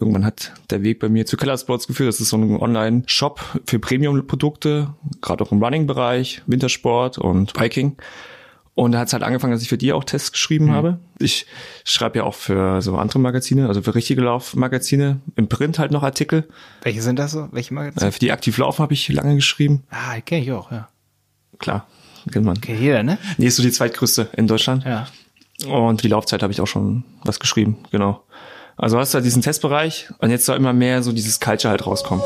irgendwann hat der Weg bei mir zu Keller Sports geführt. Das ist so ein Online-Shop für Premium-Produkte, gerade auch im Running-Bereich, Wintersport und Biking. Und da hat es halt angefangen, dass ich für die auch Tests geschrieben mhm. habe. Ich schreibe ja auch für so andere Magazine, also für richtige Laufmagazine, im Print halt noch Artikel. Welche sind das so? Welche Magazine? Äh, für die Aktiv Laufen habe ich lange geschrieben. Ah, die kenne ich auch, ja. Klar, kennt man. Kennt jeder, ne? Nee, ist so die zweitgrößte in Deutschland. Ja. Und die Laufzeit habe ich auch schon was geschrieben, genau. Also hast du halt diesen Testbereich und jetzt soll immer mehr so dieses Culture halt rauskommen.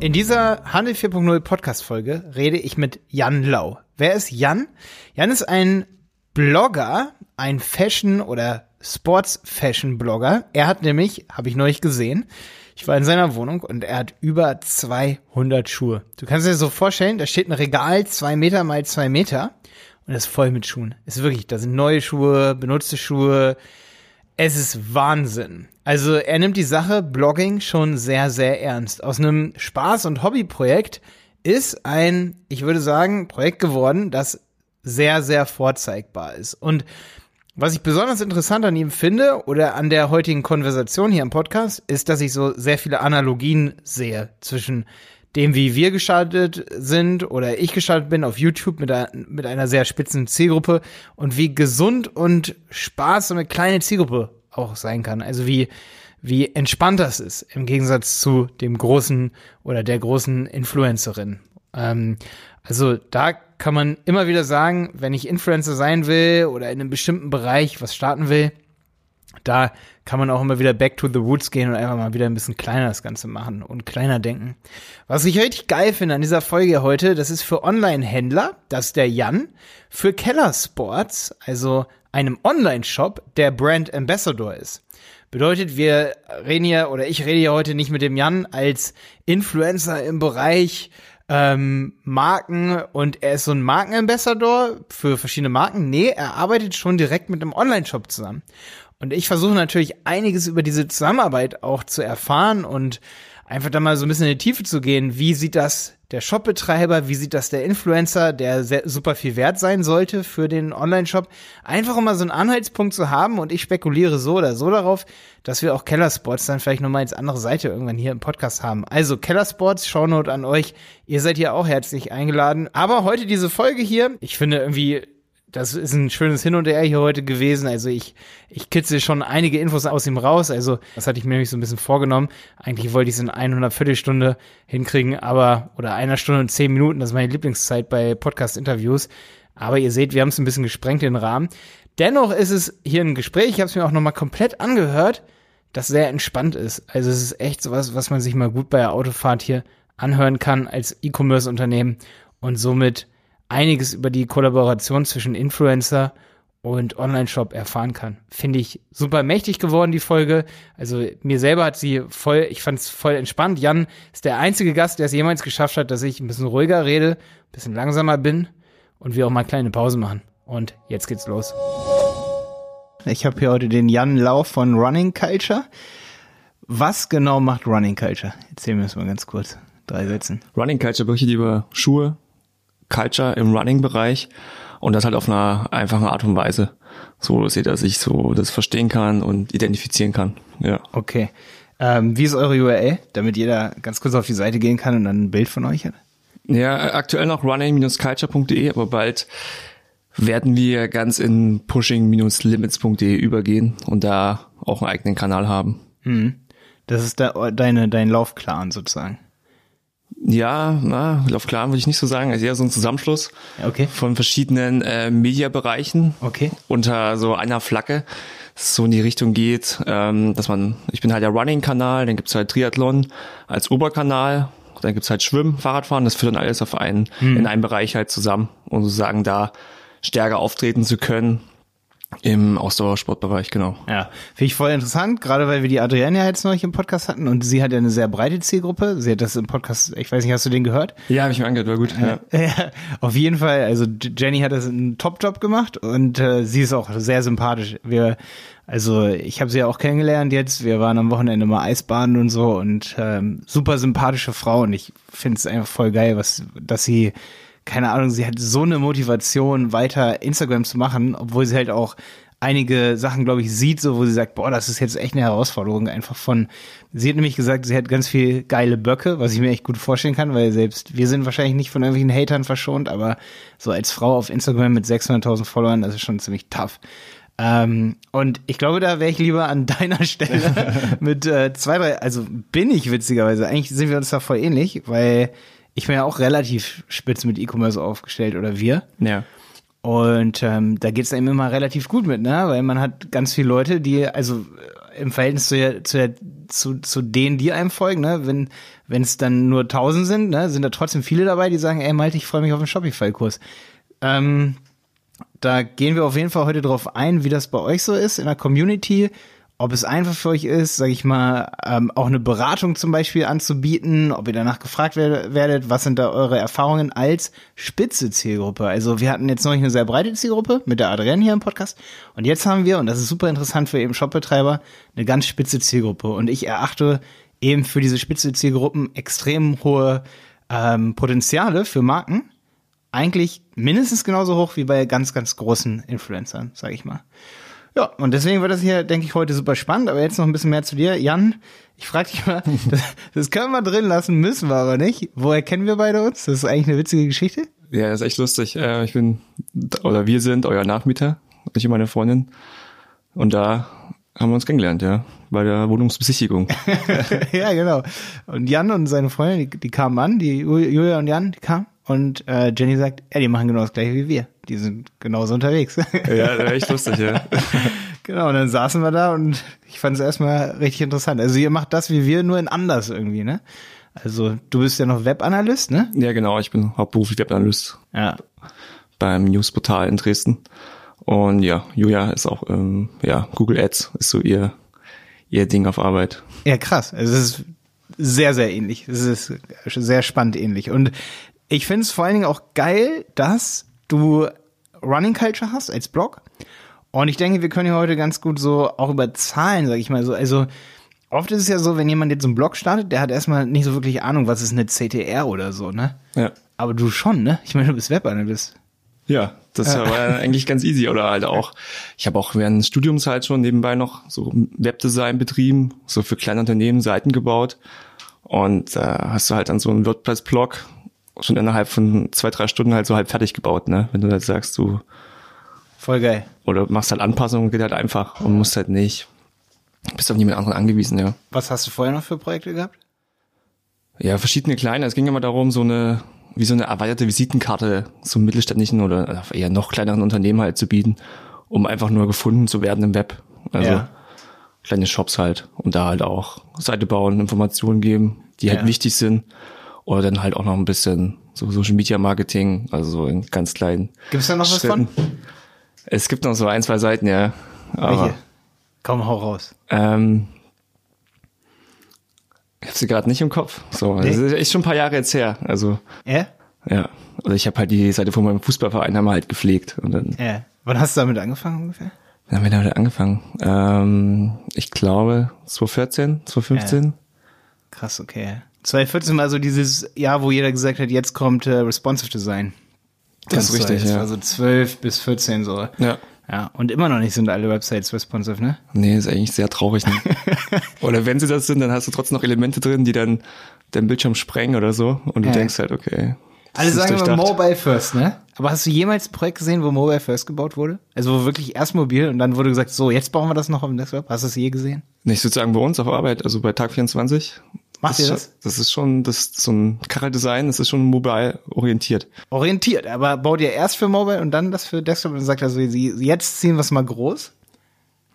In dieser Handel 4.0 Podcast Folge rede ich mit Jan Lau. Wer ist Jan? Jan ist ein Blogger, ein Fashion oder Sports Fashion Blogger. Er hat nämlich, habe ich neulich gesehen, ich war in seiner Wohnung und er hat über 200 Schuhe. Du kannst dir so vorstellen, da steht ein Regal zwei Meter mal zwei Meter und das ist voll mit Schuhen. ist wirklich, da sind neue Schuhe, benutzte Schuhe. Es ist Wahnsinn. Also er nimmt die Sache Blogging schon sehr, sehr ernst. Aus einem Spaß- und Hobbyprojekt ist ein, ich würde sagen, Projekt geworden, das sehr, sehr vorzeigbar ist. Und was ich besonders interessant an ihm finde oder an der heutigen Konversation hier im Podcast, ist, dass ich so sehr viele Analogien sehe zwischen dem, wie wir gestartet sind oder ich gestartet bin auf YouTube mit, einer, mit einer sehr spitzen Zielgruppe und wie gesund und Spaß so eine kleine Zielgruppe auch sein kann. Also wie, wie entspannt das ist im Gegensatz zu dem großen oder der großen Influencerin. Ähm, also da kann man immer wieder sagen, wenn ich Influencer sein will oder in einem bestimmten Bereich was starten will, da kann man auch immer wieder back to the roots gehen und einfach mal wieder ein bisschen kleiner das Ganze machen und kleiner denken. Was ich richtig geil finde an dieser Folge heute, das ist für Online-Händler, das ist der Jan, für Keller Sports, also einem Online-Shop, der Brand Ambassador ist. Bedeutet, wir reden hier oder ich rede hier heute nicht mit dem Jan als Influencer im Bereich ähm, Marken und er ist so ein Markenambassador für verschiedene Marken. Nee, er arbeitet schon direkt mit einem Online-Shop zusammen. Und ich versuche natürlich einiges über diese Zusammenarbeit auch zu erfahren und einfach da mal so ein bisschen in die Tiefe zu gehen. Wie sieht das der Shopbetreiber? Wie sieht das der Influencer, der sehr, super viel wert sein sollte für den Online-Shop? Einfach um mal so einen Anhaltspunkt zu haben und ich spekuliere so oder so darauf, dass wir auch Kellerspots dann vielleicht nochmal ins andere Seite irgendwann hier im Podcast haben. Also Kellerspots, Shownote an euch. Ihr seid hier auch herzlich eingeladen. Aber heute diese Folge hier, ich finde irgendwie das ist ein schönes Hin und Her hier heute gewesen. Also ich, ich kitzel schon einige Infos aus ihm raus. Also das hatte ich mir nämlich so ein bisschen vorgenommen. Eigentlich wollte ich es in 100 Viertelstunde hinkriegen, aber, oder einer Stunde und zehn Minuten, das ist meine Lieblingszeit bei Podcast-Interviews. Aber ihr seht, wir haben es ein bisschen gesprengt, den Rahmen. Dennoch ist es hier ein Gespräch, ich habe es mir auch nochmal komplett angehört, das sehr entspannt ist. Also es ist echt sowas, was man sich mal gut bei der Autofahrt hier anhören kann als E-Commerce-Unternehmen und somit einiges über die Kollaboration zwischen Influencer und Online-Shop erfahren kann. Finde ich super mächtig geworden, die Folge. Also mir selber hat sie voll, ich fand es voll entspannt. Jan ist der einzige Gast, der es jemals geschafft hat, dass ich ein bisschen ruhiger rede, ein bisschen langsamer bin und wir auch mal kleine Pause machen. Und jetzt geht's los. Ich habe hier heute den Jan Lau von Running Culture. Was genau macht Running Culture? Erzähl mir das mal ganz kurz. Drei Sätzen. Running Culture berichtet über Schuhe, Culture im Running-Bereich und das halt auf einer einfachen Art und Weise, so dass jeder sich so das verstehen kann und identifizieren kann. Ja. Okay. Ähm, wie ist eure URL, damit jeder ganz kurz auf die Seite gehen kann und dann ein Bild von euch hat? Ja, aktuell noch running-culture.de, aber bald werden wir ganz in pushing-limits.de übergehen und da auch einen eigenen Kanal haben. Hm. Das ist da, deine, dein Laufclan sozusagen. Ja, na, Lauf klar würde ich nicht so sagen. Es ist eher so ein Zusammenschluss okay. von verschiedenen äh, Mediabereichen okay. unter so einer Flagge, dass so in die Richtung geht, ähm, dass man, ich bin halt der Running-Kanal, dann gibt's halt Triathlon als Oberkanal, dann gibt's halt Schwimmen, Fahrradfahren, das führt dann alles auf einen, hm. in einem Bereich halt zusammen, um sozusagen da stärker auftreten zu können Im Ausdauersportbereich, genau. Ja, finde ich voll interessant, gerade weil wir die Adrienne ja jetzt neulich im Podcast hatten und sie hat ja eine sehr breite Zielgruppe. Sie hat das im Podcast, ich weiß nicht, hast du den gehört? Ja, habe ich mir angehört, war gut. Ja. Ja, auf jeden Fall. Also Jenny hat das einen Top-Job gemacht und äh, sie ist auch sehr sympathisch. Wir, also ich habe sie ja auch kennengelernt jetzt. Wir waren am Wochenende mal Eisbaden und so und ähm, super sympathische Frau und ich finde es einfach voll geil, was, dass sie keine Ahnung, sie hat so eine Motivation, weiter Instagram zu machen, obwohl sie halt auch einige Sachen, glaube ich, sieht, so wo sie sagt, boah, das ist jetzt echt eine Herausforderung, einfach von, sie hat nämlich gesagt, sie hat ganz viel geile Böcke, was ich mir echt gut vorstellen kann, weil selbst wir sind wahrscheinlich nicht von irgendwelchen Hatern verschont, aber so als Frau auf Instagram mit 600.000 Followern, das ist schon ziemlich tough. Ähm, und ich glaube, da wäre ich lieber an deiner Stelle mit äh, zwei, drei, also bin ich witzigerweise, eigentlich sind wir uns da voll ähnlich, weil ich bin ja auch relativ spitz mit E-Commerce aufgestellt oder wir. Ja. Und ähm, da geht's einem immer relativ gut mit, ne? Weil man hat ganz viele Leute, die, also äh, im Verhältnis zu, der, zu, der, zu, zu denen, die einem folgen, ne? Wenn wenn es dann nur tausend sind, ne, sind da trotzdem viele dabei, die sagen, ey Malte, ich freue mich auf den Shopify-Kurs. Ähm, da gehen wir auf jeden Fall heute drauf ein, wie das bei euch so ist in der Community ob es einfach für euch ist, sage ich mal, ähm, auch eine Beratung zum Beispiel anzubieten, ob ihr danach gefragt werdet, was sind da eure Erfahrungen als spitze Zielgruppe. Also wir hatten jetzt noch eine sehr breite Zielgruppe mit der Adrienne hier im Podcast und jetzt haben wir, und das ist super interessant für eben Shopbetreiber, eine ganz spitze Zielgruppe und ich erachte eben für diese spitze Zielgruppen extrem hohe ähm, Potenziale für Marken, eigentlich mindestens genauso hoch wie bei ganz, ganz großen Influencern, sage ich mal. Ja, und deswegen wird das hier, denke ich, heute super spannend. Aber jetzt noch ein bisschen mehr zu dir. Jan, ich frage dich mal, das, das können wir drin lassen, müssen wir aber nicht. Woher kennen wir beide uns? Das ist eigentlich eine witzige Geschichte. Ja, das ist echt lustig. Äh, ich bin, oder wir sind euer Nachmieter, ich und meine Freundin. Und da haben wir uns kennengelernt, ja, bei der Wohnungsbesichtigung. ja, genau. Und Jan und seine Freundin, die, die kamen an, die Julia und Jan, die kamen. Und äh, Jenny sagt, ja, die machen genau das gleiche wie wir. Die sind genauso unterwegs. ja, echt lustig, ja. genau, und dann saßen wir da und ich fand es erstmal richtig interessant. Also ihr macht das wie wir, nur in anders irgendwie, ne? Also du bist ja noch Webanalyst, ne? Ja, genau, ich bin hauptberuflich Webanalyst. Ja. Beim Newsportal in Dresden. Und ja, Julia ist auch, ähm, ja, Google Ads ist so ihr, ihr Ding auf Arbeit. Ja, krass. Also es ist sehr, sehr ähnlich. Es ist sehr spannend ähnlich. Und ich finde es vor allen Dingen auch geil, dass du Running Culture hast als Blog. Und ich denke, wir können hier heute ganz gut so auch über Zahlen, sag ich mal so. Also oft ist es ja so, wenn jemand jetzt einen Blog startet, der hat erstmal nicht so wirklich Ahnung, was ist eine CTR oder so, ne? Ja. Aber du schon, ne? Ich meine, du bist Webanalyst. Ja, das war eigentlich ganz easy. Oder halt auch, ich habe auch während des Studiums halt schon nebenbei noch so Webdesign betrieben, so für kleine Unternehmen Seiten gebaut. Und da äh, hast du halt dann so einen WordPress-Blog, schon innerhalb von zwei, drei Stunden halt so halb fertig gebaut, ne? Wenn du halt sagst, du Voll geil. Oder machst halt Anpassungen, geht halt einfach und musst halt nicht, bist auf niemand anderen angewiesen, ja. Was hast du vorher noch für Projekte gehabt? Ja, verschiedene kleine. Es ging immer darum, so eine, wie so eine erweiterte Visitenkarte so mittelständischen oder eher noch kleineren Unternehmen halt zu bieten, um einfach nur gefunden zu werden im Web. Also ja. kleine Shops halt und da halt auch Seite bauen, Informationen geben, die halt ja. wichtig sind oder dann halt auch noch ein bisschen so Social Media Marketing, also so in ganz kleinen. Gibt es da noch Schritten. was von? Es gibt noch so ein, zwei Seiten, ja. Aber, Welche? Komm, hau raus. Ähm, ich habe sie gerade nicht im Kopf. So, nee. das ist echt schon ein paar Jahre jetzt her. Also. Ja? Ja. Also ich habe halt die Seite von meinem Fußballverein haben wir halt gepflegt. Und dann, ja. Wann hast du damit angefangen ungefähr? Wann haben wir damit angefangen? Ähm, ich glaube 2014, 2015. Ja. Krass, okay. 2014 war so dieses Jahr, wo jeder gesagt hat, jetzt kommt äh, Responsive Design. Das, das ist richtig, ja. Also 12 bis 14 so. Ja. Ja, und immer noch nicht sind alle Websites responsive, ne? Nee, ist eigentlich sehr traurig. Ne? oder wenn sie das sind, dann hast du trotzdem noch Elemente drin, die dann den Bildschirm sprengen oder so. Und du ja. denkst halt, okay. Alle sagen immer Mobile First, ne? Aber hast du jemals ein Projekt gesehen, wo Mobile First gebaut wurde? Also wo wirklich erst mobil und dann wurde gesagt, so, jetzt bauen wir das noch im Desktop. Hast du es je gesehen? Nicht sozusagen bei uns auf Arbeit, also bei Tag 24 Macht das ihr das? Das ist schon, das ist so ein Karre-Design, das ist schon mobile orientiert. Orientiert, aber baut ihr erst für Mobile und dann das für Desktop und sagt also, jetzt ziehen wir es mal groß?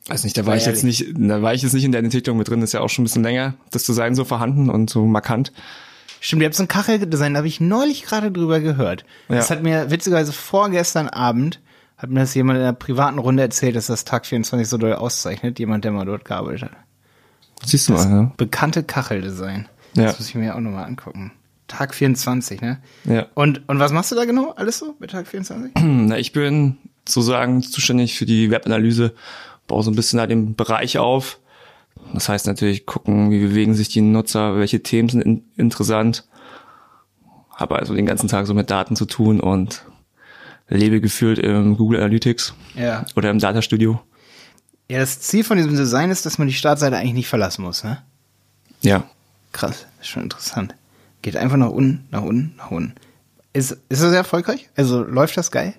Weiß nicht, da war ich jetzt nicht, da war ich jetzt nicht in der Entwicklung mit drin, das ist ja auch schon ein bisschen länger, das Design so vorhanden und so markant. Stimmt, ihr habt so ein Kacheldesign, da habe ich neulich gerade drüber gehört. Ja. Das hat mir witzigerweise vorgestern Abend hat mir das jemand in einer privaten Runde erzählt, dass das Tag 24 so doll auszeichnet, jemand, der mal dort gearbeitet hat. Siehst du mal, ja. Bekannte Kacheldesign. Ja. Das muss ich mir auch nochmal angucken. Tag 24, ne? Ja. Und, und was machst du da genau? Alles so bei Tag 24? Na, ich bin sozusagen zuständig für die Webanalyse, baue so ein bisschen da den Bereich auf. Das heißt natürlich gucken, wie bewegen sich die Nutzer, welche Themen sind in, interessant. Habe also den ganzen Tag so mit Daten zu tun und lebe gefühlt im Google Analytics Ja. oder im Data Studio. Ja, das Ziel von diesem Design ist, dass man die Startseite eigentlich nicht verlassen muss, ne? Ja. Krass, ist schon interessant. Geht einfach nach unten, nach unten, nach unten. Ist, ist das sehr erfolgreich? Also läuft das geil?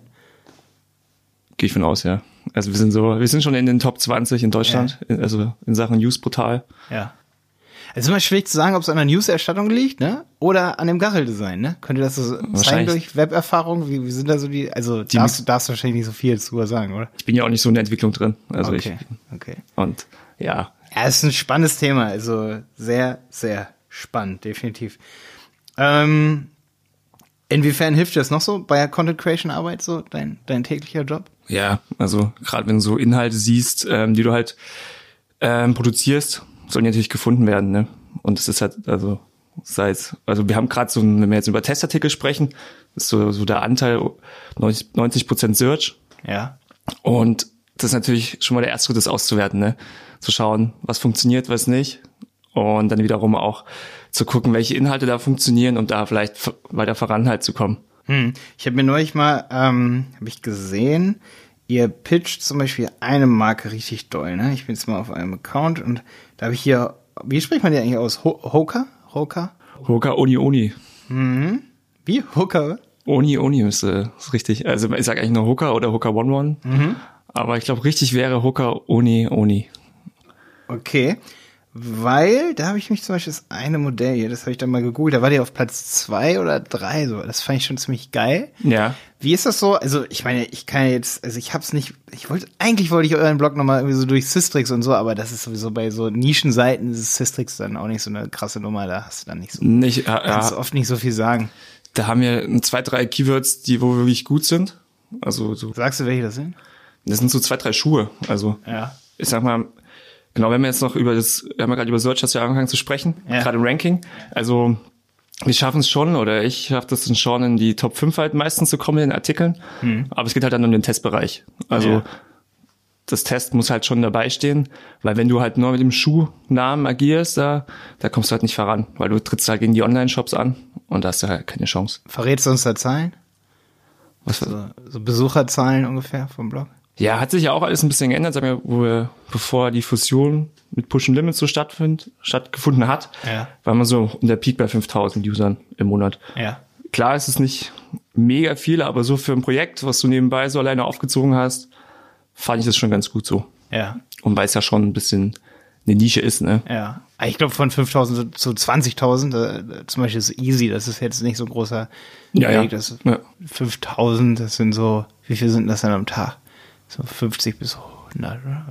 Gehe ich von aus, ja. Also wir sind so, wir sind schon in den Top 20 in Deutschland, also in Sachen News-Portal. Ja. Es ist immer schwierig zu sagen, ob es an der News-Erstattung liegt, ne? Oder an dem Gackel-Design, ne? Könnt ihr das so Wahrscheinlich. durch Weberfahrung? Wie, wie sind da so die, also darfst, du darfst wahrscheinlich nicht so viel zu sagen, oder? Ich bin ja auch nicht so in der Entwicklung drin. Also okay, ich, okay. und ja, Ja, es ist ein spannendes Thema, also sehr, sehr spannend, definitiv. Ähm, inwiefern hilft dir das noch so bei der Content Creation Arbeit, so dein, dein täglicher Job? Ja, also gerade wenn du so Inhalte siehst, ähm, die du halt ähm, produzierst, sollen die natürlich gefunden werden, ne? Und es ist halt, also sei es, also wir haben gerade so, wenn wir jetzt über Testartikel sprechen, ist so, so der Anteil 90 Prozent Search Ja. und das ist natürlich schon mal der erste Schritt, das auszuwerten, ne? Zu schauen, was funktioniert, was nicht. Und dann wiederum auch zu gucken, welche Inhalte da funktionieren, um da vielleicht weiter voran halt zu kommen. Hm. Ich habe mir neulich mal, ähm, habe ich gesehen, ihr pitcht zum Beispiel eine Marke richtig doll, ne? Ich bin jetzt mal auf einem Account und da habe ich hier, wie spricht man die eigentlich aus? Ho Hoka? Hoka? Hoka Oni Oni. Wie? Hoka? Oni Oni müsste, ist richtig. Also ich sag eigentlich nur Hooker oder Hooker One One. Aber ich glaube, richtig wäre Hooker Oni Oni. Okay. Weil, da habe ich mich zum Beispiel das eine Modell hier, das habe ich dann mal gegoogelt, da war die auf Platz zwei oder drei so. Das fand ich schon ziemlich geil. Ja. Wie ist das so? Also, ich meine, ich kann jetzt, also ich hab's nicht, ich wollte, eigentlich wollte ich euren Blog nochmal irgendwie so durch Systrix und so, aber das ist sowieso bei so Nischenseiten ist Systrix dann auch nicht so eine krasse Nummer, da hast du dann nicht so, Nicht, ja, kannst ja, oft nicht so viel sagen. da haben wir zwei, drei Keywords, die wo wirklich gut sind. Also so, Sagst du, welche das sind? das sind so zwei, drei Schuhe. Also Ja. ich sag mal, genau, wenn wir jetzt noch über das, wir haben ja gerade über Search hast du ja angefangen zu sprechen, Ja. gerade im Ranking. Also wir schaffen es schon, oder ich schaffe es dann schon in die Top 5 halt meistens zu kommen in den Artikeln. Aber es geht halt dann um den Testbereich. Also Ja. das Test muss halt schon dabei stehen, weil wenn du halt nur mit dem Schuhnamen agierst, da, da kommst du halt nicht voran, weil du trittst halt gegen die Online-Shops an und da hast du halt keine Chance. Verrätst du uns da Zahlen? Was, So, so Besucherzahlen ungefähr vom Blog? Ja, hat sich ja auch alles ein bisschen geändert, sagen wir, wo wir, bevor die Fusion mit Push and Limits so stattfind, stattgefunden hat, Ja. war man so in der Peak bei 5000 Usern im Monat. Ja. Klar ist es nicht mega viel, aber so für ein Projekt, was du nebenbei so alleine aufgezogen hast, fand ich das schon ganz gut so. Ja. Und weil es ja schon ein bisschen eine Nische ist, ne? Ja. Ich glaube, von 5000 zu 20.000, äh, zum Beispiel ist easy, das ist jetzt nicht so ein großer Ja, ja. Weg, Das Ja. 5000, das sind so, wie viel sind das denn am Tag? So 50 bis 100, oder?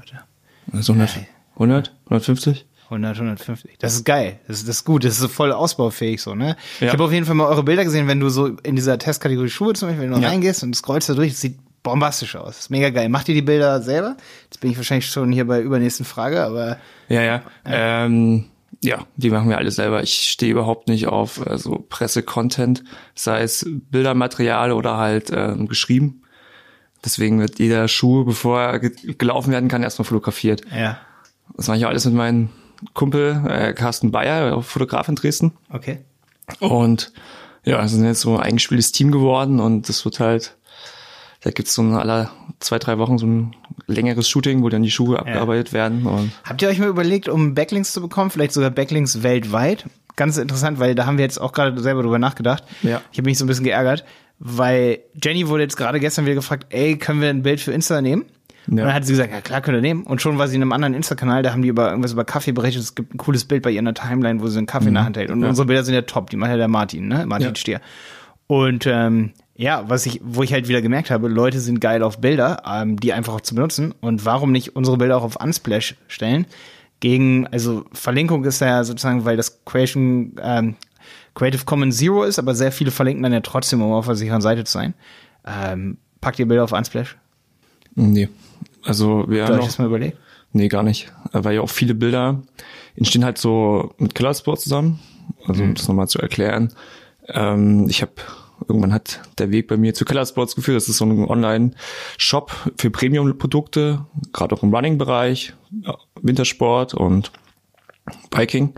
Also 100, Ja. 100, 150? 100, 150. Das ist geil. Das ist, das ist gut. Das ist so voll ausbaufähig so, ne? Ja. Ich habe auf jeden Fall mal eure Bilder gesehen, wenn du so in dieser Testkategorie Schuhe zum Beispiel, wenn du Ja. reingehst und scrollst da durch, das sieht bombastisch aus. Das ist mega geil. Macht ihr die Bilder selber? Jetzt bin ich wahrscheinlich schon hier bei übernächsten Frage, aber Ja, ja. Ähm, ja, die machen wir alle selber. Ich stehe überhaupt nicht auf äh, so Presse-Content, sei es Bildermaterial oder halt ähm, geschrieben. Deswegen wird jeder Schuh, bevor er ge gelaufen werden kann, erstmal fotografiert. ja. Das mache ich auch alles mit meinem Kumpel äh, Carsten Bayer, auch Fotograf in Dresden. Okay. Und ja, wir sind jetzt so ein eingespieltes Team geworden und das wird halt, da gibt's so ein aller zwei, drei Wochen so ein längeres Shooting, wo dann die Schuhe abgearbeitet werden und Habt ihr euch mal überlegt, um Backlinks zu bekommen, vielleicht sogar Backlinks weltweit? Ganz interessant, weil da haben wir jetzt auch gerade selber drüber nachgedacht. Ja. Ich habe mich so ein bisschen geärgert, weil Jenny wurde jetzt gerade gestern wieder gefragt, ey, können wir ein Bild für Insta nehmen? Und dann hat sie gesagt, ja klar, könnt ihr nehmen. Und schon war sie in einem anderen Insta-Kanal, da haben die über irgendwas über Kaffee berichtet. Es gibt ein cooles Bild bei ihr in der Timeline, wo sie einen Kaffee in der Hand hält. Und unsere Bilder sind ja top, die macht ja der Martin, ne? Martin Ja. Stier. Und ähm, ja, was ich, wo ich halt wieder gemerkt habe, Leute sind geil auf Bilder, ähm, die einfach auch zu benutzen. Und warum nicht unsere Bilder auch auf Unsplash stellen? Gegen, also Verlinkung ist ja sozusagen, weil das Creation ähm, Creative Commons Zero ist, aber sehr viele verlinken dann ja trotzdem, um auf der sicheren Seite zu sein. Ähm, packt ihr Bilder auf Unsplash? Nee. Also wir Habt haben ihr euch das mal überlegt? nee, gar nicht. Weil ja auch viele Bilder entstehen halt so mit Killersport zusammen. Also um das nochmal zu erklären. Ähm, ich habe irgendwann hat der Weg bei mir zu Killersports geführt. Das ist so ein Online-Shop für Premium-Produkte, gerade auch im Running-Bereich, Wintersport und Biking.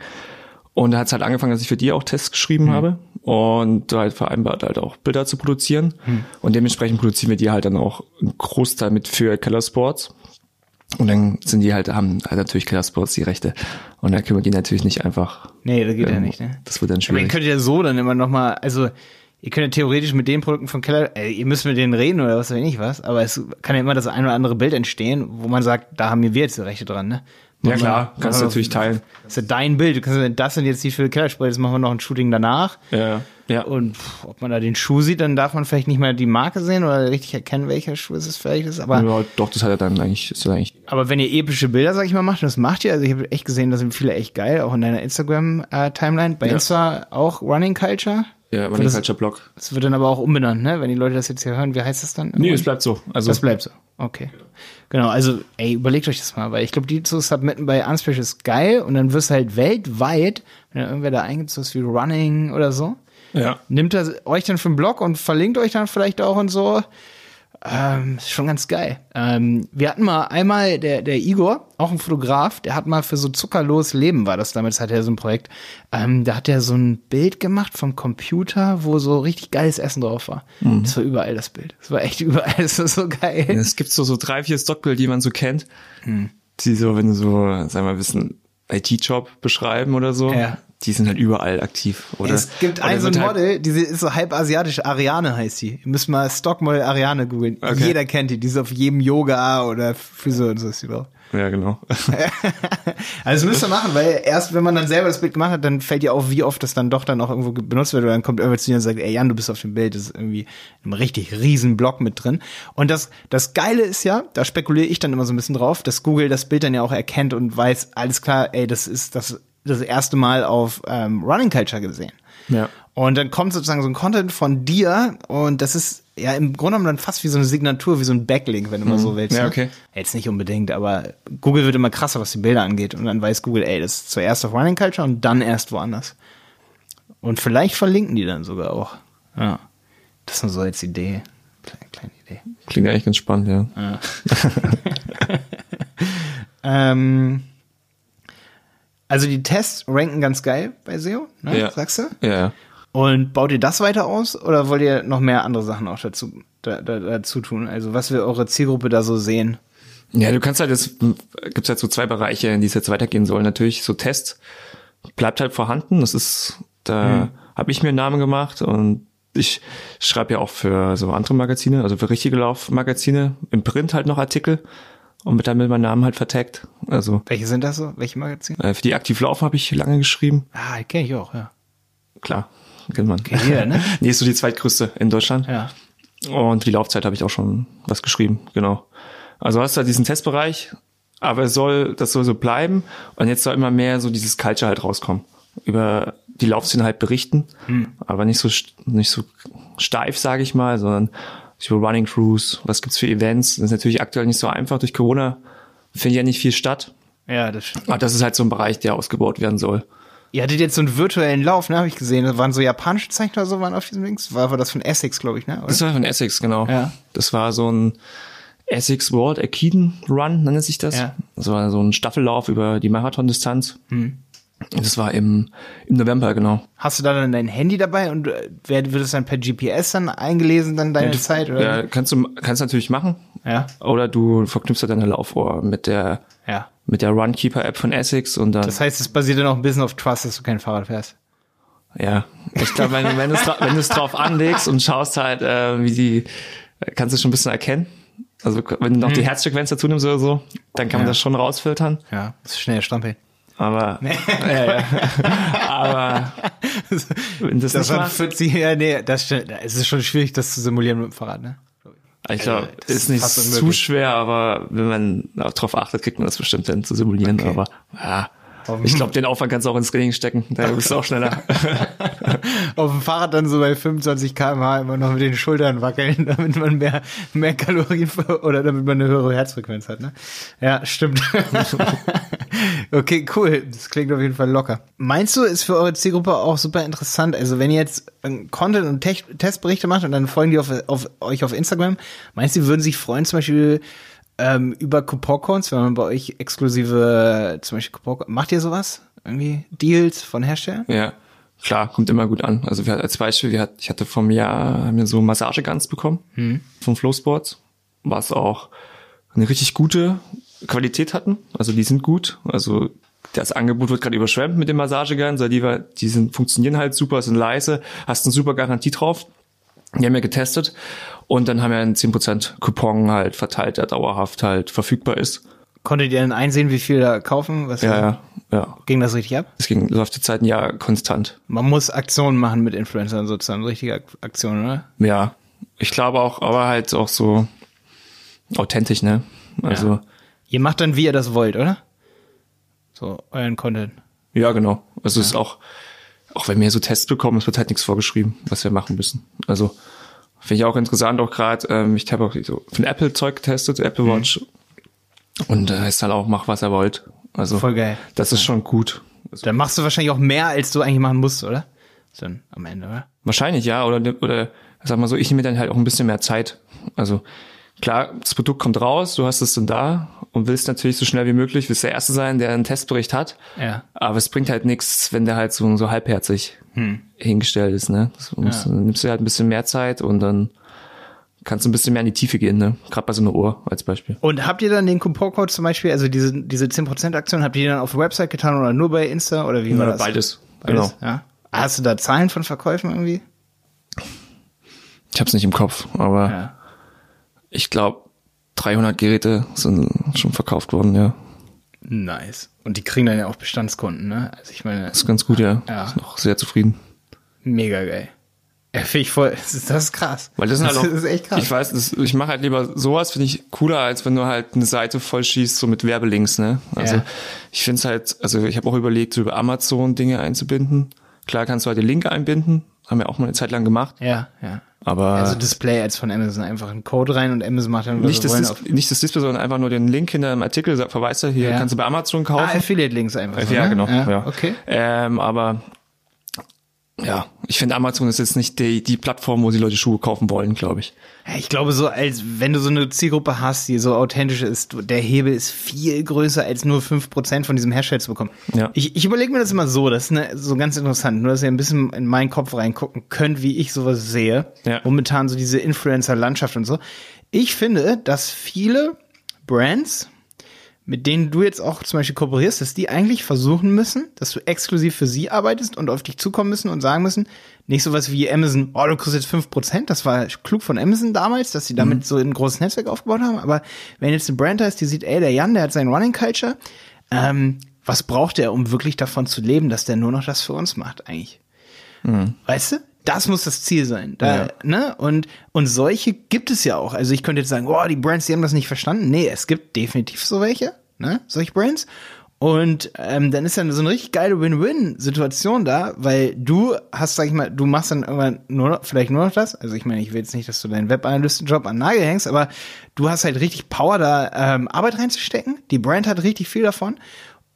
Und da hat es halt angefangen, dass ich für die auch Tests geschrieben habe und halt vereinbart halt auch Bilder zu produzieren. Und dementsprechend produzieren wir die halt dann auch einen Großteil mit für Keller Sports. Und dann sind die halt, haben halt natürlich Keller Sports die Rechte. Und dann können wir die natürlich nicht einfach. Nee, das geht ja ähm, nicht, ne? Das wird dann Aber ihr schwierig. könnt ja so dann immer noch mal, also ihr könnt ja theoretisch mit den Produkten von Keller, äh, ihr müsst mit denen reden oder was weiß ich nicht was, aber es kann ja immer das ein oder andere Bild entstehen, wo man sagt, da haben wir jetzt die Rechte dran, ne? Ja klar, kannst du natürlich teilen. Das ist ja dein Bild. Du kannst das sind jetzt die für Kellerspray, jetzt machen wir noch ein Shooting danach. Ja, ja. Und pff, ob man da den Schuh sieht, dann darf man vielleicht nicht mehr die Marke sehen oder richtig erkennen, welcher Schuh es vielleicht ist. Aber, ja, doch, das hat er dann eigentlich, ist ja eigentlich aber wenn ihr epische Bilder, sag ich mal, macht, und das macht ihr, also ich habe echt gesehen, da sind viele echt geil, auch in deiner Instagram-Timeline. Bei Ja. Insta auch Running Culture. Ja, das- Running Culture Blog. Das wird dann aber auch umbenannt, ne? Wenn die Leute das jetzt hier hören, wie heißt das dann? Nee, es bleibt so. Also Das bleibt so. Okay. Genau, also, ey, überlegt euch das mal, weil ich glaube, die zu submitten bei Unsplash ist geil und dann wirst du halt weltweit, wenn da irgendwer da eingibt, so was wie Running oder so, ja. nimmt er euch dann für den Blog und verlinkt euch dann vielleicht auch und so. Ähm, ist schon ganz geil. Ähm, wir hatten mal einmal, der, der Igor, auch ein Fotograf, der hat mal für so zuckerlos Leben war das damals, hat er so ein Projekt. Ähm, da hat er so ein Bild gemacht vom Computer, wo so richtig geiles Essen drauf war. Das war überall das Bild. Das war echt überall, das war so geil. Es gibt so, so drei, vier Stockbilder, die man so kennt, die so, wenn du so, sagen wir mal, bisschen IT-Job beschreiben oder so, Ja. Die sind halt überall aktiv. Oder, es gibt oder ein so ein halt- Model, diese ist so halb asiatisch, Ariane heißt die. Ihr müsst mal Stockmodel Ariane googeln. Okay. Jeder kennt die, die ist auf jedem Yoga oder Friseur und so ist die drauf. Ja, genau. Also das müsst ihr machen, weil erst wenn man dann selber das Bild gemacht hat, dann fällt dir auf, wie oft das dann doch dann auch irgendwo ge- benutzt wird oder dann kommt irgendwer zu dir und sagt, ey Jan, du bist auf dem Bild, das ist irgendwie ein richtig riesen Block mit drin. Und das, das Geile ist ja, da spekuliere ich dann immer so ein bisschen drauf, dass Google das Bild dann ja auch erkennt und weiß, alles klar, ey, das ist das, das erste Mal auf ähm, Running Culture gesehen. ja. Und dann kommt sozusagen so ein Content von dir und das ist ja im Grunde genommen dann fast wie so eine Signatur, wie so ein Backlink, wenn du mal so willst. Ja, ne? okay. Jetzt nicht unbedingt, aber Google wird immer krasser, was die Bilder angeht. Und dann weiß Google, ey, das ist zuerst auf Running Culture und dann erst woanders. Und vielleicht verlinken die dann sogar auch. Ja. Das ist nur so als Idee. Kleine, kleine Idee. Klingt eigentlich ganz spannend, ja. Ähm, also die Tests ranken ganz geil bei SEO, ne? Ja. sagst du? Ja. Und baut ihr das weiter aus oder wollt ihr noch mehr andere Sachen auch dazu, da, da, dazu tun? Also was wir eure Zielgruppe da so sehen? Ja, du kannst halt, es gibt halt so zwei Bereiche, in die es jetzt weitergehen soll. Natürlich so Test bleibt halt vorhanden. Das ist, da habe ich mir einen Namen gemacht und ich schreibe ja auch für so andere Magazine, also für richtige Laufmagazine, im Print halt noch Artikel und mit dann mit meinem Namen halt vertaggt. Also Welche sind das so? Welche Magazine? äh, für die Aktiv Laufen habe ich lange geschrieben. Ah, kenne ich auch, ja. Klar, kennt man. Kennt jeder, ne? nee, ist so die zweitgrößte in Deutschland. Ja. Und für die Laufzeit habe ich auch schon was geschrieben, genau. Also hast du halt diesen Testbereich, aber es soll, das soll so bleiben. Und jetzt soll immer mehr so dieses Culture halt rauskommen. Über die Laufszene halt berichten, aber nicht so, nicht so steif, sage ich mal, sondern über Running Crews, was gibt's für Events. Das ist natürlich aktuell nicht so einfach. Durch Corona findet ja nicht viel statt. Ja, das stimmt. Aber das ist halt so ein Bereich, der ausgebaut werden soll. Ihr hattet jetzt so einen virtuellen Lauf, ne, habe ich gesehen. Das waren so japanische Zeichner oder so, waren auf diesem Links. War, war das von Essex, glaube ich, ne? Oder? Das war von Essex, genau. Ja. Das war so ein Essex World Akiden Run, nennt sich das. Ja. Das war so ein Staffellauf über die Marathondistanz. Das war im, im November, genau. Hast du da dann dein Handy dabei und äh, wird es dann per GPS dann eingelesen, dann deine Zeit? Oder? Ja, kannst du kannst natürlich machen. Ja. Oder du verknüpfst halt deine Laufuhr mit der ja. mit der Runkeeper App von Essex und dann Das heißt, es basiert dann auch ein bisschen auf Trust, dass du kein Fahrrad fährst. ja, ich glaube, wenn, du- wenn du es wenn drauf anlegst und schaust halt, äh, wie die kannst du schon ein bisschen erkennen. Also wenn du noch die Herzfrequenz dazu nimmst oder so, dann kann man Mhm. Ja. das schon rausfiltern. Ja. Das ist schnell strampeln. Aber, ja, ja. aber wenn das, Das nicht macht, 40, ja, nee, das. Es ist schon schwierig, das zu simulieren mit dem Fahrrad, ne? ich glaube, das ist nicht zu schwer, aber wenn man darauf achtet, kriegt man das bestimmt hin zu simulieren. Okay. Aber ja, Ich glaube, den Aufwand kannst du auch ins Training stecken. Da bist du auch schneller. Auf dem Fahrrad dann so bei 25 km/h immer noch mit den Schultern wackeln, damit man mehr, mehr Kalorien oder damit man eine höhere Herzfrequenz hat. Ne? Ja, stimmt. Okay, cool. Das klingt auf jeden Fall locker. Meinst du, ist für eure Zielgruppe auch super interessant? Also wenn ihr jetzt Content und Te Testberichte macht und dann folgen die auf, auf euch auf Instagram, meinst du, würden sich freuen, zum Beispiel ähm, über Couponcodes, wenn man bei euch exklusive, zum Beispiel Coupon, macht ihr sowas? Irgendwie Deals von Herstellern? Ja, klar, kommt immer gut an. Also wir, als Beispiel, wir ich hatte vom Jahr haben wir so Massageguns bekommen hm. von Flowsports, was auch eine richtig gute Qualität hatten. Also die sind gut. Also das Angebot wird gerade überschwemmt mit den Massageguns, weil die, sind, funktionieren halt super, sind leise, hast eine super Garantie drauf. Die haben wir getestet und dann haben wir einen 10% Coupon halt verteilt, der dauerhaft halt verfügbar ist. Konntet ihr denn einsehen, wie viel da kaufen? Was ja, ja, ja. Ging das richtig ab? Es ging, läuft die Zeit ein Jahr konstant. Man muss Aktionen machen mit Influencern sozusagen, richtige Aktionen, oder? Ja. Ich glaube auch, aber halt auch so authentisch, ne? Also. Ja. Ihr macht dann, wie ihr das wollt, oder? So, euren Content. Ja, genau. Also ja. es ist auch, auch wenn wir so Tests bekommen, es wird halt nichts vorgeschrieben, was wir machen müssen. Also finde ich auch interessant, auch gerade, ähm, ich habe auch so von Apple Zeug getestet, Apple mhm. Watch. Und da äh, ist halt auch, mach was er wollt. Also Voll geil. Das ist schon gut. Also, Dann machst du wahrscheinlich auch mehr, als du eigentlich machen musst, oder? Dann am Ende, oder? Wahrscheinlich, ja. Oder, oder sag mal so, ich nehme dann halt auch ein bisschen mehr Zeit. Also klar, das Produkt kommt raus, du hast es dann da und willst natürlich so schnell wie möglich, willst der Erste sein, der einen Testbericht hat. Ja. Aber es bringt halt nichts, wenn der halt so, so halbherzig hm. hingestellt ist, ne? Musst, ja. Dann nimmst du halt ein bisschen mehr Zeit und dann kannst du ein bisschen mehr in die Tiefe gehen, ne? Gerade bei so einer Uhr als Beispiel. Und habt ihr dann den Couponcode zum Beispiel, also diese, diese 10% Aktion, habt ihr die dann auf der Website getan oder nur bei Insta oder wie war ja, das? Beides. Beides. Genau. Ja. Hast du da Zahlen von Verkäufen irgendwie? Ich hab's nicht im Kopf, aber ja ich glaube, 300 Geräte sind schon verkauft worden, ja. Nice. Und die kriegen dann ja auch Bestandskunden, ne? Also ich meine. Das ist ganz gut, ja. ja. Ist noch sehr zufrieden. Mega geil. Ja, finde ich voll. Das ist, das ist krass. Weil das, sind halt auch, das ist echt krass. Ich weiß, das, ich mache halt lieber sowas, finde ich cooler, als wenn du halt eine Seite voll schießt, so mit Werbelinks, ne? Also ja. ich finde es halt, also ich habe auch überlegt, so über Amazon Dinge einzubinden. Klar kannst du halt den Link einbinden, haben wir auch mal eine Zeit lang gemacht. Ja, ja. Aber also Display als von Amazon einfach einen Code rein und Amazon macht dann nicht das, Dis nicht das Display, sondern einfach nur den Link hinter dem Artikel verweist er hier ja. kannst du bei Amazon kaufen. Ah, Affiliate Links einfach. So, ja, ne? genau. Ja, ja. Okay. Ähm, aber ja, ich finde Amazon ist jetzt nicht die, die Plattform, wo die Leute Schuhe kaufen wollen, glaube ich. Ich glaube so, als wenn du so eine Zielgruppe hast, die so authentisch ist, der Hebel ist viel größer als nur fünf Prozent von diesem Hersteller zu bekommen. Ja. Ich, ich überlege mir das immer so, das ist eine, so ganz interessant, nur dass ihr ein bisschen in meinen Kopf reingucken könnt, wie ich sowas sehe. Ja. Momentan so diese Influencer-Landschaft und so. Ich finde, dass viele Brands, mit denen du jetzt auch zum Beispiel kooperierst, dass die eigentlich versuchen müssen, dass du exklusiv für sie arbeitest und auf dich zukommen müssen und sagen müssen, nicht sowas wie Amazon, oh, du kriegst jetzt fünf Prozent, das war klug von Amazon damals, dass sie damit mhm. so ein großes Netzwerk aufgebaut haben, aber wenn jetzt eine Brand da ist, die sieht, ey, der Jan, der hat sein Running Culture, ähm, was braucht er, um wirklich davon zu leben, dass der nur noch das für uns macht eigentlich? Mhm. Weißt du? Das muss das Ziel sein. Da, ja. ne? Und, und solche gibt es ja auch. Also ich könnte jetzt sagen, oh, die Brands, die haben das nicht verstanden. Nee, es gibt definitiv so welche, ne? Solche Brands. Und ähm, dann ist dann so eine richtig geile Win-Win-Situation da, weil du hast, sag ich mal, du machst dann irgendwann nur noch, vielleicht nur noch das. Also ich meine, ich will jetzt nicht, dass du deinen Webanalystenjob an Nagel hängst, aber du hast halt richtig Power, da ähm, Arbeit reinzustecken. Die Brand hat richtig viel davon.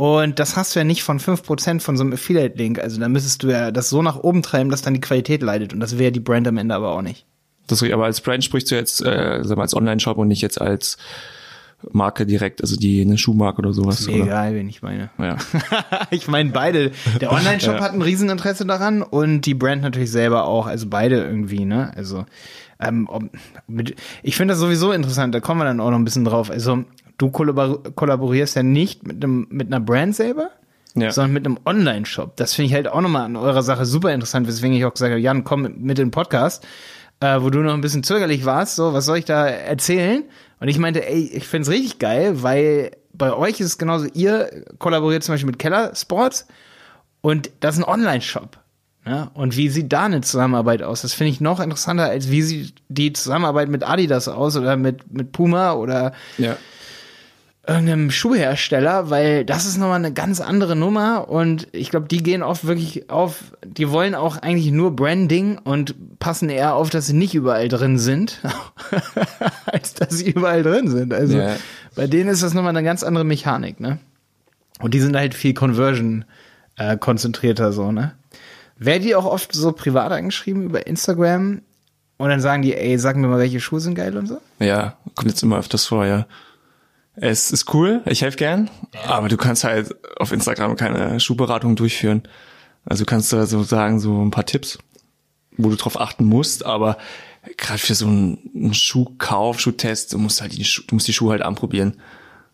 Und das hast du ja nicht von fünf Prozent von so einem Affiliate-Link. Also da müsstest du ja das so nach oben treiben, dass dann die Qualität leidet. Und das wäre die Brand am Ende aber auch nicht. Das, aber als Brand sprichst du jetzt, äh, sag mal, als Online-Shop und nicht jetzt als Marke direkt, also die eine Schuhmarke oder sowas. Oder? egal, wen ich meine. Ja. ich meine beide. Der Online-Shop ja. hat ein Rieseninteresse daran und die Brand natürlich selber auch. Also beide irgendwie, ne? Also ähm, ich finde das sowieso interessant. Da kommen wir dann auch noch ein bisschen drauf. Also du kollabor kollaborierst ja nicht mit einem mit einer Brand selber, ja. sondern mit einem Online-Shop. Das finde ich halt auch nochmal an eurer Sache super interessant, weswegen ich auch gesagt habe, Jan, komm mit in den Podcast, äh, wo du noch ein bisschen zögerlich warst, so, was soll ich da erzählen? Und ich meinte, ey, ich find's richtig geil, weil bei euch ist es genauso, ihr kollaboriert zum Beispiel mit Keller Sports und das ist ein Online-Shop. Ja, und wie sieht da eine Zusammenarbeit aus? Das finde ich noch interessanter, als wie sieht die Zusammenarbeit mit Adidas aus oder mit, mit Puma oder ja. Irgendeinem Schuhhersteller, weil das ist nochmal eine ganz andere Nummer und ich glaube, die gehen oft wirklich auf, die wollen auch eigentlich nur Branding und passen eher auf, dass sie nicht überall drin sind, als dass sie überall drin sind. Also Ja. bei denen ist das nochmal eine ganz andere Mechanik, ne? Und die sind halt viel Conversion äh, konzentrierter so, ne? Werden die auch oft so privat angeschrieben über Instagram und dann sagen die, ey, sag mir mal, welche Schuhe sind geil und so? Ja, kommt jetzt immer öfters vor, ja. Es ist cool, ich helfe gern, aber du kannst halt auf Instagram keine Schuhberatung durchführen. Also du kannst da so sagen, so ein paar Tipps, wo du drauf achten musst, aber gerade für so einen, Schuhkauf, Schuhtest, du musst halt die, Schu du musst die Schuhe halt anprobieren.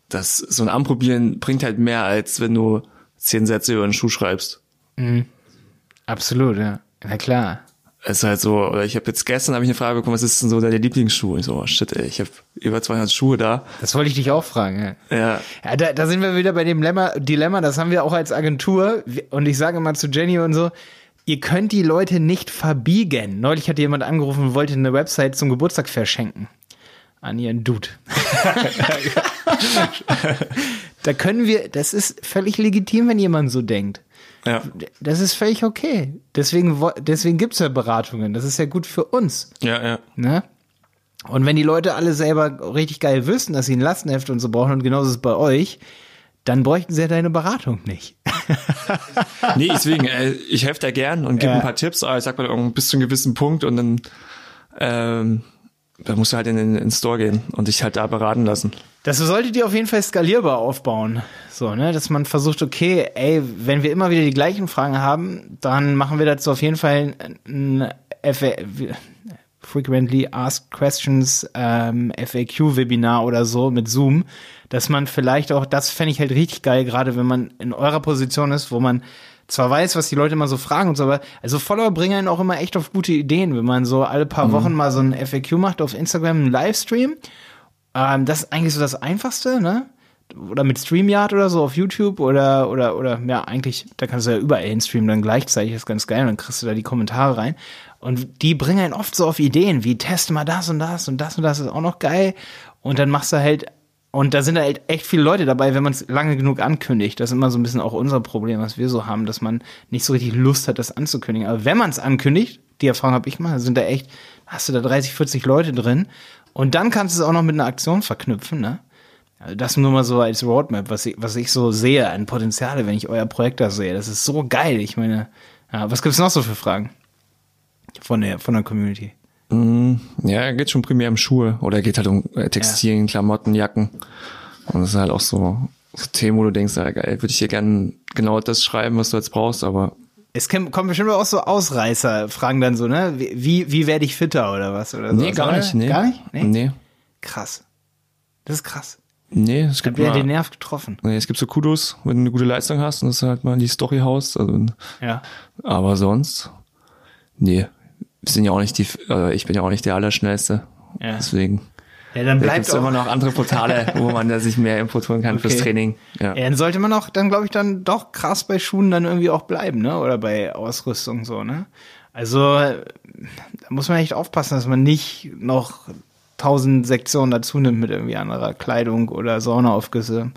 Das, so ein Anprobieren bringt halt mehr, als wenn du zehn Sätze über einen Schuh schreibst. Absolut, ja. Na klar. Es ist halt so, oder ich habe jetzt gestern habe ich eine Frage bekommen, was ist denn so deine Lieblingsschuh? Ich so, oh shit, ey, ich habe über 200 Schuhe da. Das wollte ich dich auch fragen, ja. Ja, Ja, da, da sind wir wieder bei dem Lemma, Dilemma, das haben wir auch als Agentur. Und ich sage mal zu Jenny und so, ihr könnt die Leute nicht verbiegen. Neulich hat jemand angerufen und wollte eine Website zum Geburtstag verschenken. An ihren Dude. da können wir, das ist völlig legitim, wenn jemand so denkt. Ja, Das ist völlig okay. Deswegen, deswegen gibt's ja Beratungen. Das ist ja gut für uns. ja, ja. Ne? Und wenn die Leute alle selber richtig geil wüssten, dass sie ein Lastenheft und so brauchen und genauso ist es bei euch, dann bräuchten sie ja deine Beratung nicht. Nee, deswegen, äh, ich helfe da gern und gebe Ja. ein paar Tipps, aber ich sag mal bis zu einem gewissen Punkt und dann ähm, da musst du halt in den, in den Store gehen und dich halt da beraten lassen. Das solltet ihr auf jeden Fall skalierbar aufbauen. So, ne, dass man versucht, okay, ey, wenn wir immer wieder die gleichen Fragen haben, dann machen wir dazu auf jeden Fall ein Frequently Asked Questions ähm, FAQ-Webinar oder so mit Zoom, dass man vielleicht auch, das fände ich halt richtig geil, gerade wenn man in eurer Position ist, wo man zwar weiß, was die Leute immer so fragen und so, aber also Follower bringen einen auch immer echt auf gute Ideen, wenn man so alle paar Wochen mal so ein FAQ macht auf Instagram, einen Livestream. Ähm, das ist eigentlich so das Einfachste, ne? Oder mit StreamYard oder so auf YouTube oder, oder, oder, ja, eigentlich, da kannst du ja überall hinstreamen dann gleichzeitig, das ist ganz geil, und dann kriegst du da die Kommentare rein. Und die bringen einen oft so auf Ideen, wie teste mal das und das und das und das ist auch noch geil. Und dann machst du halt, und da sind halt echt viele Leute dabei, wenn man es lange genug ankündigt. Das ist immer so ein bisschen auch unser Problem, was wir so haben, dass man nicht so richtig Lust hat, das anzukündigen. Aber wenn man es ankündigt, die Erfahrung habe ich mal, sind da echt, hast du da 30, 40 Leute drin. Und dann kannst du es auch noch mit einer Aktion verknüpfen, ne? Also das nur mal so als Roadmap, was ich, was ich so sehe an Potenziale, wenn ich euer Projekt da sehe. Das ist so geil. Ich meine, ja, was gibt's noch so für Fragen? Von der, von der Community. Ja, geht schon primär um Schuhe oder geht halt um äh, Textilien, Klamotten, Jacken. Und das ist halt auch so, so Themen, wo du denkst, ja, geil, würde ich hier gerne genau das schreiben, was du jetzt brauchst, aber Es kommen bestimmt auch so Ausreißer, fragen dann so, ne? Wie, wie, werde ich fitter oder was? Oder nee, gar nicht, nee. Gar nicht? Nee? Nee. Krass. Das ist krass. Nee, es Hat gibt mal, den Nerv getroffen. nee, es gibt so Kudos, wenn du eine gute Leistung hast und das halt mal die Story haust, also, Ja. aber sonst, nee, sind ja auch nicht die, äh, ich bin ja auch nicht der Allerschnellste. Ja. Deswegen. Ja, dann Da bleibt gibt's immer noch andere Portale, wo man da sich mehr Input holen kann fürs Okay. Training. Ja. Ja, dann sollte man auch, dann glaube ich, dann doch krass bei Schuhen dann irgendwie auch bleiben, ne? Oder bei Ausrüstung so, ne? Also, da muss man echt aufpassen, dass man nicht noch tausend Sektionen dazu nimmt mit irgendwie anderer Kleidung oder Saunaaufgüsse.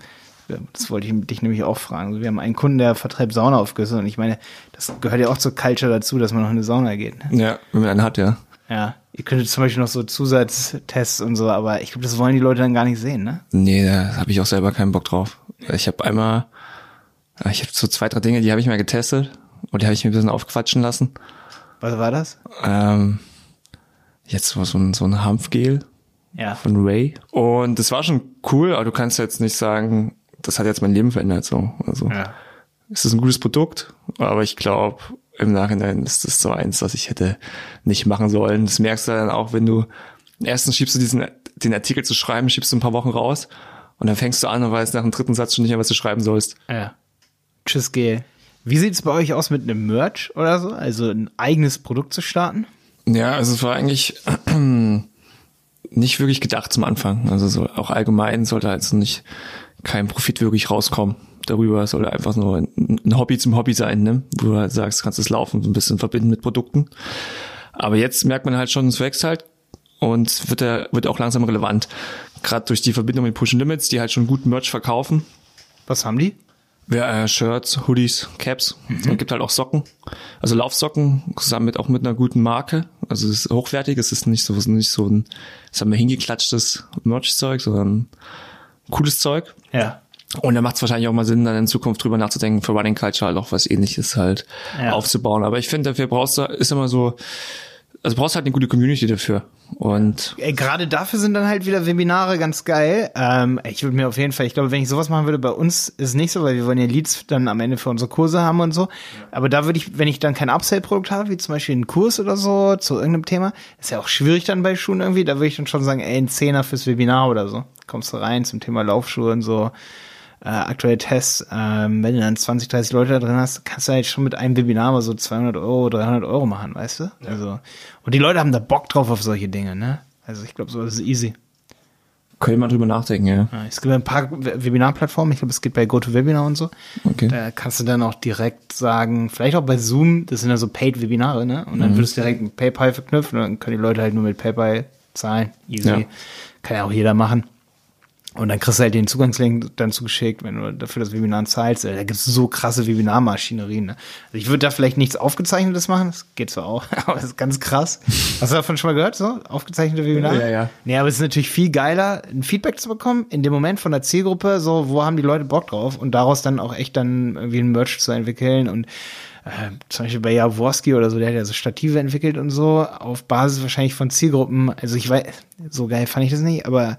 Das wollte ich dich nämlich auch fragen. Also, Wir haben einen Kunden, der vertreibt Saunaaufgüsse und ich meine, das gehört ja auch zur Culture dazu, dass man noch in eine Sauna geht. Ne? ja, wenn man einen hat, ja. Ja. Ihr könntet zum Beispiel noch so Zusatztests und so, aber ich glaube, das wollen die Leute dann gar nicht sehen, ne? Nee, da habe ich auch selber keinen Bock drauf. Ich habe einmal, ah, ich habe so zwei, drei Dinge, die habe ich mal getestet und die habe ich mir ein bisschen aufquatschen lassen. Was war das? Ähm, jetzt so so ein, so ein Hanfgel Ja. von Ray. Und das war schon cool, aber du kannst jetzt nicht sagen, das hat jetzt mein Leben verändert. So. Also Ja. es ist ein gutes Produkt, aber ich glaube, im Nachhinein ist das so eins, was ich hätte nicht machen sollen. Das merkst du dann auch, wenn du erstens schiebst du diesen den Artikel zu schreiben, schiebst du ein paar Wochen raus und dann fängst du an und weißt nach dem dritten Satz schon nicht mehr, was du schreiben sollst. Ja. Tschüss, Gel. Wie sieht's bei euch aus mit einem Merch oder so? Also ein eigenes Produkt zu starten? Ja, also es war eigentlich nicht wirklich gedacht zum Anfang. Also so auch allgemein sollte also nicht kein Profit wirklich rauskommen. Darüber Es sollte einfach nur ein Hobby zum Hobby sein, ne? Wo du halt sagst, kannst es laufen, ein bisschen verbinden mit Produkten. Aber jetzt merkt man halt schon, es wächst halt und wird, ja, wird auch langsam relevant. gerade durch die Verbindung mit Push Limits, die halt schon guten Merch verkaufen. Was haben die? Ja, äh, Shirts, Hoodies, Caps. Mhm. Es gibt halt auch Socken. Also Laufsocken zusammen mit auch mit einer guten Marke. Also es ist hochwertig, es ist nicht so nicht so ein, sagen wir hingeklatschtes Merch-Zeug, sondern cooles Zeug. Ja. Und da macht es wahrscheinlich auch mal Sinn, dann in Zukunft drüber nachzudenken, für Running Culture halt auch was ähnliches halt Ja. aufzubauen. Aber ich finde, dafür brauchst du, ist immer so, also brauchst halt eine gute Community dafür. Und Gerade dafür sind dann halt wieder Webinare ganz geil. Ähm, ich würde mir auf jeden Fall, ich glaube, wenn ich sowas machen würde, bei uns ist es nicht so, weil wir wollen ja Leads dann am Ende für unsere Kurse haben und so. Aber da würde ich, wenn ich dann kein Upsell-Produkt habe, wie zum Beispiel einen Kurs oder so zu irgendeinem Thema, ist ja auch schwierig dann bei Schuhen irgendwie, da würde ich dann schon sagen, ey, ein Zehner fürs Webinar oder so. Kommst du rein zum Thema Laufschuhe und so. Äh, aktuelle Tests, ähm, wenn du dann 20, 30 Leute da drin hast, kannst du halt schon mit einem Webinar mal so 200 Euro, 300 Euro machen, weißt du? Also, und die Leute haben da Bock drauf auf solche Dinge, ne? Also ich glaube, so ist es easy. können wir mal drüber nachdenken, ja. Ja, Es gibt ein paar We- Webinarplattformen, ich glaube, es geht bei GoToWebinar und so. Okay. Da kannst du dann auch direkt sagen, vielleicht auch bei Zoom, das sind ja so Paid-Webinare, ne? Und dann würdest du direkt mit PayPal verknüpfen und dann können die Leute halt nur mit PayPal zahlen. Easy. Ja. Kann ja auch jeder machen. Und dann kriegst du halt den Zugangslink dann zugeschickt, wenn du dafür das Webinar zahlst. Da gibt's so krasse Webinarmaschinerien. Ne? Also ich würde da vielleicht nichts Aufgezeichnetes machen, das geht zwar auch, aber das ist ganz krass. Hast du davon schon mal gehört, so? Aufgezeichnete Webinare? Ja, ja. Nee, aber es ist natürlich viel geiler, ein Feedback zu bekommen, in dem Moment von der Zielgruppe, so, wo haben die Leute Bock drauf und daraus dann auch echt dann irgendwie ein Merch zu entwickeln und äh, zum Beispiel bei Jaworski oder so, der hat ja so Stative entwickelt und so, auf Basis wahrscheinlich von Zielgruppen, also ich weiß, so geil fand ich das nicht, aber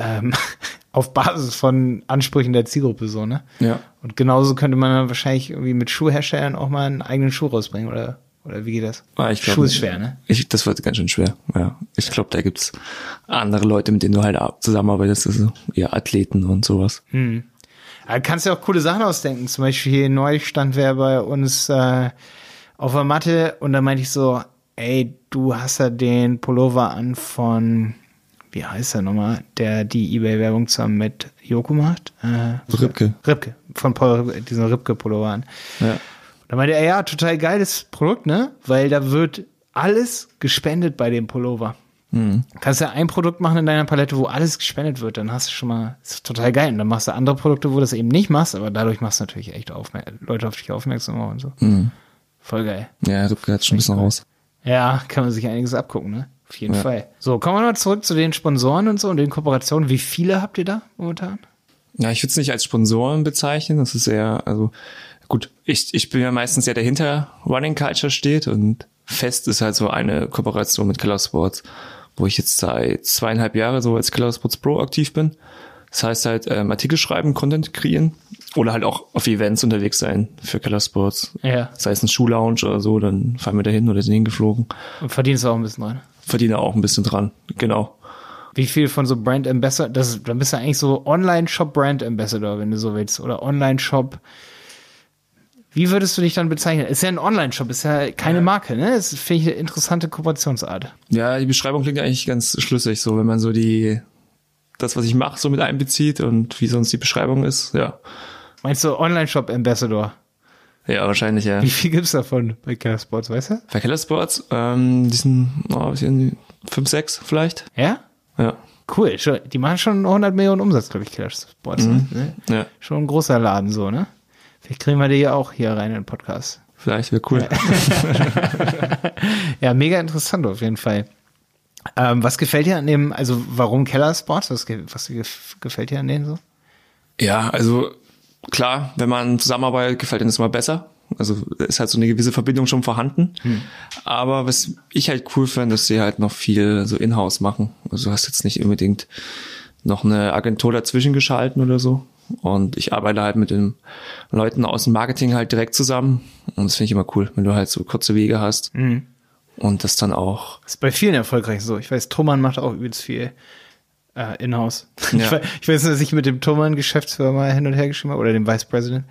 ähm, auf Basis von Ansprüchen der Zielgruppe so, ne? Ja. Und genauso könnte man dann wahrscheinlich irgendwie mit Schuhherstellern auch mal einen eigenen Schuh rausbringen, oder, oder wie geht das? Ah, ich glaub, Schuh ist schwer, ne? Ich, das wird ganz schön schwer. Ja. Ich glaube, da gibt's andere Leute, mit denen du halt zusammenarbeitest, also eher Athleten und sowas. Hm. Da kannst du auch coole Sachen ausdenken. Zum Beispiel hier neulich stand wer bei uns äh, auf der Matte und da meinte ich so, ey, du hast ja den Pullover an von, wie heißt er nochmal, der die Ebay-Werbung zusammen mit Joko macht? Äh, Ribke. Ribke, von Paul, diesen Ribke-Pullover an. Ja. Da meinte er, ja, total geiles Produkt, ne? Weil da wird alles gespendet bei dem Pullover. Kannst ja ein Produkt machen in deiner Palette, wo alles gespendet wird, dann hast du schon mal, ist total geil. Und dann machst du andere Produkte, wo du das eben nicht machst, aber dadurch machst du natürlich echt aufmer Leute auf dich aufmerksam und so. Voll geil. Ja, Ribke hat schon ein bisschen raus. Ja, kann man sich einiges abgucken, ne? Auf jeden Fall. So, kommen wir mal zurück zu den Sponsoren und so und den Kooperationen. Wie viele habt ihr da momentan? Ja, ich würde es nicht als Sponsoren bezeichnen. Das ist eher, also gut, ich, ich bin ja meistens ja der hinter Running Culture steht und Fest ist halt so eine Kooperation mit Killer Sports, wo ich jetzt seit zweieinhalb Jahre so als Killer Sports Pro aktiv bin. Das heißt halt ähm, Artikel schreiben, Content kreieren oder halt auch auf Events unterwegs sein für Killer Sports. Ja. Sei es ein Schuhlounge oder so, dann fahren wir dahin oder sind hingeflogen. Und verdienst du auch ein bisschen dran. Verdiene auch ein bisschen dran, genau. Wie viel von so Brand Ambassador, das, ist- dann bist du eigentlich so Online-Shop Brand Ambassador, wenn du so willst, oder Online-Shop. Wie würdest du dich dann bezeichnen? Ist ja ein Online-Shop, ist ja keine Marke, ne? Das finde ich eine interessante Kooperationsart. Ja, die Beschreibung klingt eigentlich ganz schlüssig, so wenn man so die das, was ich mache, so mit einbezieht und wie sonst die Beschreibung ist. Ja, Meinst du Online-Shop Ambassador? Ja, wahrscheinlich ja. Wie viel gibt's davon bei Keller Sports, weißt du? Bei Keller Sports, ähm, die sind oh, fünf, sechs vielleicht. Ja? Ja, Cool. Die machen schon 100 Millionen Umsatz, glaube ich, Keller Sports. Ne? ja, Schon ein großer Laden so, ne? Vielleicht kriegen wir die ja auch hier rein in den Podcast. vielleicht wäre cool. Ja, mega interessant auf jeden Fall. Ähm, was gefällt dir an dem, also warum Keller Sports? Was, ge- was gef- gefällt dir an denen so? Ja, also klar, wenn man zusammenarbeitet, gefällt einem das immer besser. Also ist halt so eine gewisse Verbindung schon vorhanden. Aber was ich halt cool finde, dass sie halt noch viel so in-house machen. Also du hast jetzt nicht unbedingt noch eine Agentur dazwischen geschalten oder so. Und ich arbeite halt mit den Leuten aus dem Marketing halt direkt zusammen. Und das finde ich immer cool, wenn du halt so kurze Wege hast. Und das dann auch Das ist bei vielen erfolgreich so. Ich weiß, Thomann macht auch übelst viel äh, in-house. Ja. Ich, we- ich weiß, dass ich mit dem Thomann Geschäftsführer mal hin und her geschrieben habe oder dem Vice President.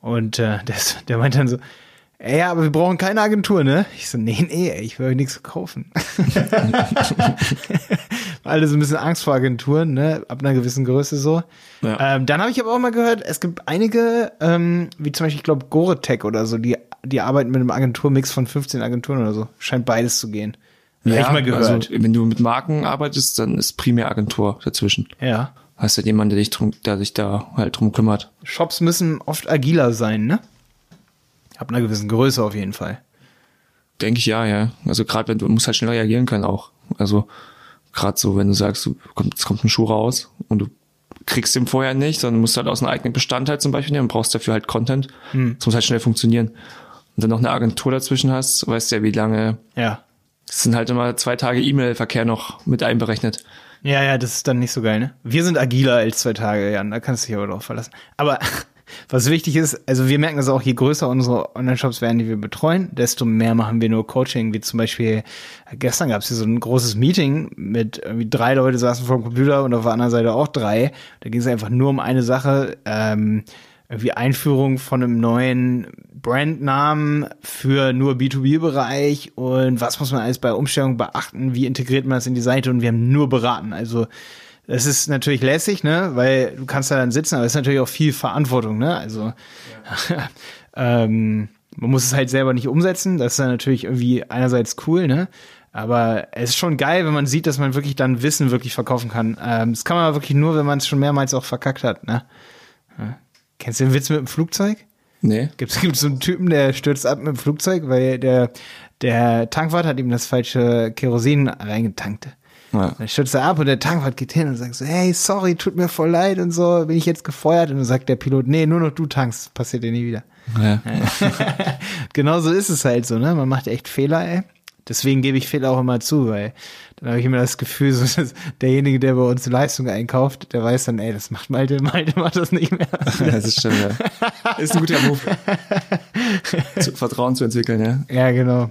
Und äh, der, ist- der meint dann so, ey, ja, aber wir brauchen keine Agentur, ne? Ich so, nee, nee, ich will euch nichts verkaufen. Alle so ein bisschen Angst vor Agenturen, ne? Ab einer gewissen Größe so. Ja. Ähm, dann habe ich aber auch mal gehört, es gibt einige, ähm, wie zum Beispiel, ich glaube, Goretech oder so, die, die arbeiten mit einem Agenturmix von 15 Agenturen oder so. Scheint beides zu gehen. Hab ich mal gehört. Also, wenn du mit Marken arbeitest, dann ist primär Agentur dazwischen. ja. Hast du jemanden, der dich drum, der sich da halt drum kümmert. Shops müssen oft agiler sein, ne? Ab einer gewissen Größe auf jeden Fall. Denke ich ja, ja. Also gerade wenn du musst halt schnell reagieren können auch. Also gerade so, wenn du sagst, du kommt, es kommt ein Schuh raus und du kriegst den vorher nicht, dann musst du halt aus einem eigenen Bestandteil zum Beispiel nehmen und brauchst dafür halt Content. Das muss halt schnell funktionieren. Und dann noch eine Agentur dazwischen hast, weißt du ja, wie lange. Ja. Es sind halt immer zwei Tage E-Mail-Verkehr noch mit einberechnet. Ja, ja, das ist dann nicht so geil, ne? Wir sind agiler als zwei Tage, Jan, da kannst du dich aber drauf verlassen. Aber was wichtig ist, also wir merken das auch, je größer unsere Online-Shops werden, die wir betreuen, desto mehr machen wir nur Coaching, wie zum Beispiel, gestern gab es hier so ein großes Meeting mit irgendwie drei Leute saßen vor dem Computer und auf der anderen Seite auch drei. Da ging es einfach nur um eine Sache, ähm, irgendwie Einführung von einem neuen Brandnamen für nur B2B-Bereich und was muss man alles bei Umstellung beachten, wie integriert man das in die Seite und wir haben nur beraten. Also das ist natürlich lässig, ne, weil du kannst da dann sitzen, aber es ist natürlich auch viel Verantwortung, ne, also ähm, man muss es halt selber nicht umsetzen, das ist dann natürlich irgendwie einerseits cool, ne, aber es ist schon geil, wenn man sieht, dass man wirklich dann Wissen wirklich verkaufen kann. Ähm, das kann man aber wirklich nur, wenn man es schon mehrmals auch verkackt hat, ne. Ja. Kennst du den Witz mit dem Flugzeug? Nee. Gibt es so einen Typen, der stürzt ab mit dem Flugzeug, weil der, der Tankwart hat ihm das falsche Kerosin reingetankt. Ja. Dann stürzt er ab und der Tankwart geht hin und sagt so, hey, sorry, tut mir voll leid und so, bin ich jetzt gefeuert? Und dann sagt der Pilot, nee, nur noch du tankst, passiert dir nie wieder. Ja. genau so ist es halt so, ne? Man macht echt Fehler, ey. Deswegen gebe ich Fehler auch immer zu, weil dann habe ich immer das Gefühl, so, dass derjenige, der bei uns Leistung einkauft, der weiß dann, ey, das macht Malte, Malte macht das nicht mehr. Das ist schon, ja. Ist ein guter Move. zu, Vertrauen zu entwickeln, ja. Ja, genau.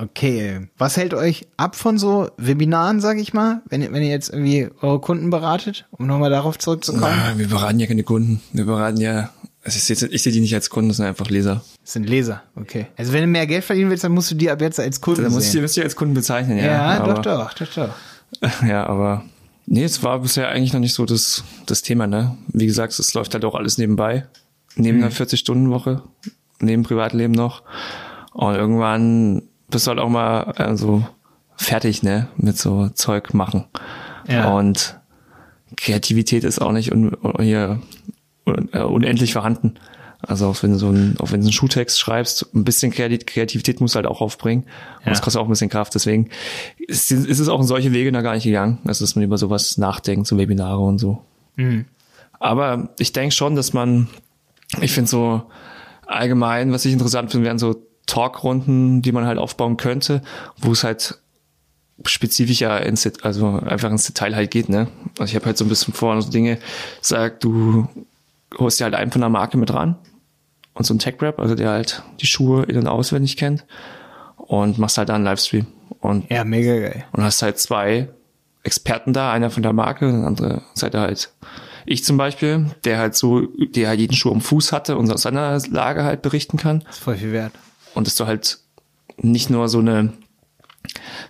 Okay, was hält euch ab von so Webinaren, sag ich mal, wenn, ihr- wenn ihr jetzt irgendwie eure Kunden beratet, um nochmal darauf zurückzukommen? Ah, wir beraten ja keine Kunden. Wir beraten ja, also ich sehe ich sehe die nicht als Kunden, das sind einfach Leser. Das sind Leser, okay. Also wenn du mehr Geld verdienen willst, dann musst du die ab jetzt als Kunden Da muss ich die, sehen. müsst ihr als Kunden bezeichnen, ja. Ja, aber, doch, doch, doch, doch. Ja, aber nee, es war bisher eigentlich noch nicht so das, das Thema, ne? Wie gesagt, es läuft halt auch alles nebenbei. Neben Mhm. einer 40-Stunden-Woche, neben Privatleben noch. Und irgendwann bist du halt auch mal äh, so fertig, ne? Mit so Zeug machen. Ja. Und Kreativität ist auch nicht un, un, hier, unendlich vorhanden. Also auch wenn du so ein, auch wenn du einen Schuhtext schreibst, ein bisschen Kreativ- Kreativität musst du halt auch aufbringen. Und Ja. das kostet auch ein bisschen Kraft. Deswegen ist, ist es auch in solche Wege da gar nicht gegangen. Also dass man über sowas nachdenkt, so Webinare und so. Mhm. Aber ich denke schon, dass man, ich finde so allgemein, was ich interessant finde, wären so Talkrunden, die man halt aufbauen könnte, wo es halt spezifischer ins, also einfach ins Detail halt geht, ne? Also ich habe halt so ein bisschen vor, so Dinge, sag, du holst dir halt einen von der Marke mit ran und so ein Tech-Rap, also der halt die Schuhe in- und auswendig kennt und machst halt da einen Livestream und Ja, mega geil. und hast halt zwei Experten da, einer von der Marke und andere Seite halt ich zum Beispiel, der halt so, der halt jeden Schuh am Fuß hatte und aus seiner Lage halt berichten kann. Das ist voll viel wert. Und dass du halt nicht nur so eine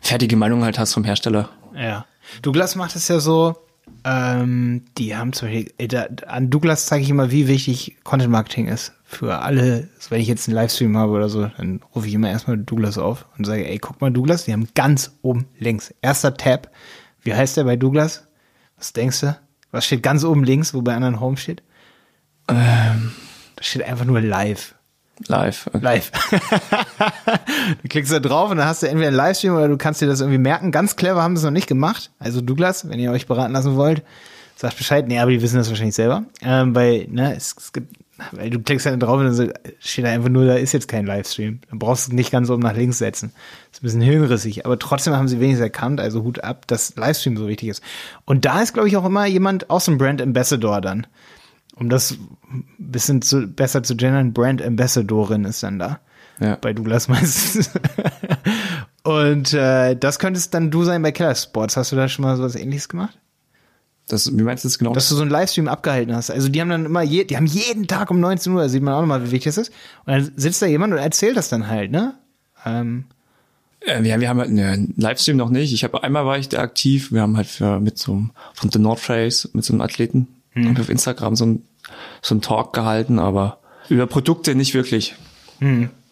fertige Meinung halt hast vom Hersteller. Ja. Douglas macht es ja so, ähm, die haben zum Beispiel, ey, da, an Douglas zeige ich immer, wie wichtig Content Marketing ist. Für alle, also wenn ich jetzt einen Livestream habe oder so, dann rufe ich immer erstmal Douglas auf und sage, ey, guck mal, Douglas, die haben ganz oben links. Erster Tab. Wie heißt der bei Douglas? Was denkst du? Was steht ganz oben links, wo bei anderen Home steht? Ähm, Da steht einfach nur live. Live. Okay. Live. du klickst da drauf und dann hast du entweder einen Livestream oder du kannst dir das irgendwie merken. Ganz clever haben sie es noch nicht gemacht. Also Douglas, wenn ihr euch beraten lassen wollt, sagt Bescheid. Nee, aber die wissen das wahrscheinlich selber. Ähm, weil, ne, es, es gibt, weil du klickst dann drauf und dann steht da einfach nur, da ist jetzt kein Livestream. Dann brauchst du nicht ganz oben nach links setzen. Das ist ein bisschen hirnrissig. Aber trotzdem haben sie wenigstens erkannt, also Hut ab, dass Livestream so wichtig ist. Und da ist, glaube ich, auch immer jemand aus dem Brand Ambassador dann. Um das ein bisschen zu, besser zu gendern, Brand Ambassadorin ist dann da Ja. bei Douglas meistens. Und äh, das könntest dann du sein bei Keller Sports. Hast du da schon mal sowas ähnliches gemacht? Das, wie meinst du das genau? Dass du so einen Livestream abgehalten hast. Also die haben dann immer, je, die haben jeden Tag um 19 Uhr, da sieht man auch nochmal, wie wichtig das ist. Und dann sitzt da jemand und erzählt das dann halt, ne? Ähm, Äh, wir, wir haben halt einen Livestream noch nicht. Ich habe einmal war ich da aktiv. Wir haben halt für, mit so einem von The North Face mit so einem Athleten wir auf Instagram so ein so ein Talk gehalten, aber über Produkte nicht wirklich.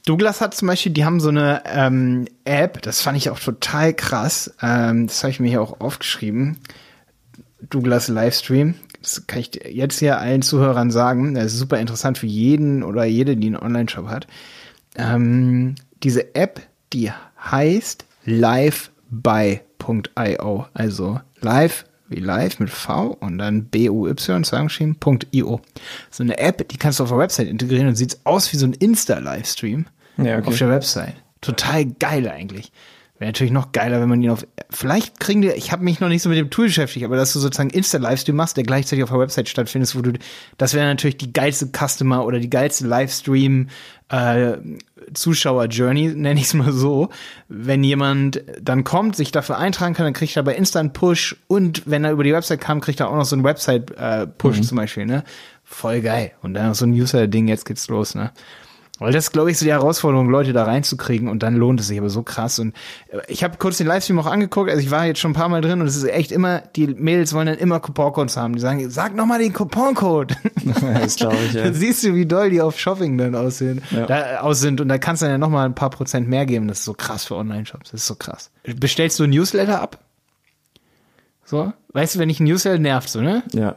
Douglas hat zum Beispiel, die haben so eine ähm, App, das fand ich auch total krass. Ähm, das habe ich mir hier auch aufgeschrieben. Douglas Livestream. Das kann ich jetzt hier allen Zuhörern sagen. Das ist super interessant für jeden oder jede, die einen Online-Shop hat. Ähm, diese App, die heißt livebuy.io. Also live wie live mit V und dann B-U-Y zusammengeschrieben.io. So eine App, die kannst du auf der Website integrieren und sieht aus wie so ein Insta-Livestream Ja, okay. auf der Website. Total geil eigentlich. Wäre natürlich noch geiler, wenn man ihn auf. Vielleicht kriegen die, ich habe mich noch nicht so mit dem Tool beschäftigt, aber dass du sozusagen Insta-Livestream machst, der gleichzeitig auf der Website stattfindet, wo du, das wäre natürlich die geilste Customer oder die geilste Livestream äh, Zuschauer-Journey, nenne ich es mal so. Wenn jemand dann kommt, sich dafür eintragen kann, dann kriegt er bei Insta einen Push und wenn er über die Website kam, kriegt er auch noch so einen Website-Push zum Beispiel, ne? Voll geil. Und dann noch so ein User-Ding, jetzt geht's los, ne? Weil das ist, glaube ich, so die Herausforderung, Leute da reinzukriegen und dann lohnt es sich aber so krass. Und äh, ich habe kurz den Livestream auch angeguckt, also ich war jetzt schon ein paar Mal drin und es ist echt immer, die Mädels wollen dann immer Couponcodes haben. Die sagen, sag noch mal den Couponcode. das glaube ich, ja. Dann siehst du, wie doll die auf Shopping dann aussehen, Ja. da aus sind. Und da kannst du dann ja noch mal ein paar Prozent mehr geben. Das ist so krass für Online-Shops. Das ist so krass. Bestellst du ein Newsletter ab? So? Weißt du, wenn ich ein Newsletter nervt so, ne? ja.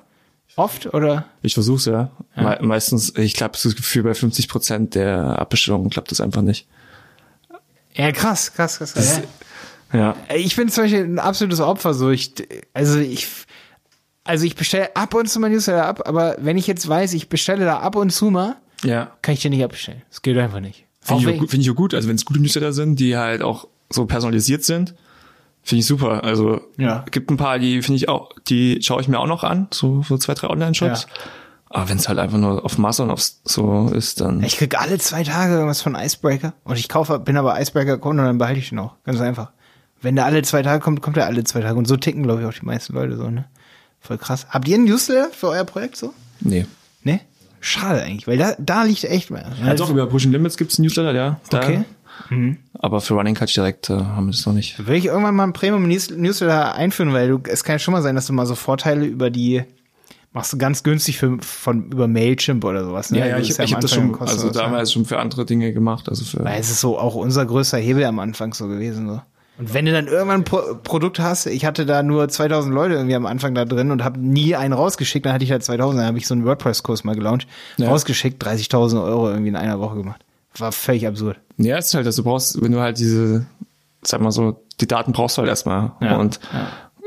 Oft oder? Ich versuch's ja. Me meistens, ich glaube, das Gefühl bei 50 Prozent der Abbestellungen klappt das einfach nicht. Ja, krass, krass, krass. krass. Ja. Ich bin zum Beispiel ein absolutes Opfer. So, ich, also ich, also ich bestelle ab und zu mein Newsletter ab, aber wenn ich jetzt weiß, ich bestelle da ab und zu mal, Ja. kann ich den nicht abbestellen. Das geht einfach nicht. Finde ich, Auch auch gut- finde ich auch gut. Also wenn es gute Newsletter sind, die halt auch so personalisiert sind, finde ich super. Also Ja. gibt ein paar, die finde ich auch, die schaue ich mir auch noch an, so, so zwei, drei Online-Shops. Ja. Aber wenn es halt einfach nur auf Masse und auf so ist, dann. Ich krieg alle zwei Tage irgendwas von Icebreaker und ich kaufe, bin aber Icebreaker-Kunde und dann behalte ich den auch. Ganz einfach. Wenn der alle zwei Tage kommt, kommt er alle zwei Tage. Und so ticken, glaube ich, auch die meisten Leute so, ne? Voll krass. Habt ihr einen Newsletter für euer Projekt so? Nee. Ne? Schade eigentlich, weil da, da liegt echt mehr. Also auch über Pushing Limits gibt's einen Newsletter, ja. Da, Okay. Aber für Running Cut direkt äh, haben wir das noch nicht. Will ich irgendwann mal ein Premium News- Newsletter einführen, weil du, es kann ja schon mal sein, dass du mal so Vorteile über die machst du ganz günstig für, von, über Mailchimp oder sowas. Ne? Ja, ja, Das ich, ist ich habe das schon, kostenlos, also ja. damals schon für andere Dinge gemacht. Also für, Weil es ist so auch unser größter Hebel am Anfang so gewesen. So. Und wenn du dann irgendwann ein Pro Produkt hast, ich hatte da nur 2000 Leute irgendwie am Anfang da drin und habe nie einen rausgeschickt, dann hatte ich da 2000, dann habe ich so einen WordPress-Kurs mal gelauncht, Ja. rausgeschickt, 30.000 Euro irgendwie in einer Woche gemacht. War völlig absurd. Ja, es ist halt, dass du brauchst, wenn du halt diese, sag mal so, die Daten brauchst du halt erstmal. Ja, Und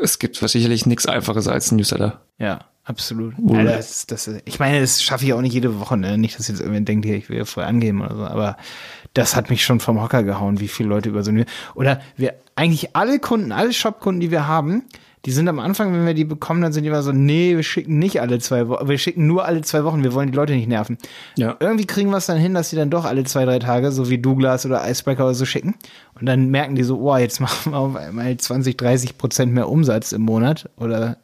es gibt sicherlich nichts einfaches als ein Newsletter. Ja, absolut. Ja, das, das, ich meine, das schaffe ich auch nicht jede Woche, ne? Nicht, dass jetzt irgendwer denkt, hier, ich will voll angeben oder so, aber das hat mich schon vom Hocker gehauen, wie viele Leute über so eine, oder wir, eigentlich alle Kunden, alle Shop-Kunden, die wir haben, die sind am Anfang, wenn wir die bekommen, dann sind die immer so, nee, wir schicken nicht alle zwei Wochen, wir schicken nur alle zwei Wochen, wir wollen die Leute nicht nerven. Ja. Irgendwie kriegen wir es dann hin, dass sie dann doch alle zwei, drei Tage, so wie Douglas oder Icebreaker oder so schicken. Und dann merken die so, oh, jetzt machen wir auf einmal 20, 30 Prozent mehr Umsatz im Monat oder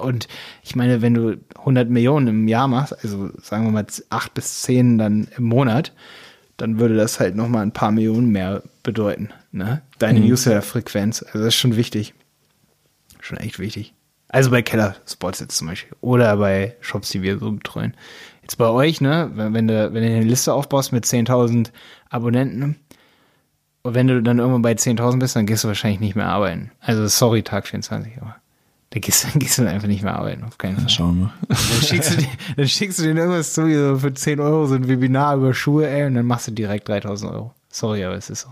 und ich meine, wenn du 100 Millionen im Jahr machst, also sagen wir mal 8 bis 10 dann im Monat, dann würde das halt noch mal ein paar Millionen mehr bedeuten, ne? Deine User-Frequenz, also das ist schon wichtig. Schon echt wichtig. Also bei Keller Sports jetzt zum Beispiel oder bei Shops, die wir so betreuen. Jetzt bei euch, ne, wenn, du, wenn du eine Liste aufbaust mit 10.000 Abonnenten und wenn du dann irgendwann bei 10.000 bist, dann gehst du wahrscheinlich nicht mehr arbeiten. Also sorry, Tag 24, aber da gehst, dann gehst du dann einfach nicht mehr arbeiten, auf keinen Fall. Schauen wir. Dann schickst du, dir, dann schickst du denen irgendwas zu, wie so für 10 Euro so ein Webinar über Schuhe, ey, und dann machst du direkt 3.000 Euro. Sorry, aber es ist so.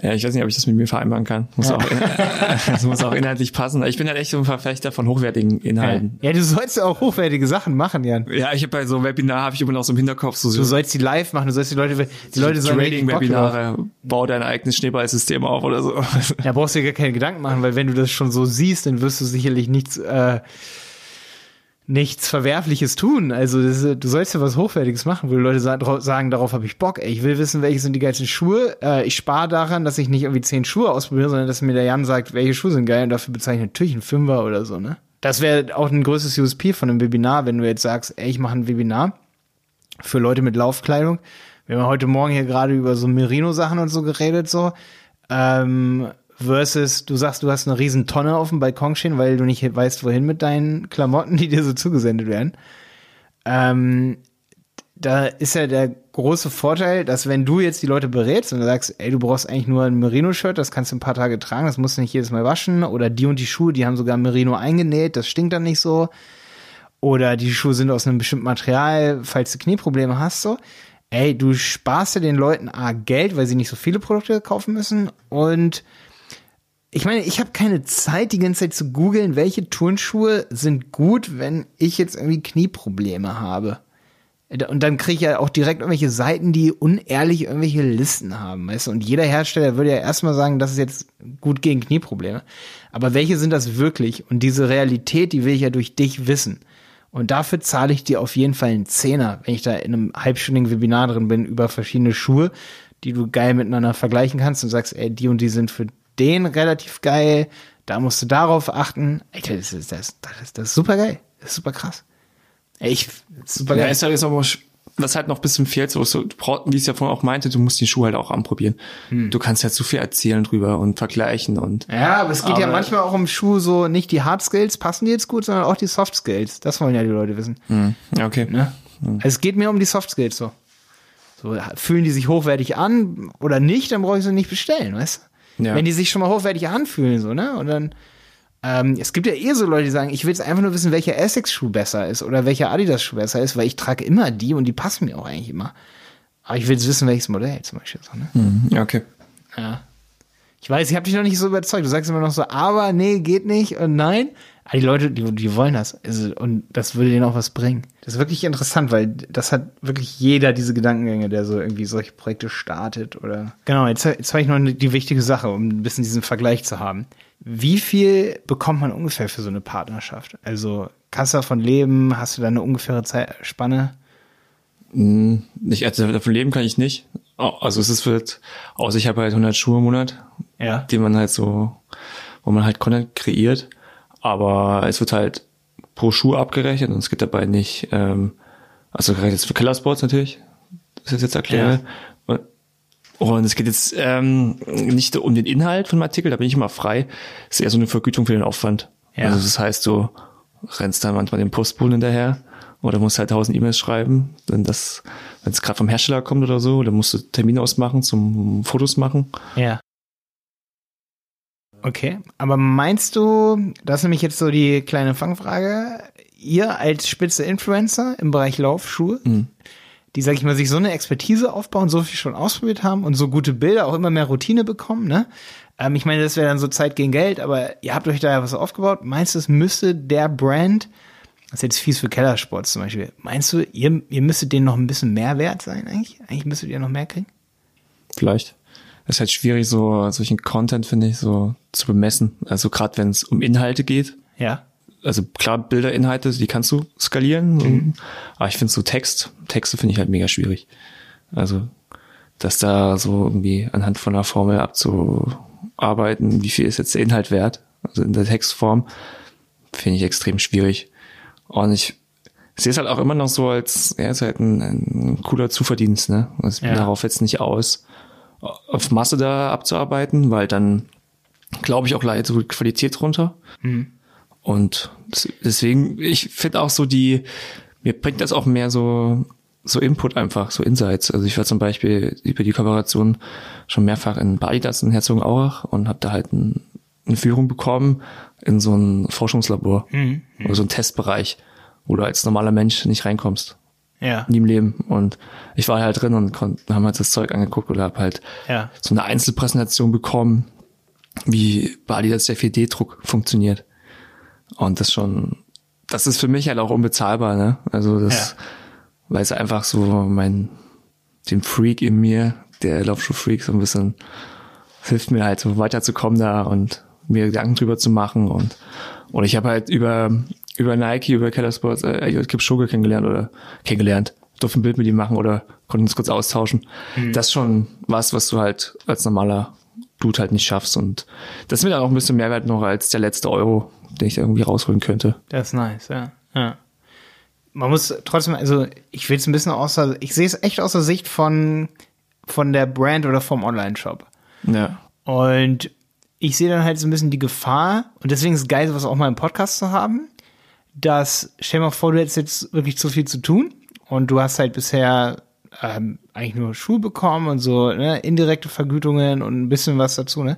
Ja, ich weiß nicht, ob ich das mit mir vereinbaren kann. Muss auch, das muss auch inhaltlich passen. Ich bin halt echt so ein Verfechter von hochwertigen Inhalten. Ja, du sollst ja auch hochwertige Sachen machen, Jan. Ja, ich habe bei so einem Webinar habe ich immer noch so im Hinterkopf so, Du so sollst die live machen, du sollst die Leute, die Leute Bock drauf. Trading-Webinare, bau dein eigenes Schneeballsystem auf oder so. Da brauchst du dir gar keine Gedanken machen, weil wenn du das schon so siehst, dann wirst du sicherlich nichts, äh, nichts Verwerfliches tun. Also ist- du sollst ja was Hochwertiges machen, wo die Leute sagen, darauf habe ich Bock. Ey, ich will wissen, welche sind die geilsten Schuhe. Äh, ich spare daran, dass ich nicht irgendwie zehn Schuhe ausprobiere, sondern dass mir der Jan sagt, welche Schuhe sind geil und dafür bezahle ich natürlich einen Fünfer oder so. Ne? Das wäre auch ein größtes USP von einem Webinar, wenn du jetzt sagst, ey, ich mache ein Webinar für Leute mit Laufkleidung. Wir haben heute Morgen hier gerade über so Merino-Sachen und so geredet, so. Ähm, versus, du sagst, du hast eine riesen Tonne auf dem Balkon stehen, weil du nicht weißt, wohin mit deinen Klamotten, die dir so zugesendet werden. Ähm, da ist ja der große Vorteil, dass wenn du jetzt die Leute berätst und sagst, ey, du brauchst eigentlich nur ein Merino-Shirt, das kannst du ein paar Tage tragen, das musst du nicht jedes Mal waschen. Oder die und die Schuhe, die haben sogar Merino eingenäht, das stinkt dann nicht so. Oder die Schuhe sind aus einem bestimmten Material, falls du Knieprobleme hast, so. Ey, du sparst ja den Leuten A Geld, weil sie nicht so viele Produkte kaufen müssen und ich meine, ich habe keine Zeit, die ganze Zeit zu googeln, welche Turnschuhe sind gut, wenn ich jetzt irgendwie Knieprobleme habe. Und dann kriege ich ja auch direkt irgendwelche Seiten, die unehrlich irgendwelche Listen haben, weißt du? Und jeder Hersteller würde ja erstmal sagen, das ist jetzt gut gegen Knieprobleme. Aber welche sind das wirklich? Und diese Realität, die will ich ja durch dich wissen. Und dafür zahle ich dir auf jeden Fall einen Zehner, wenn ich da in einem halbstündigen Webinar drin bin über verschiedene Schuhe, die du geil miteinander vergleichen kannst und sagst, ey, die und die sind für den relativ geil, da musst du darauf achten. Alter, das ist, das, das, ist, das ist super geil. Das ist super krass. Ich, super geil. Ja, ist halt jetzt aber, was halt noch ein bisschen fehlt, so, so wie es ja vorhin auch meinte, du musst die Schuhe halt auch anprobieren. Hm. Du kannst ja zu viel erzählen drüber und vergleichen und. Ja, aber es geht aber, ja manchmal auch um Schuhe so, nicht die Hard Skills passen die jetzt gut, sondern auch die Soft Skills. Das wollen ja die Leute wissen. Hm. Ja, okay. Ne? Hm. Also es geht mir um die Soft Skills so. So, fühlen die sich hochwertig an oder nicht, dann brauche ich sie nicht bestellen, weißt du? Ja. Wenn die sich schon mal hochwertig anfühlen, so, ne? Und dann, ähm, es gibt ja eh so Leute, die sagen, ich will jetzt einfach nur wissen, welcher Essex-Schuh besser ist oder welcher Adidas-Schuh besser ist, weil ich trage immer die und die passen mir auch eigentlich immer. Aber ich will jetzt wissen, welches Modell zum Beispiel. So, ne? Mhm, ja, okay. Ja. Ich weiß, ich habe dich noch nicht so überzeugt. Du sagst immer noch so, aber nee, geht nicht und nein. Aber die Leute, die, die wollen das. Also, und das würde denen auch was bringen. Das ist wirklich interessant, weil das hat wirklich jeder diese Gedankengänge, der so irgendwie solche Projekte startet oder. Genau, jetzt, jetzt habe ich noch die wichtige Sache, um ein bisschen diesen Vergleich zu haben. Wie viel bekommt man ungefähr für so eine Partnerschaft? Also kannst du davon leben? Hast du da eine ungefähre Zeitspanne? Hm, nicht, also davon leben kann ich nicht. Also es ist wird, außer ich habe halt 100 Schuhe im Monat, ja. die man halt so, wo man halt Content kreiert. Aber es wird halt pro Schuh abgerechnet und es gibt dabei nicht, ähm, also gerade jetzt für Killersports natürlich, das ist jetzt erkläre. Ja. Und es geht jetzt ähm, nicht um den Inhalt von dem Artikel, da bin ich immer frei. Es ist eher so eine Vergütung für den Aufwand. Ja. Also das heißt, du rennst dann manchmal den Postboten hinterher oder musst halt tausend E-Mails schreiben. Wenn das, wenn es gerade vom Hersteller kommt oder so, dann musst du Termine ausmachen zum Fotos machen. Ja. Okay, aber meinst du, das ist nämlich jetzt so die kleine Fangfrage, ihr als spitze Influencer im Bereich Laufschuhe, mhm die, sag ich mal, sich so eine Expertise aufbauen, so viel schon ausprobiert haben und so gute Bilder, auch immer mehr Routine bekommen, ne? Ähm, ich meine, das wäre dann so Zeit gegen Geld, aber ihr habt euch da ja was aufgebaut. Meinst du, es müsste der Brand, das ist jetzt fies für Kellersports zum Beispiel, meinst du, ihr, ihr müsstet denen noch ein bisschen mehr wert sein eigentlich? Eigentlich müsstet ihr noch mehr kriegen? Vielleicht. Es ist halt schwierig, so solchen Content, finde ich, so zu bemessen. Also gerade wenn es um Inhalte geht. Ja also klar, Bilderinhalte, die kannst du skalieren. Mhm. Aber ich finde so Text, Texte finde ich halt mega schwierig. Also, dass da so irgendwie anhand von einer Formel abzuarbeiten, wie viel ist jetzt der Inhalt wert, also in der Textform, finde ich extrem schwierig. Und ich sehe es halt auch immer noch so als, ja, ist halt ein, ein cooler Zuverdienst, ne? Also ich bin ja. darauf jetzt nicht aus, auf Masse da abzuarbeiten, weil dann glaube ich auch leider so Qualität runter. Mhm. Und deswegen, ich finde auch so die, mir bringt das auch mehr so, so Input einfach, so Insights. Also ich war zum Beispiel über die Kooperation schon mehrfach in Badidas in Herzogenaurach und habe da halt ein, eine Führung bekommen in so ein Forschungslabor mhm. oder so ein Testbereich, wo du als normaler Mensch nicht reinkommst. Ja. Nie im Leben. Und ich war halt drin und konnte, haben halt das Zeug angeguckt oder habe halt ja. so eine Einzelpräsentation bekommen, wie bei Adidas der 4D-Druck funktioniert. Und das schon, das ist für mich halt auch unbezahlbar, ne? Also das, ja. weil es einfach so mein, den Freak in mir, der Laufschuh-Freak so ein bisschen hilft mir halt so weiterzukommen da und mir Gedanken drüber zu machen und und ich habe halt über über Nike, über Keller Sports, äh, ich habe Schugel kennengelernt oder kennengelernt, durfte ein Bild mit ihm machen oder konnten uns kurz austauschen. Mhm. Das ist schon was, was du halt als normaler Dude halt nicht schaffst und das ist mir dann auch ein bisschen Mehrwert noch als der letzte Euro, den ich irgendwie rausholen könnte. Das ist nice, ja. ja. Man muss trotzdem, also ich will es ein bisschen außer, ich sehe es echt aus der Sicht von, von der Brand oder vom Online-Shop. Ja. Und ich sehe dann halt so ein bisschen die Gefahr, und deswegen ist es geil, sowas auch mal im Podcast zu haben, dass, stell dir mal vor, du hättest jetzt wirklich zu viel zu tun und du hast halt bisher ähm, eigentlich nur Schuhe bekommen und so ne, indirekte Vergütungen und ein bisschen was dazu, ne?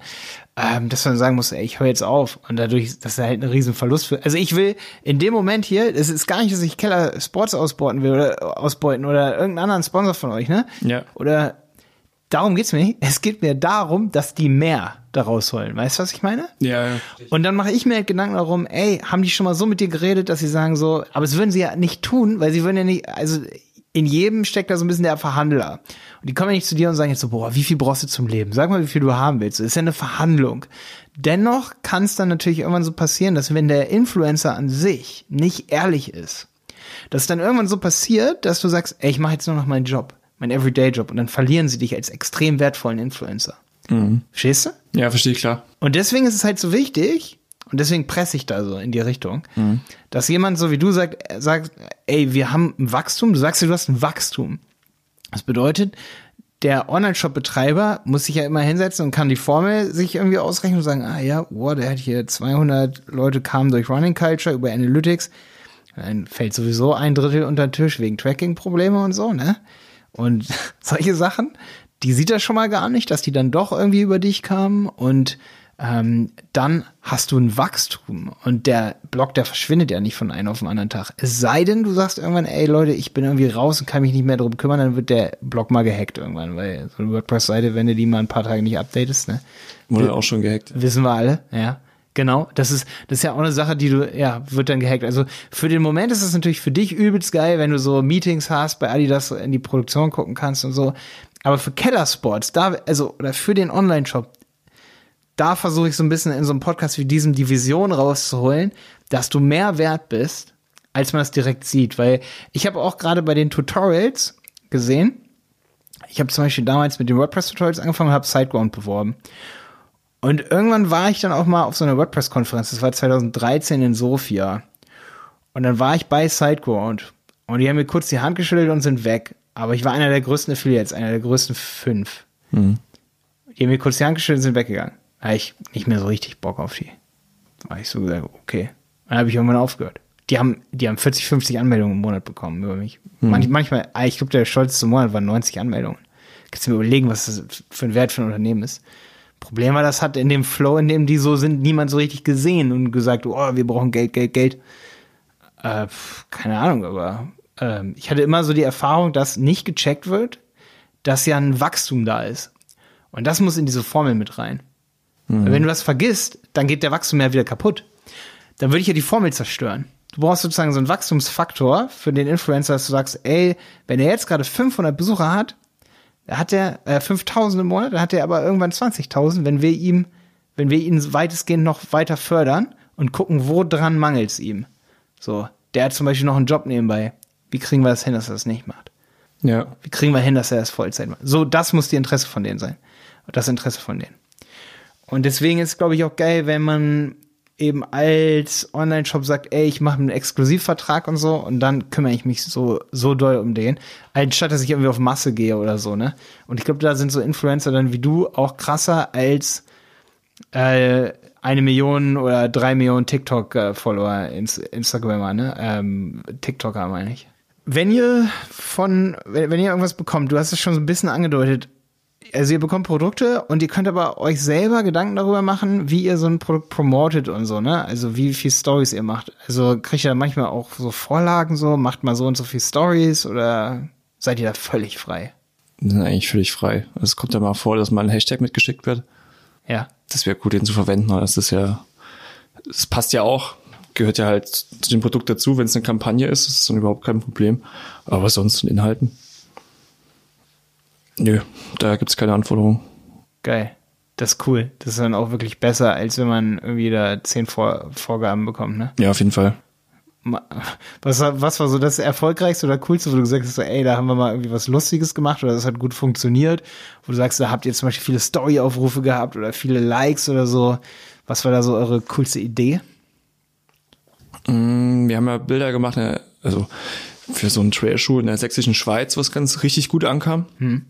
Ähm, dass man sagen muss, ey, ich höre jetzt auf und dadurch, das ist halt ein Riesenverlust für. Also ich will in dem Moment hier, es ist gar nicht, dass ich Keller Sports ausbeuten will oder ausbeuten oder irgendeinen anderen Sponsor von euch, ne? Ja. Oder darum geht's mir nicht. Es geht mir darum, dass die mehr daraus holen. Weißt du, was ich meine? Ja, ja. Und dann mache ich mir halt Gedanken darum, ey, haben die schon mal so mit dir geredet, dass sie sagen so, aber es würden sie ja nicht tun, weil sie würden ja nicht, also in jedem steckt da so ein bisschen der Verhandler. Und die kommen ja nicht zu dir und sagen jetzt so, boah, wie viel brauchst du zum Leben? Sag mal, wie viel du haben willst. Das ist ja eine Verhandlung. Dennoch kann es dann natürlich irgendwann so passieren, dass wenn der Influencer an sich nicht ehrlich ist, dass dann irgendwann so passiert, dass du sagst, ey, ich mache jetzt nur noch meinen Job, meinen Everyday-Job und dann verlieren sie dich als extrem wertvollen Influencer. Mhm. Verstehst du? Ja, verstehe ich klar. Und deswegen ist es halt so wichtig, und deswegen presse ich da so in die Richtung, mhm. dass jemand so wie du sagt, sagt, ey, wir haben ein Wachstum, du sagst du hast ein Wachstum. Das bedeutet, der Online-Shop-Betreiber muss sich ja immer hinsetzen und kann die Formel sich irgendwie ausrechnen und sagen, ah ja, wow, der hat hier 200 Leute kamen durch Running Culture über Analytics, dann fällt sowieso ein Drittel unter den Tisch wegen Tracking-Probleme und so, ne? Und solche Sachen, die sieht er schon mal gar nicht, dass die dann doch irgendwie über dich kamen und ähm, dann hast du ein Wachstum und der Blog, der verschwindet ja nicht von einem auf den anderen Tag. Es sei denn, du sagst irgendwann, ey Leute, ich bin irgendwie raus und kann mich nicht mehr darum kümmern, dann wird der Blog mal gehackt irgendwann, weil so eine WordPress-Seite, wenn du die mal ein paar Tage nicht updatest, ne? Wurde auch schon gehackt. Wissen wir alle, ja. Genau, das ist, das ist ja auch eine Sache, die du, ja, wird dann gehackt. Also für den Moment ist es natürlich für dich übelst geil, wenn du so Meetings hast, bei Adidas in die Produktion gucken kannst und so. Aber für Kellersports, da, also, oder für den Online-Shop, da versuche ich so ein bisschen in so einem Podcast wie diesem die Vision rauszuholen, dass du mehr wert bist, als man es direkt sieht. Weil ich habe auch gerade bei den Tutorials gesehen, ich habe zum Beispiel damals mit den WordPress-Tutorials angefangen und habe SiteGround beworben. Und irgendwann war ich dann auch mal auf so einer WordPress-Konferenz, das war 2013 in Sofia. Und dann war ich bei SiteGround. Und die haben mir kurz die Hand geschüttelt und sind weg. Aber ich war einer der größten Affiliates, einer der größten fünf. Mhm. Die haben mir kurz die Hand geschüttelt und sind weggegangen hatte ich nicht mehr so richtig Bock auf die. War ich so gesagt, okay. Dann habe ich irgendwann aufgehört. Die haben, die haben 40, 50 Anmeldungen im Monat bekommen über mich. Hm. Manch, manchmal, ah, ich glaube, der stolzeste Monat waren 90 Anmeldungen. Kannst du mir überlegen, was das für ein Wert für ein Unternehmen ist. Problem war, das hat in dem Flow, in dem die so sind, niemand so richtig gesehen und gesagt, oh, wir brauchen Geld, Geld, Geld. Äh, keine Ahnung, aber äh, ich hatte immer so die Erfahrung, dass nicht gecheckt wird, dass ja ein Wachstum da ist. Und das muss in diese Formel mit rein. Mhm. Wenn du das vergisst, dann geht der Wachstum ja wieder kaputt. Dann würde ich ja die Formel zerstören. Du brauchst sozusagen so einen Wachstumsfaktor für den Influencer, dass du sagst, ey, wenn er jetzt gerade 500 Besucher hat, da hat er äh, 5000 im Monat, dann hat er aber irgendwann 20.000, wenn wir ihm, wenn wir ihn weitestgehend noch weiter fördern und gucken, wo dran mangelt's ihm. So, der hat zum Beispiel noch einen Job nebenbei. Wie kriegen wir das hin, dass er das nicht macht? Ja. Wie kriegen wir hin, dass er das Vollzeit macht? So, das muss die Interesse von denen sein. Das Interesse von denen. Und deswegen ist, glaube ich, auch geil, wenn man eben als Online-Shop sagt, ey, ich mache einen Exklusivvertrag und so und dann kümmere ich mich so, so doll um den, anstatt dass ich irgendwie auf Masse gehe oder so, ne? Und ich glaube, da sind so Influencer dann wie du auch krasser als äh, eine Million oder drei Millionen TikTok-Follower ins Instagrammer, ne? Ähm, TikToker meine ich. Wenn ihr von, wenn ihr irgendwas bekommt, du hast es schon so ein bisschen angedeutet, also ihr bekommt Produkte und ihr könnt aber euch selber Gedanken darüber machen, wie ihr so ein Produkt promotet und so, ne? Also wie viel Stories ihr macht. Also kriegt ihr da manchmal auch so Vorlagen so, macht mal so und so viel Stories oder seid ihr da völlig frei? Wir sind eigentlich völlig frei. Es kommt ja mal vor, dass mal ein Hashtag mitgeschickt wird. Ja. Das wäre gut, den zu verwenden, aber das ist ja, das passt ja auch, gehört ja halt zu dem Produkt dazu, wenn es eine Kampagne ist, das ist dann überhaupt kein Problem. Aber sonst in Inhalten. Nö, da gibt's keine Anforderungen. Geil. Das ist cool. Das ist dann auch wirklich besser, als wenn man irgendwie da zehn Vor Vorgaben bekommt, ne? Ja, auf jeden Fall. Was war, was war so das erfolgreichste oder coolste, wo du gesagt hast, so, ey, da haben wir mal irgendwie was Lustiges gemacht oder das hat gut funktioniert, wo du sagst, da habt ihr zum Beispiel viele Story-Aufrufe gehabt oder viele Likes oder so. Was war da so eure coolste Idee? Mm, wir haben ja Bilder gemacht, ne, also für so einen Trailschuh in der sächsischen Schweiz, was ganz richtig gut ankam. Hm.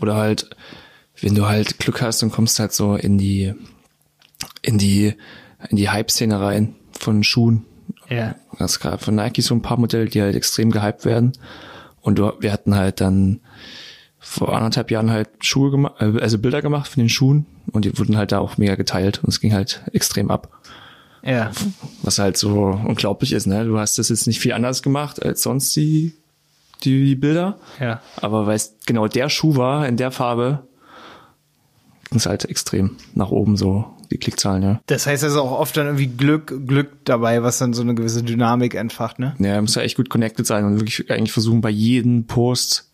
Oder halt, wenn du halt Glück hast und kommst halt so in die, in die, in die Hype-Szene rein von Schuhen. Ja. Das gerade von Nike so ein paar Modelle, die halt extrem gehypt werden. Und du, wir hatten halt dann vor anderthalb Jahren halt Schuhe gemacht, also Bilder gemacht von den Schuhen und die wurden halt da auch mega geteilt und es ging halt extrem ab. Ja. Was halt so unglaublich ist, ne? Du hast das jetzt nicht viel anders gemacht als sonst die, die, die Bilder. Ja. Aber weil es genau der Schuh war, in der Farbe, ging es halt extrem nach oben so, die Klickzahlen, ja. Das heißt also auch oft dann irgendwie Glück, Glück dabei, was dann so eine gewisse Dynamik entfacht, ne? Ja, muss ja echt gut connected sein und wirklich eigentlich versuchen, bei jedem Post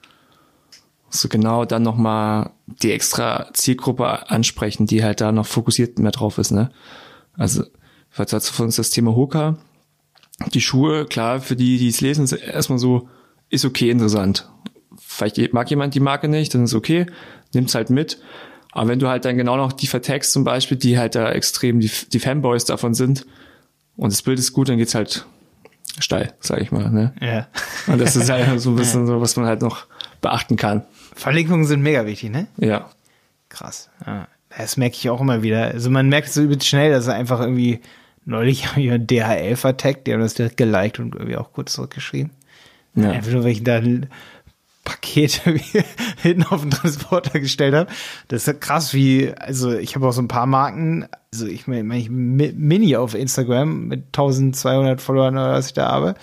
so genau dann nochmal die extra Zielgruppe ansprechen, die halt da noch fokussiert mehr drauf ist, ne? Also, falls du von uns das Thema Hoka, die Schuhe, klar, für die, die es lesen, ist erstmal so, ist okay interessant. Vielleicht mag jemand die Marke nicht, dann ist okay, nimm's halt mit. Aber wenn du halt dann genau noch die vertext zum Beispiel, die halt da extrem die, die Fanboys davon sind und das Bild ist gut, dann geht's halt steil, sag ich mal. Ne? Ja. Und das ist halt so ein bisschen so, was man halt noch beachten kann. Verlinkungen sind mega wichtig, ne? Ja. Krass. Ja. Das merke ich auch immer wieder. Also man merkt so übelst schnell, dass er einfach irgendwie neulich haben wir DHL vertagt, die haben das direkt geliked und irgendwie auch kurz zurückgeschrieben. Ja. Einfach nur, weil ich da ein Paket hinten auf den Transporter gestellt habe. Das ist krass, wie, also ich habe auch so ein paar Marken, also ich meine, ich Mini auf Instagram mit 1200 Followern oder was ich da habe.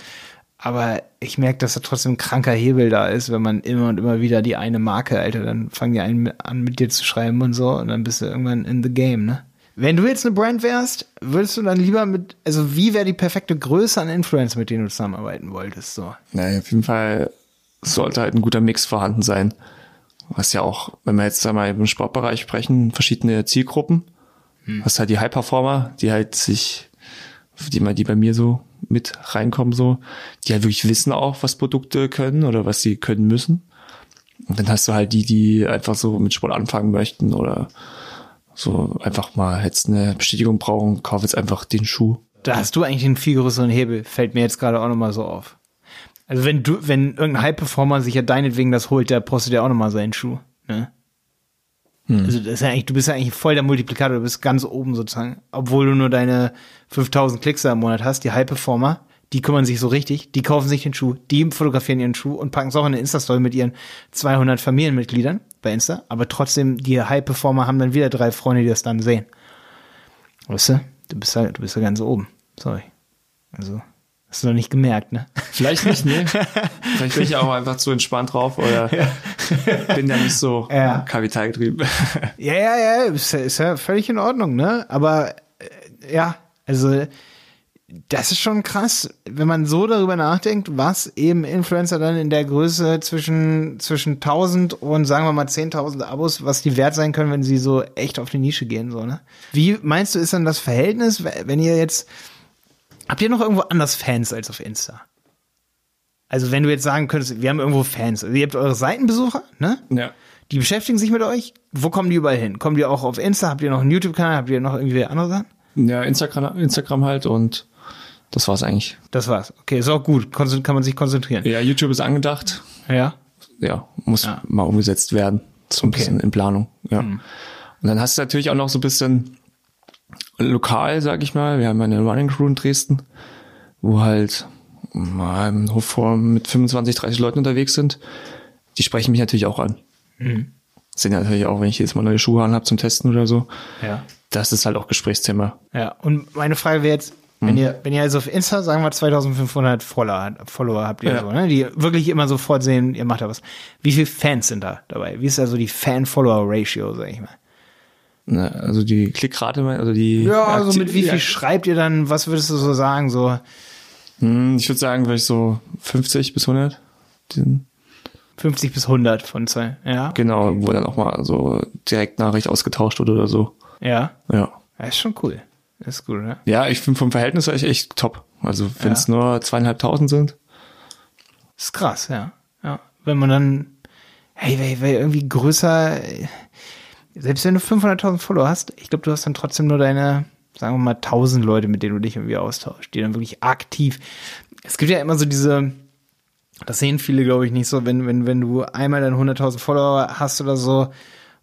Aber ich merke, dass da trotzdem ein kranker Hebel da ist, wenn man immer und immer wieder die eine Marke, Alter, dann fangen die einen an mit dir zu schreiben und so und dann bist du irgendwann in the game, ne? Wenn du jetzt eine Brand wärst, würdest du dann lieber mit, also wie wäre die perfekte Größe an Influencer, mit denen du zusammenarbeiten wolltest, so? Naja, auf jeden Fall sollte halt ein guter Mix vorhanden sein. Was ja auch, wenn wir jetzt einmal im Sportbereich sprechen, verschiedene Zielgruppen. Hm. Was halt die High-Performer, die halt sich, die mal die bei mir so mit reinkommen, so, die halt wirklich wissen auch, was Produkte können oder was sie können müssen. Und dann hast du halt die, die einfach so mit Sport anfangen möchten oder so einfach mal jetzt eine Bestätigung brauchen, kauf jetzt einfach den Schuh. Da hast du eigentlich einen viel größeren Hebel, fällt mir jetzt gerade auch nochmal so auf. Also wenn du, wenn irgendein High-Performer sich ja deinetwegen das holt, der postet ja auch nochmal seinen Schuh. Ne? Hm. Also das ist ja eigentlich, du bist ja eigentlich voll der Multiplikator, du bist ganz oben sozusagen. Obwohl du nur deine 5000 Klicks im Monat hast, die High-Performer, die kümmern sich so richtig, die kaufen sich den Schuh, die fotografieren ihren Schuh und packen es auch in eine Insta-Story mit ihren 200 Familienmitgliedern bei Insta. Aber trotzdem, die High-Performer haben dann wieder drei Freunde, die das dann sehen. Weißt du? Du bist ja, du bist ja ganz oben. Sorry. Also, hast du noch nicht gemerkt, ne? Vielleicht nicht, ne? Vielleicht bin ich auch einfach zu entspannt drauf oder ja. bin da nicht so ja. kapitalgetrieben. Ja, ja, ja, ist, ist ja völlig in Ordnung, ne? Aber äh, ja, also das ist schon krass, wenn man so darüber nachdenkt, was eben Influencer dann in der Größe zwischen, zwischen 1000 und sagen wir mal 10.000 Abos, was die wert sein können, wenn sie so echt auf die Nische gehen, so, ne? Wie meinst du, ist dann das Verhältnis, wenn ihr jetzt, habt ihr noch irgendwo anders Fans als auf Insta? Also wenn du jetzt sagen könntest, wir haben irgendwo Fans, also ihr habt eure Seitenbesucher, ne? Ja. Die beschäftigen sich mit euch. Wo kommen die überall hin? Kommen die auch auf Insta? Habt ihr noch einen YouTube-Kanal? Habt ihr noch irgendwie andere Sachen? Ja, Instagram, Instagram halt und das war's eigentlich. Das war's. Okay, ist auch gut. Kon kann man sich konzentrieren. Ja, YouTube ist angedacht. Ja. Ja, muss ja. mal umgesetzt werden. So ein okay. bisschen in Planung. Ja. Mhm. Und dann hast du natürlich auch noch so ein bisschen lokal, sag ich mal. Wir haben eine Running Crew in Dresden, wo halt mal im Hofform mit 25, 30 Leuten unterwegs sind. Die sprechen mich natürlich auch an. Mhm. Sind ja natürlich auch, wenn ich jetzt mal neue Schuhe an habe zum Testen oder so. Ja. Das ist halt auch Gesprächsthema. Ja, und meine Frage wäre jetzt, wenn ihr, wenn ihr also auf Insta, sagen wir 2500 Follower, Follower habt ihr ja. so, ne? die wirklich immer sofort sehen, ihr macht da was. Wie viele Fans sind da dabei? Wie ist also die Fan-Follower-Ratio, sag ich mal? Na, also die Klickrate, also die. Ja, also mit wie viel ja. schreibt ihr dann, was würdest du so sagen, so? Hm, ich würde sagen, vielleicht so 50 bis 100. 50 bis 100 von zwei, ja. Genau, wo dann auch mal so direkt Nachricht ausgetauscht wurde oder so. Ja. Ja. Das ist schon cool. Ist gut, ne? Ja, ich finde vom Verhältnis echt, echt top. Also wenn es ja. nur zweieinhalbtausend sind. Ist krass, ja. Ja. Wenn man dann, hey, weil, weil irgendwie größer, selbst wenn du 500.000 Follower hast, ich glaube, du hast dann trotzdem nur deine, sagen wir mal, 1000 Leute, mit denen du dich irgendwie austauschst, die dann wirklich aktiv. Es gibt ja immer so diese, das sehen viele, glaube ich, nicht so, wenn, wenn, wenn du einmal dann 100.000 Follower hast oder so,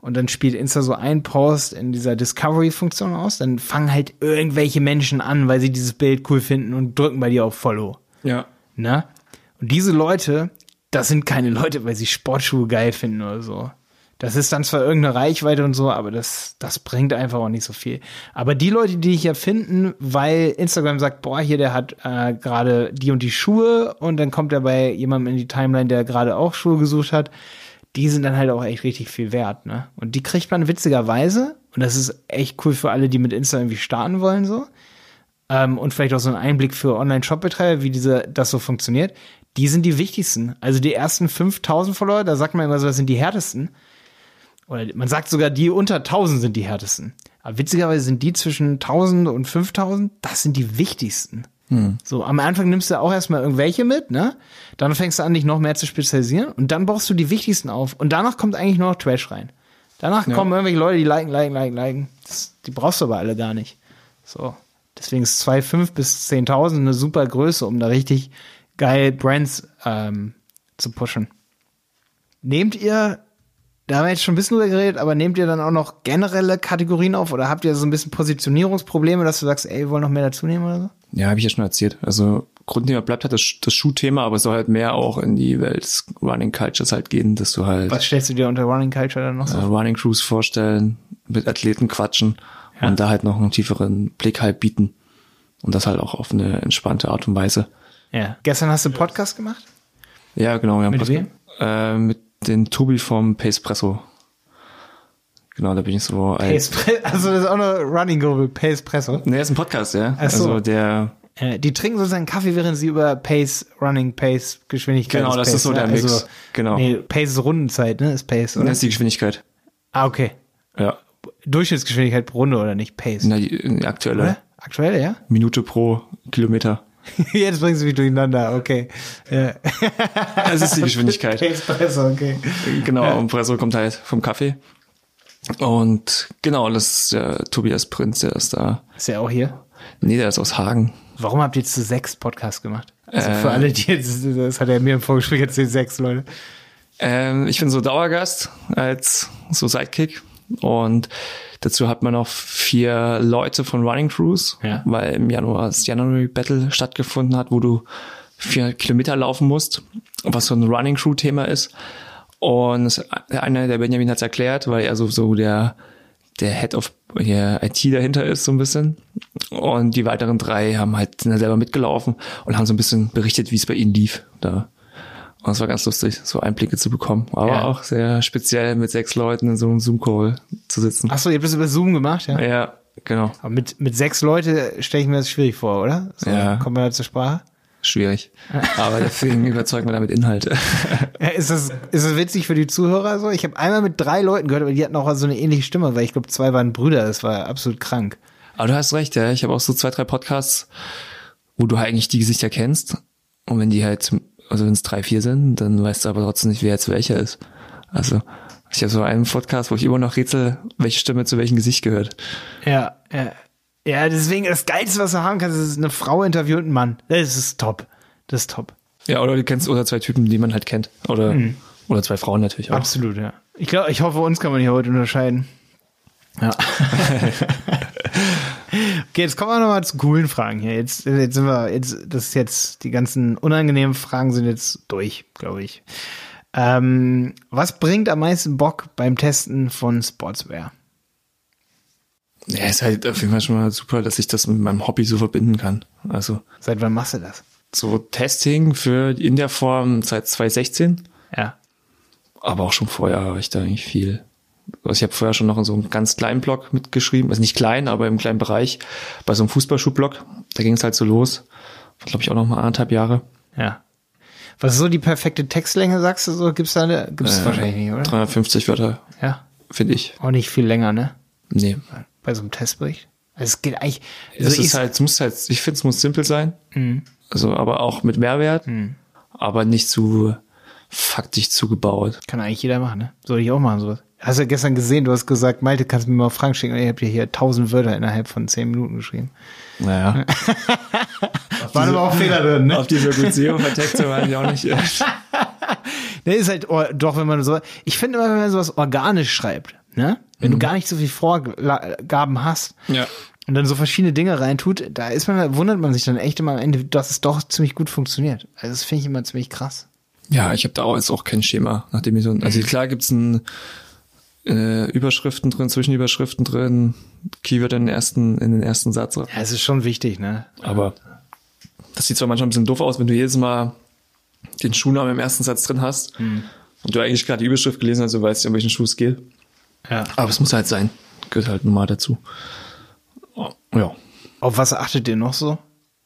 und dann spielt Insta so ein Post in dieser Discovery-Funktion aus, dann fangen halt irgendwelche Menschen an, weil sie dieses Bild cool finden und drücken bei dir auf Follow. Ja. Ne? Und diese Leute, das sind keine Leute, weil sie Sportschuhe geil finden oder so. Das ist dann zwar irgendeine Reichweite und so, aber das, das bringt einfach auch nicht so viel. Aber die Leute, die dich ja finden, weil Instagram sagt, boah, hier, der hat äh, gerade die und die Schuhe und dann kommt er bei jemandem in die Timeline, der gerade auch Schuhe gesucht hat, die sind dann halt auch echt richtig viel wert, ne? Und die kriegt man witzigerweise, und das ist echt cool für alle, die mit Insta irgendwie starten wollen, so. Ähm, und vielleicht auch so ein Einblick für Online-Shop-Betreiber, wie diese, das so funktioniert. Die sind die wichtigsten. Also die ersten 5000 Follower, da sagt man immer so, das sind die härtesten. Oder man sagt sogar, die unter 1000 sind die härtesten. Aber witzigerweise sind die zwischen 1000 und 5000, das sind die wichtigsten. So, am Anfang nimmst du auch erstmal irgendwelche mit, ne? Dann fängst du an, dich noch mehr zu spezialisieren und dann baust du die wichtigsten auf. Und danach kommt eigentlich nur noch Trash rein. Danach kommen irgendwelche Leute, die liken, liken, liken, liken. Das, die brauchst du aber alle gar nicht. So. Deswegen ist 2,5 bis 10.000 eine super Größe, um da richtig geil Brands ähm, zu pushen. Nehmt ihr, da haben wir jetzt schon ein bisschen drüber geredet, aber nehmt ihr dann auch noch generelle Kategorien auf oder habt ihr so ein bisschen Positionierungsprobleme, dass du sagst, ey, wir wollen noch mehr dazu nehmen oder so? Ja, habe ich ja schon erzählt. Also Grundthema bleibt halt das, das Schuhthema, aber es soll halt mehr auch in die Welt des Running Cultures halt gehen, dass du halt Was stellst du dir unter Running Culture dann noch so? äh, Running Crews vorstellen, mit Athleten quatschen Ja. und da halt noch einen tieferen Blick halt bieten. Und das halt auch auf eine entspannte Art und Weise. Ja. Gestern hast du einen Podcast gemacht? Ja, genau. Wir haben Mit Post- wem? Äh, mit den Tobi vom Pacepresso. Genau, da bin ich so als. Pace also das ist auch noch Running Go Pace Presso. Nee, ist ein Podcast, ja. Ach so. Also der, Äh, die trinken sozusagen Kaffee, während sie über Pace, Running, Pace, Geschwindigkeit. Genau, das Pace, ist so ne? der Mix. Genau. Nee, Pace ist Rundenzeit, ne? Ist Pace, oder? das ist die Geschwindigkeit. ah, okay. Ja. Durchschnittsgeschwindigkeit pro Runde oder nicht? Pace. Na, die, die aktuelle Oder? Aktuell, ja? Minute pro Kilometer. Jetzt bringst du mich durcheinander, okay. Ja. Das ist die Geschwindigkeit. Pace Presso, okay. Genau, und Presso kommt halt vom Kaffee. Und genau, das ist der Tobias Prinz, der ist da. Ist ja auch hier. Nee, der ist aus Hagen. Warum habt ihr zu sechs Podcasts gemacht? Also Äh. für alle, die jetzt, das hat er mir im Vorgespräch erzählt, sechs Leute. Ähm, ich bin so Dauergast als so Sidekick. Und dazu hat man noch vier Leute von Running Crews, Ja. weil im Januar das January Battle stattgefunden hat, wo du 400 Kilometer laufen musst, was so ein Running Crew Thema ist. Und es- der eine, der Benjamin hat es erklärt, weil er so, so der, der Head of hier IT dahinter ist, so ein bisschen. Und die weiteren drei haben halt sind selber mitgelaufen und haben so ein bisschen berichtet, wie es bei ihnen lief da. Und es war ganz lustig, so Einblicke zu bekommen. Aber Ja. auch sehr speziell mit sechs Leuten in so einem Zoom-Call zu sitzen. Achso, ihr habt das über Zoom gemacht, ja? Ja, genau. Aber mit, mit sechs Leute stelle ich mir das schwierig vor, oder? So, Ja. Man da zur Sprache? Schwierig. Aber deswegen überzeugen wir damit Inhalte. Ja, ist, das, ist das witzig für die Zuhörer so? Ich habe einmal mit drei Leuten gehört, aber die hatten auch so eine ähnliche Stimme, weil ich glaube, zwei waren Brüder. Das war absolut krank. Aber du hast recht, ja. Ich habe auch so zwei, drei Podcasts, wo du halt eigentlich die Gesichter kennst. Und wenn die halt, also wenn es drei, vier sind, dann weißt du aber trotzdem nicht, wer jetzt welcher ist. Also ich habe so einen Podcast, wo ich immer noch rätsel, welche Stimme zu welchem Gesicht gehört. Ja, ja. Ja, deswegen das Geilste, was du haben kannst, ist eine Frau interviewt einen Mann. Das ist top. Das ist top. Ja, oder du kennst oder zwei Typen, die man halt kennt. Oder, oder zwei Frauen natürlich auch. Absolut, ja. Ich glaube, ich hoffe, uns kann man hier heute unterscheiden. Ja. okay, jetzt kommen wir nochmal zu coolen Fragen hier. Jetzt, jetzt sind wir, jetzt, das ist jetzt, die ganzen unangenehmen Fragen sind jetzt durch, glaube ich. Ähm, was bringt am meisten Bock beim Testen von Sportswear? Ja, ist halt auf jeden Fall schon mal super, dass ich das mit meinem Hobby so verbinden kann. Also Seit wann machst du das? so Testing für in der Form seit 2016, Ja. aber auch schon vorher habe ich da eigentlich viel. Also ich habe vorher schon noch in so einem ganz kleinen Blog mitgeschrieben, also nicht klein, aber im kleinen Bereich, bei so einem Fußballschuhblog. Da ging es halt so los. Glaube ich auch noch mal anderthalb Jahre. Ja. Was ist so die perfekte Textlänge, sagst du so? Gibt's da eine? Gibt's Äh, wahrscheinlich nicht, oder? 350 Wörter, Ja. finde ich. Auch nicht viel länger, ne? Nee. Bei so einem Testbericht. Also es geht eigentlich. es Also ist ich, halt, es muss halt, ich finde, es muss simpel sein. Also, aber auch mit Mehrwert, aber nicht zu faktisch zugebaut. Kann eigentlich jeder machen, ne? Soll ich auch machen, sowas. Hast du ja gestern gesehen, du hast gesagt, Malte, kannst du mir mal Fragen schicken? Und ich hab dir hier tausend Wörter innerhalb von zehn Minuten geschrieben. Naja. Waren aber auch Fehler drin, ne? Auf dieser gut SEO-Vertexte waren die auch nicht. Ne, ist halt, oh, doch, wenn man so, ich finde immer, wenn man sowas organisch schreibt, ne? Wenn du gar nicht so viel Vorgaben hast Ja. und dann so verschiedene Dinge reintut, da ist man, wundert man sich dann echt immer am Ende, dass es doch ziemlich gut funktioniert. Also das finde ich immer ziemlich krass. Ja, ich habe da auch jetzt auch kein Schema, nachdem ich so, also klar gibt's ein äh, Überschriften drin, Zwischenüberschriften drin, Keyword in den ersten, in den ersten Satz. Ja, es ist schon wichtig, ne? Aber das sieht zwar manchmal ein bisschen doof aus, wenn du jedes Mal den Schuhnamen im ersten Satz drin hast und du eigentlich gerade die Überschrift gelesen hast, du weißt ja, um welchen Schuh es geht. Ja. Aber es muss halt sein. Gehört halt normal dazu. Oh, Ja. Auf was achtet ihr noch so?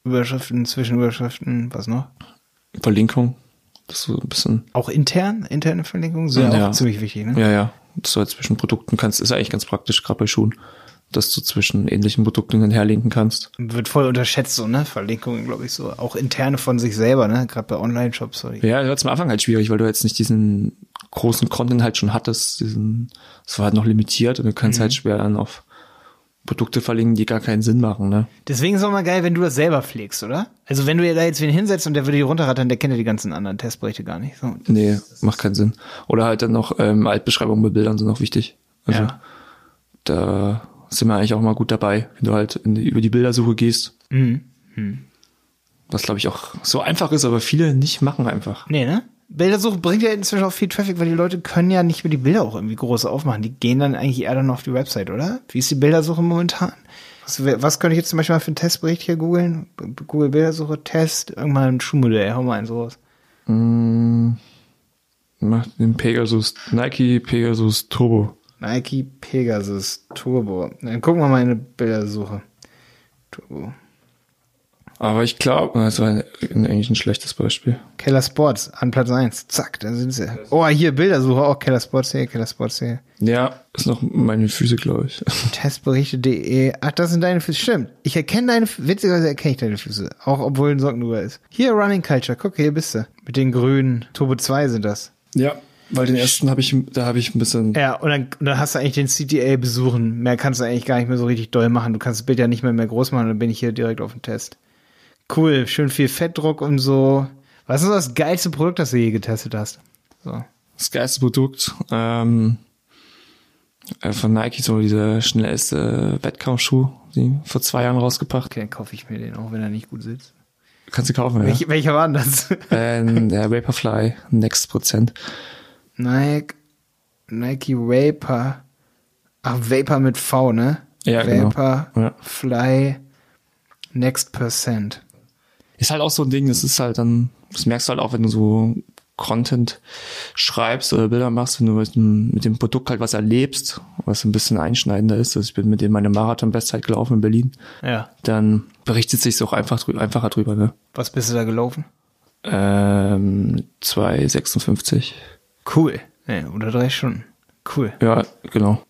Überschriften, Zwischenüberschriften, was noch? Verlinkung. Das ist so ein bisschen, Auch intern, interne Verlinkungen sind ja, Ja. auch ziemlich wichtig, ne? ja, ja. Du halt zwischen Produkten kannst, ist eigentlich ganz praktisch, gerade bei Schuhen, dass du zwischen ähnlichen Produkten dann herlinken kannst. Wird voll unterschätzt, so, ne? Verlinkungen, glaube ich, so. Auch interne von sich selber, ne? Gerade bei Online-Shops. So. Ja, das war zum Anfang halt schwierig, weil du jetzt nicht diesen großen Content halt schon hattest. Diesen, das war halt noch limitiert und du kannst halt schwer dann auf Produkte verlinken, die gar keinen Sinn machen, ne? Deswegen ist es auch mal geil, wenn du das selber pflegst, oder? Also wenn du dir da jetzt wen hinsetzt und der würde die runterrattern, der kennt ja die ganzen anderen Testberichte gar nicht. So. Nee, macht keinen Sinn. Oder halt dann noch ähm, Altbeschreibungen mit Bildern sind noch wichtig. Also Ja. da sind wir eigentlich auch mal gut dabei, wenn du halt in über die Bildersuche gehst. Mhm. Was glaube ich auch so einfach ist, aber viele nicht machen einfach. Nee, ne? Bildersuche bringt ja inzwischen auch viel Traffic, weil die Leute können ja nicht mehr die Bilder auch irgendwie groß aufmachen. Die gehen dann eigentlich eher dann auf die Website, oder? Wie ist die Bildersuche momentan? Was, was könnte ich jetzt zum Beispiel mal für einen Testbericht hier googeln? Google Bildersuche, Test, irgendwann ein Schuhmodell, hau mal einen sowas. Macht den Pegasus, Nike Pegasus Turbo. Nike Pegasus Turbo. Dann gucken wir mal in eine Bildersuche. Turbo. Aber ich glaube, das war eigentlich ein schlechtes Beispiel. Keller Sports an Platz 1. Zack, da sind sie. Oh, hier Bildersuche, auch Keller Sports hier, Keller Sports hier. Ja, ist noch meine Füße, glaube ich. Testberichte.de. Ach, das sind deine Füße. Stimmt. Ich erkenne deine Füße. Witzigerweise erkenne ich deine Füße. Auch obwohl ein Socken drüber ist. Hier Running Culture. Guck, hier bist du. Mit den grünen. Turbo 2 sind das. Ja, weil den ersten habe ich, da habe ich ein bisschen. Ja, und dann, und dann hast du eigentlich den CTA besuchen. Mehr kannst du eigentlich gar nicht mehr so richtig doll machen. Du kannst das Bild ja nicht mehr, mehr groß machen. Dann bin ich hier direkt auf dem Test. Cool. Schön viel Fettdruck und so. Was ist das geilste Produkt, das du je getestet hast? So. Das geilste Produkt ähm, äh, von Nike, so dieser schnellste Wettkampfschuh, die vor zwei Jahren rausgebracht. Okay, kaufe ich mir den, auch wenn er nicht gut sitzt. Kannst du kaufen, ja. Welch, welcher war denn das? äh, der Vaporfly Next Prozent. Nike, Nike Vapor. Ach, Vapor mit V, ne? Ja, genau. Vapor, Ja. Fly, Next Percent. Ist halt auch so ein Ding, das ist halt dann, das merkst du halt auch, wenn du so Content schreibst oder Bilder machst, wenn du mit dem, mit dem Produkt halt was erlebst, was ein bisschen einschneidender ist. Also ich bin mit dem meine Marathon-Bestzeit gelaufen in Berlin. Ja. Dann berichtet sich auch einfach drü einfacher drüber, ne? Was bist du da gelaufen? Ähm, 2,56. Cool. Ja, unter drei Stunden. Cool. Ja, genau.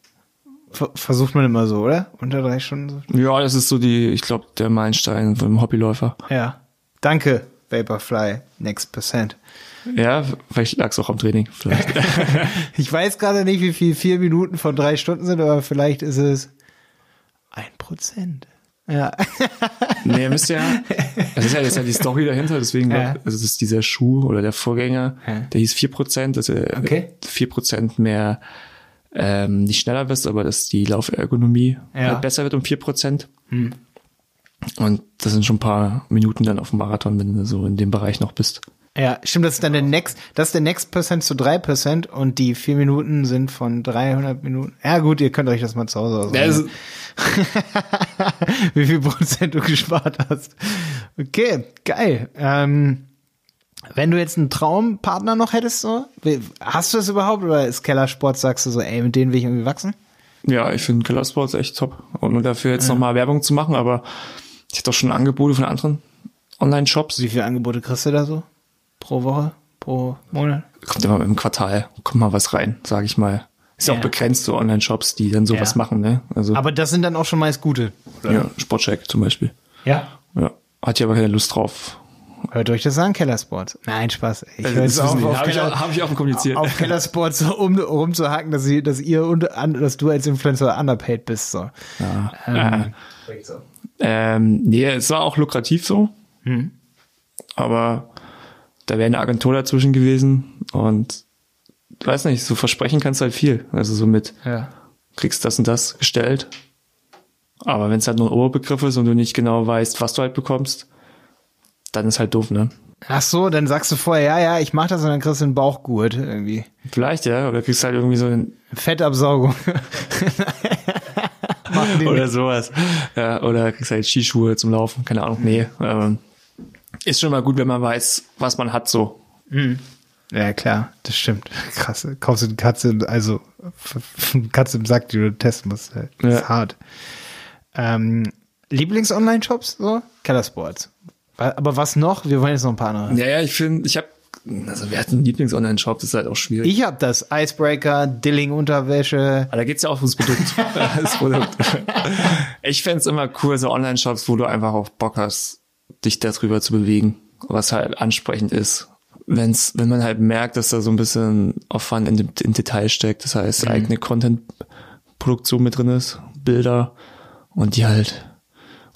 Ver versucht man immer so, oder? Unter drei Stunden. Ja, das ist so die, ich glaube, der Meilenstein vom Hobbyläufer. Ja. Danke, Vaporfly, Next Percent. Ja, vielleicht lag es auch am Training. Vielleicht. Ich weiß gerade nicht, wie viel vier Minuten von drei Stunden sind, aber vielleicht ist es ein Prozent. Ja. nee, ihr müsst ja, das ist ja, das ist ja die Story dahinter, deswegen, Ja. also das ist dieser Schuh oder der Vorgänger, Ja. der hieß 4%, dass er Okay. 4% mehr ähm, nicht schneller wirst, aber dass die Laufergonomie Ja. Hm. halt besser wird um 4%. Und das sind schon ein paar Minuten dann auf dem Marathon, wenn du so in dem Bereich noch bist. Ja, stimmt, das ist dann der Next, das ist der Next Percent zu drei Prozent und die vier Minuten sind von 300 Minuten. Ja gut, ihr könnt euch das mal zu Hause ausrechnen. Wie viel Prozent du gespart hast. Okay, geil. Ähm, wenn du jetzt einen Traumpartner noch hättest, so, hast du das überhaupt oder ist Keller Sport, sagst du so, ey, mit denen will ich irgendwie wachsen? Ja, ich finde Killer Sports echt top. Und dafür jetzt nochmal Werbung zu machen, aber ich hätte doch schon Angebote von anderen Online-Shops. Wie viele Angebote kriegst du da so? Pro Woche? Pro Monat? Kommt immer im Quartal, kommt mal was rein, sage ich mal. Ist ja Ja. auch begrenzt, so Online-Shops, die dann sowas Ja. machen, ne? Also, Aber das sind dann auch schon meist gute. oder? ja, Sportcheck zum Beispiel. Ja. Ja. Hat ja aber keine Lust drauf. Hört euch das an, Kellersport. Nein, Spaß. Ich höre jetzt auf, auf, Habe ich, auch- hab ich offen kommuniziert. auf Kellersport so um, rumzuhaken, dass, sie, dass ihr und dass du als Influencer underpaid bist. So. ja. Ähm, Ähm, nee, es war auch lukrativ so. Hm. Aber da wäre eine Agentur dazwischen gewesen und weiß nicht, so versprechen kannst du halt viel. Also so mit, ja. kriegst das und das gestellt. Aber wenn es halt nur ein Oberbegriff ist und du nicht genau weißt, was du halt bekommst, dann ist halt doof, ne? Ach so, dann sagst du vorher, ja, ja, ich mach das und dann kriegst du einen Bauchgurt irgendwie. Vielleicht, ja, oder kriegst halt irgendwie so ein, Fettabsaugung. Die oder sowas. Ja, oder kriegst halt Skischuhe zum Laufen, keine Ahnung. Nee. Ähm, ist schon mal gut, wenn man weiß, was man hat so. Ja, klar, das stimmt. Krass. Kaufst du eine Katze, also eine Katze im Sack, die du testen musst. Das ist Ja. hart. Ähm, Lieblings-Online-Shops, so? Kellersports. Wa- Aber was noch? Wir wollen jetzt noch ein paar andere. Ja, ja, ich finde, ich habe, also wer hat einen Lieblings-Online-Shop, das ist halt auch schwierig. Ich hab das. Icebreaker, Dilling-Unterwäsche. Aber da geht's ja auch ums Produkt. das Produkt. Ich fänd's immer cool, so Online-Shops, wo du einfach auch Bock hast, dich darüber zu bewegen, was halt ansprechend ist. Wenn's, wenn man halt merkt, dass da so ein bisschen Aufwand in, dem- in Detail steckt, das heißt eigene Content-Produktion mit drin ist, Bilder und die halt,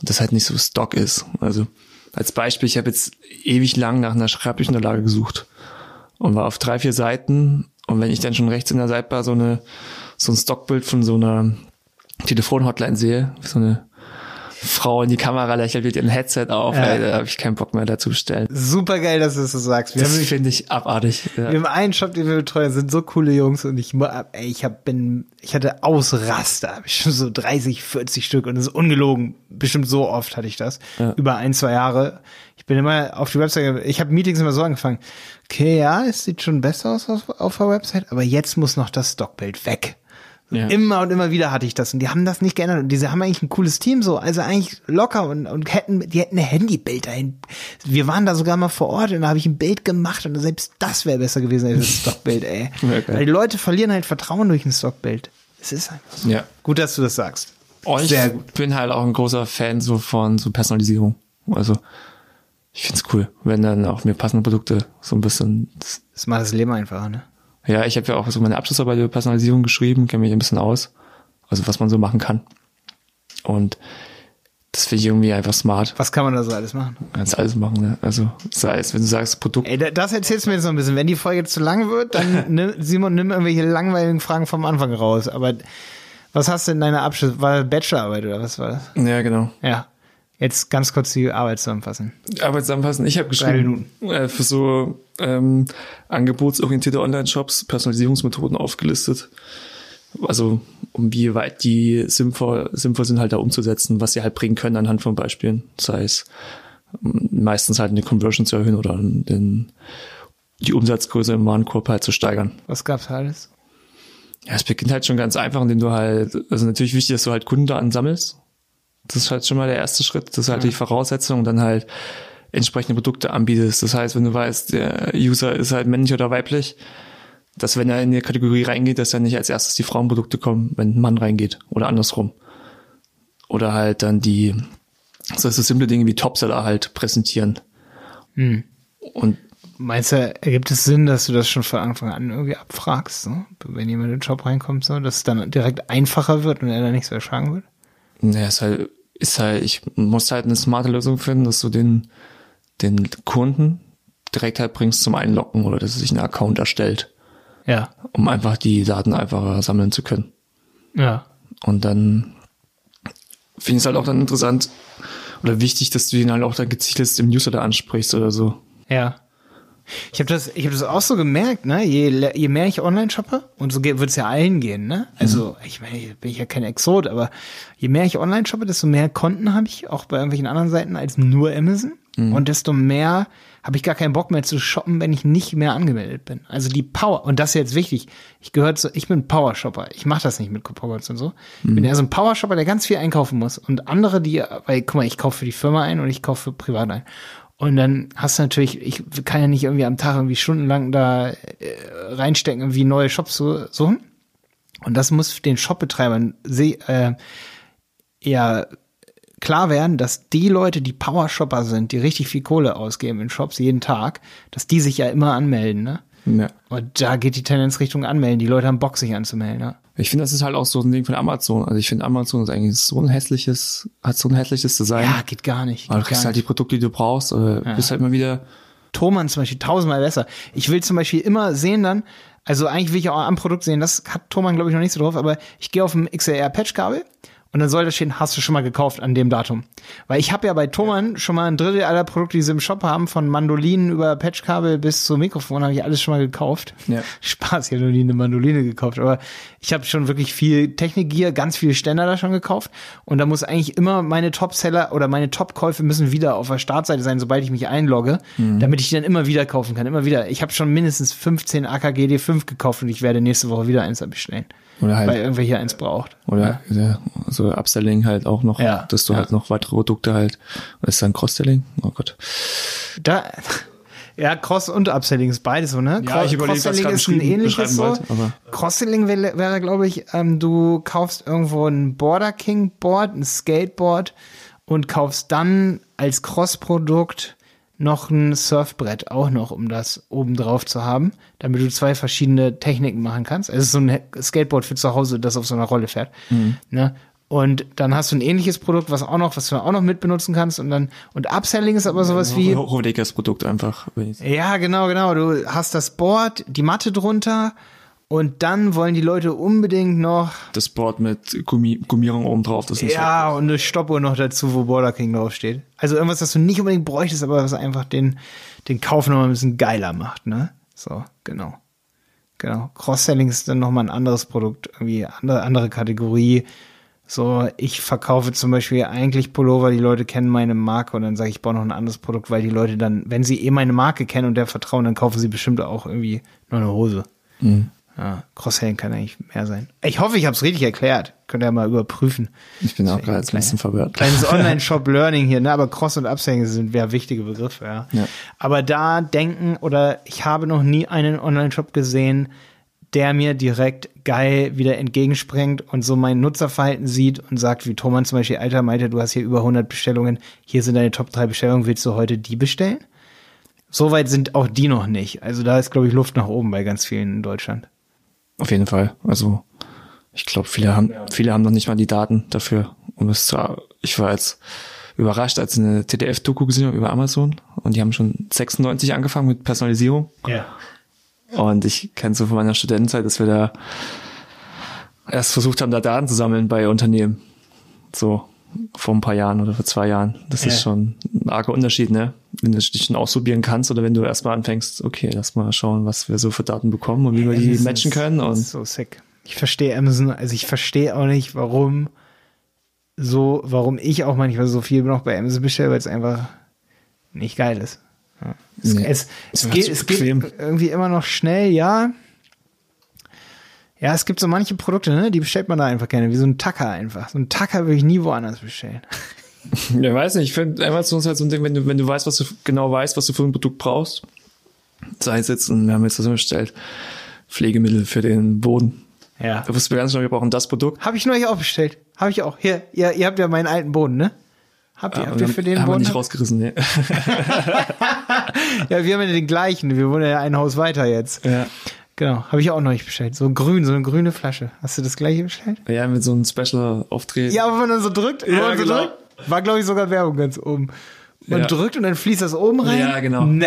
und das halt nicht so Stock ist. Also als Beispiel, ich habe jetzt ewig lang nach einer Schreibbüchenunterlage gesucht und war auf drei, vier Seiten. Und wenn ich dann schon rechts in der Sidebar so eine, so ein Stockbild von so einer Telefonhotline sehe, so eine Frau in die Kamera lächelt mit ihrem Headset auf, Ja. ey, da habe ich keinen Bock mehr dazu bestellen. Super geil, dass du das so sagst. Wir Das finde ich abartig. Ja. wir haben einen Shop, den wir betreuen, sind so coole Jungs und ich, ey, ich hab, bin, ich hatte Ausraster, ich schon so 30, 40 Stück und das ist ungelogen. Bestimmt so oft hatte ich das. Ja. Über ein, zwei Jahre. Ich bin immer auf die Website, ich habe Meetings immer so angefangen. Okay, ja, es sieht schon besser aus auf, auf der Website, aber jetzt muss noch das Stockbild weg. Ja. Immer und immer wieder hatte ich das und die haben das nicht geändert und diese haben eigentlich ein cooles Team so, also eigentlich locker und, und hätten, die hätten ein Handybild dahin. Wir waren da sogar mal vor Ort und da habe ich ein Bild gemacht und selbst das wäre besser gewesen als das Stockbild, ey. Geil. Weil die Leute verlieren halt Vertrauen durch ein Stockbild. Es ist einfach so. ja. Gut, dass du das sagst. Oh, ich Sehr gut. bin halt auch ein großer Fan so von so Personalisierung. Also ich find's cool, wenn dann auch mir passende Produkte so ein bisschen Das macht das Leben einfacher, ne? Ja, ich habe ja auch so meine Abschlussarbeit über Personalisierung geschrieben, kenne mich ein bisschen aus. Also was man so machen kann. Und das finde ich irgendwie einfach smart. Was kann man da so alles machen? Kannst alles machen, ne? Also sei es, wenn du sagst, Produkt. Ey, da- das erzählst du mir jetzt noch ein bisschen. Wenn die Folge jetzt zu lang wird, dann nimm, Simon, nimm irgendwelche langweiligen Fragen vom Anfang raus. Aber was hast du in deiner Abschluss? War Bachelorarbeit oder was war das? Ja, genau. Ja. Jetzt ganz kurz die Arbeit zusammenfassen. Aber zusammenfassen, ich habe geschrieben, äh, für so ähm, angebotsorientierte Online-Shops Personalisierungsmethoden aufgelistet. Also um wie weit die sinnvoll, sinnvoll sind halt da umzusetzen, was sie halt bringen können anhand von Beispielen. Sei es ähm, meistens halt eine Conversion zu erhöhen oder den, die Umsatzgröße im Warenkorb halt zu steigern. Was gab's da alles? Ja, es beginnt halt schon ganz einfach, indem du halt, also natürlich wichtig, dass du halt Kundendaten sammelst. Das ist halt schon mal der erste Schritt. Das ist halt die Voraussetzung und dann halt entsprechende Produkte anbietest. Das heißt, wenn du weißt, der User ist halt männlich oder weiblich, dass wenn er in die Kategorie reingeht, dass dann nicht als erstes die Frauenprodukte kommen, wenn ein Mann reingeht oder andersrum. Oder halt dann die, so so simple Dinge wie Topseller halt präsentieren. Und Meinst du, ergibt es Sinn, dass du das schon von Anfang an irgendwie abfragst, so? wenn jemand in den Job reinkommt, so, dass es dann direkt einfacher wird und er dann nichts mehr erschlagen wird? Naja, ist halt, ist halt, ich muss halt eine smarte Lösung finden, dass du den, den Kunden direkt halt bringst zum Einloggen oder dass er sich einen Account erstellt, Ja, um einfach die Daten einfacher sammeln zu können. ja. Und dann finde ich es halt auch dann interessant oder wichtig, dass du ihn halt auch dann gezielt im Newsletter ansprichst oder so. Ja. Ich habe das, ich habe das auch so gemerkt, ne? Je, je mehr ich online shoppe, und so wird es ja allen gehen, ne? Also, ich meine, hier bin ich ja kein Exot, aber je mehr ich online shoppe, desto mehr Konten habe ich, auch bei irgendwelchen anderen Seiten als nur Amazon. Und desto mehr habe ich gar keinen Bock mehr zu shoppen, wenn ich nicht mehr angemeldet bin. Also die Power, und das ist jetzt wichtig, ich gehöre zu, ich bin Power-Shopper. Ich mache das nicht mit Coupons und so. Ich bin eher so ein Power-Shopper, der ganz viel einkaufen muss. Und andere, die, weil, guck mal, ich kaufe für die Firma ein und ich kaufe für privat ein. Und dann hast du natürlich, ich kann ja nicht irgendwie am Tag irgendwie stundenlang da äh, reinstecken, irgendwie neue Shops zu suchen. Und das muss den Shopbetreibern äh, ja klar werden, dass die Leute, die Power-Shopper sind, die richtig viel Kohle ausgeben in Shops jeden Tag, dass die sich ja immer anmelden, ne? Ja. Und da geht die Tendenz Richtung Anmelden. Die Leute haben Bock, sich anzumelden, ne? Ich finde, das ist halt auch so ein Ding von Amazon. Also ich finde, Amazon ist eigentlich so ein hässliches, hat so ein hässliches Design. Ja, geht gar nicht. Aber du kriegst halt die Produkte, die du brauchst, oder bist halt immer wieder, Thomann zum Beispiel tausendmal besser. Ich will zum Beispiel immer sehen dann, also eigentlich will ich auch am Produkt sehen, das hat Thomann glaube ich noch nicht so drauf, aber ich gehe auf ein XLR-Patchkabel Und dann soll da stehen, hast du schon mal gekauft an dem Datum. Weil ich habe ja bei Thomann schon mal ein Drittel aller Produkte, die sie im Shop haben, von Mandolinen über Patchkabel bis zum Mikrofon, habe ich alles schon mal gekauft. Ja. Spaß, ich habe noch nie eine Mandoline gekauft, aber ich habe schon wirklich viel Technikgear, ganz viele Ständer da schon gekauft. Und da muss eigentlich immer meine Topseller oder meine Topkäufe müssen wieder auf der Startseite sein, sobald ich mich einlogge, damit ich die dann immer wieder kaufen kann, immer wieder. Ich habe schon mindestens 15 AKG D5 gekauft und ich werde nächste Woche wieder eins bestellen. Oder halt Weil irgendwer hier eins braucht. Oder ja, so Upselling halt auch noch, Ja, dass du ja. halt noch weitere Produkte halt. Ist dann Cross-Selling? Oh Gott. Da, ja, Cross- und Upselling ist beides so, ne? Ja, ich überlege, was Cross-Selling gerade ist ein ähnliches so. Cross-Selling wäre, wäre glaube ich, ähm, du kaufst irgendwo ein Border King Board, ein Skateboard und kaufst dann als Cross-Produkt noch ein Surfbrett auch noch, um das oben drauf zu haben, damit du zwei verschiedene Techniken machen kannst. Also es ist so ein Skateboard für zu Hause, das auf so einer Rolle fährt. Ne? Und dann hast du ein ähnliches Produkt, was auch noch, was du auch noch mitbenutzen kannst und dann, und Upselling ist aber sowas wie, Ho- Hochwertiges Produkt einfach. ja, genau, genau. Du hast das Board, die Matte drunter und dann wollen die Leute unbedingt noch, Das Board mit Gummi Gummierung oben drauf. Das ist ja, und eine Stoppuhr noch dazu, wo Border King draufsteht. Also irgendwas, das du nicht unbedingt bräuchtest, aber was einfach den, den Kauf nochmal ein bisschen geiler macht, ne? So, genau. Genau. Cross-Selling ist dann nochmal ein anderes Produkt, irgendwie andere, andere Kategorie. So, ich verkaufe zum Beispiel eigentlich Pullover, die Leute kennen meine Marke und dann sage ich, ich baue noch ein anderes Produkt, weil die Leute dann, wenn sie eh meine Marke kennen und der vertrauen, dann kaufen sie bestimmt auch irgendwie noch eine Hose. Ja, Cross-Selling kann eigentlich mehr sein. Ich hoffe, ich habe es richtig erklärt. Könnt ihr ja mal überprüfen. Ich bin auch gerade ein bisschen verwirrt. Kleines Online-Shop-Learning hier, ne? Aber Cross- und Upselling sind ja wichtige Begriffe, ja. Ja. Aber da denken, oder ich habe noch nie einen Online-Shop gesehen, der mir direkt geil wieder entgegenspringt und so mein Nutzerverhalten sieht und sagt, wie Thomas zum Beispiel, Alter, meinte, du hast hier über 100 Bestellungen, hier sind deine Top 3 Bestellungen, willst du heute die bestellen? Soweit sind auch die noch nicht. Also da ist, glaube ich, Luft nach oben bei ganz vielen in Deutschland. Auf jeden Fall. Also ich glaube, viele haben, viele haben noch nicht mal die Daten dafür. Um es zu, ich war jetzt überrascht, als ich eine TDF-Doku gesehen habe über Amazon und die haben schon 96 angefangen mit Personalisierung. Ja. Und ich kenne so von meiner Studentenzeit, dass wir da erst versucht haben, da Daten zu sammeln bei Unternehmen. So vor ein paar Jahren oder vor zwei Jahren. Das Ja. ist schon ein arger Unterschied, ne? Wenn du dich schon ausprobieren kannst oder wenn du erstmal anfängst, okay, lass mal schauen, was wir so für Daten bekommen und wie wir die matchen können. Und ist so sick. Ich verstehe Amazon, also ich verstehe auch nicht, warum so, warum ich auch manchmal so viel noch bei Amazon bestelle, weil es einfach nicht geil ist. Ja. Es, Nee. es, es, geht, es geht irgendwie immer noch schnell, ja. Ja, es gibt so manche Produkte, ne, die bestellt man da einfach gerne, wie so ein Tacker einfach. So ein Tacker würde ich nie woanders bestellen. Ja, weiß nicht. Ich finde Amazon ist halt so ein Ding, wenn du, wenn du weißt, was du genau weißt, was du für ein Produkt brauchst. Sei es jetzt, und wir haben jetzt das bestellt, Pflegemittel für den Boden. Ja. Da wussten wir ganz genau, wir brauchen das Produkt. Habe ich neulich auch bestellt. Habe ich auch. Hier, ihr, ihr habt ja meinen alten Boden, ne? Habt ihr, Aber habt ihr haben- für den haben wir Boden? nicht rausgerissen, ne? Ja, wir haben ja den gleichen. Wir wohnen ja ein Haus weiter jetzt. ja. Genau, habe ich auch noch nicht bestellt. So grün, so eine grüne Flasche. Hast du das gleiche bestellt? Ja, mit so einem Special-Auftreten. Ja, aber wenn man dann so drückt, Ja, man so genau. drückt, war glaube ich sogar Werbung ganz oben. Man Ja. drückt und dann fließt das oben rein. Ja, genau. Nee.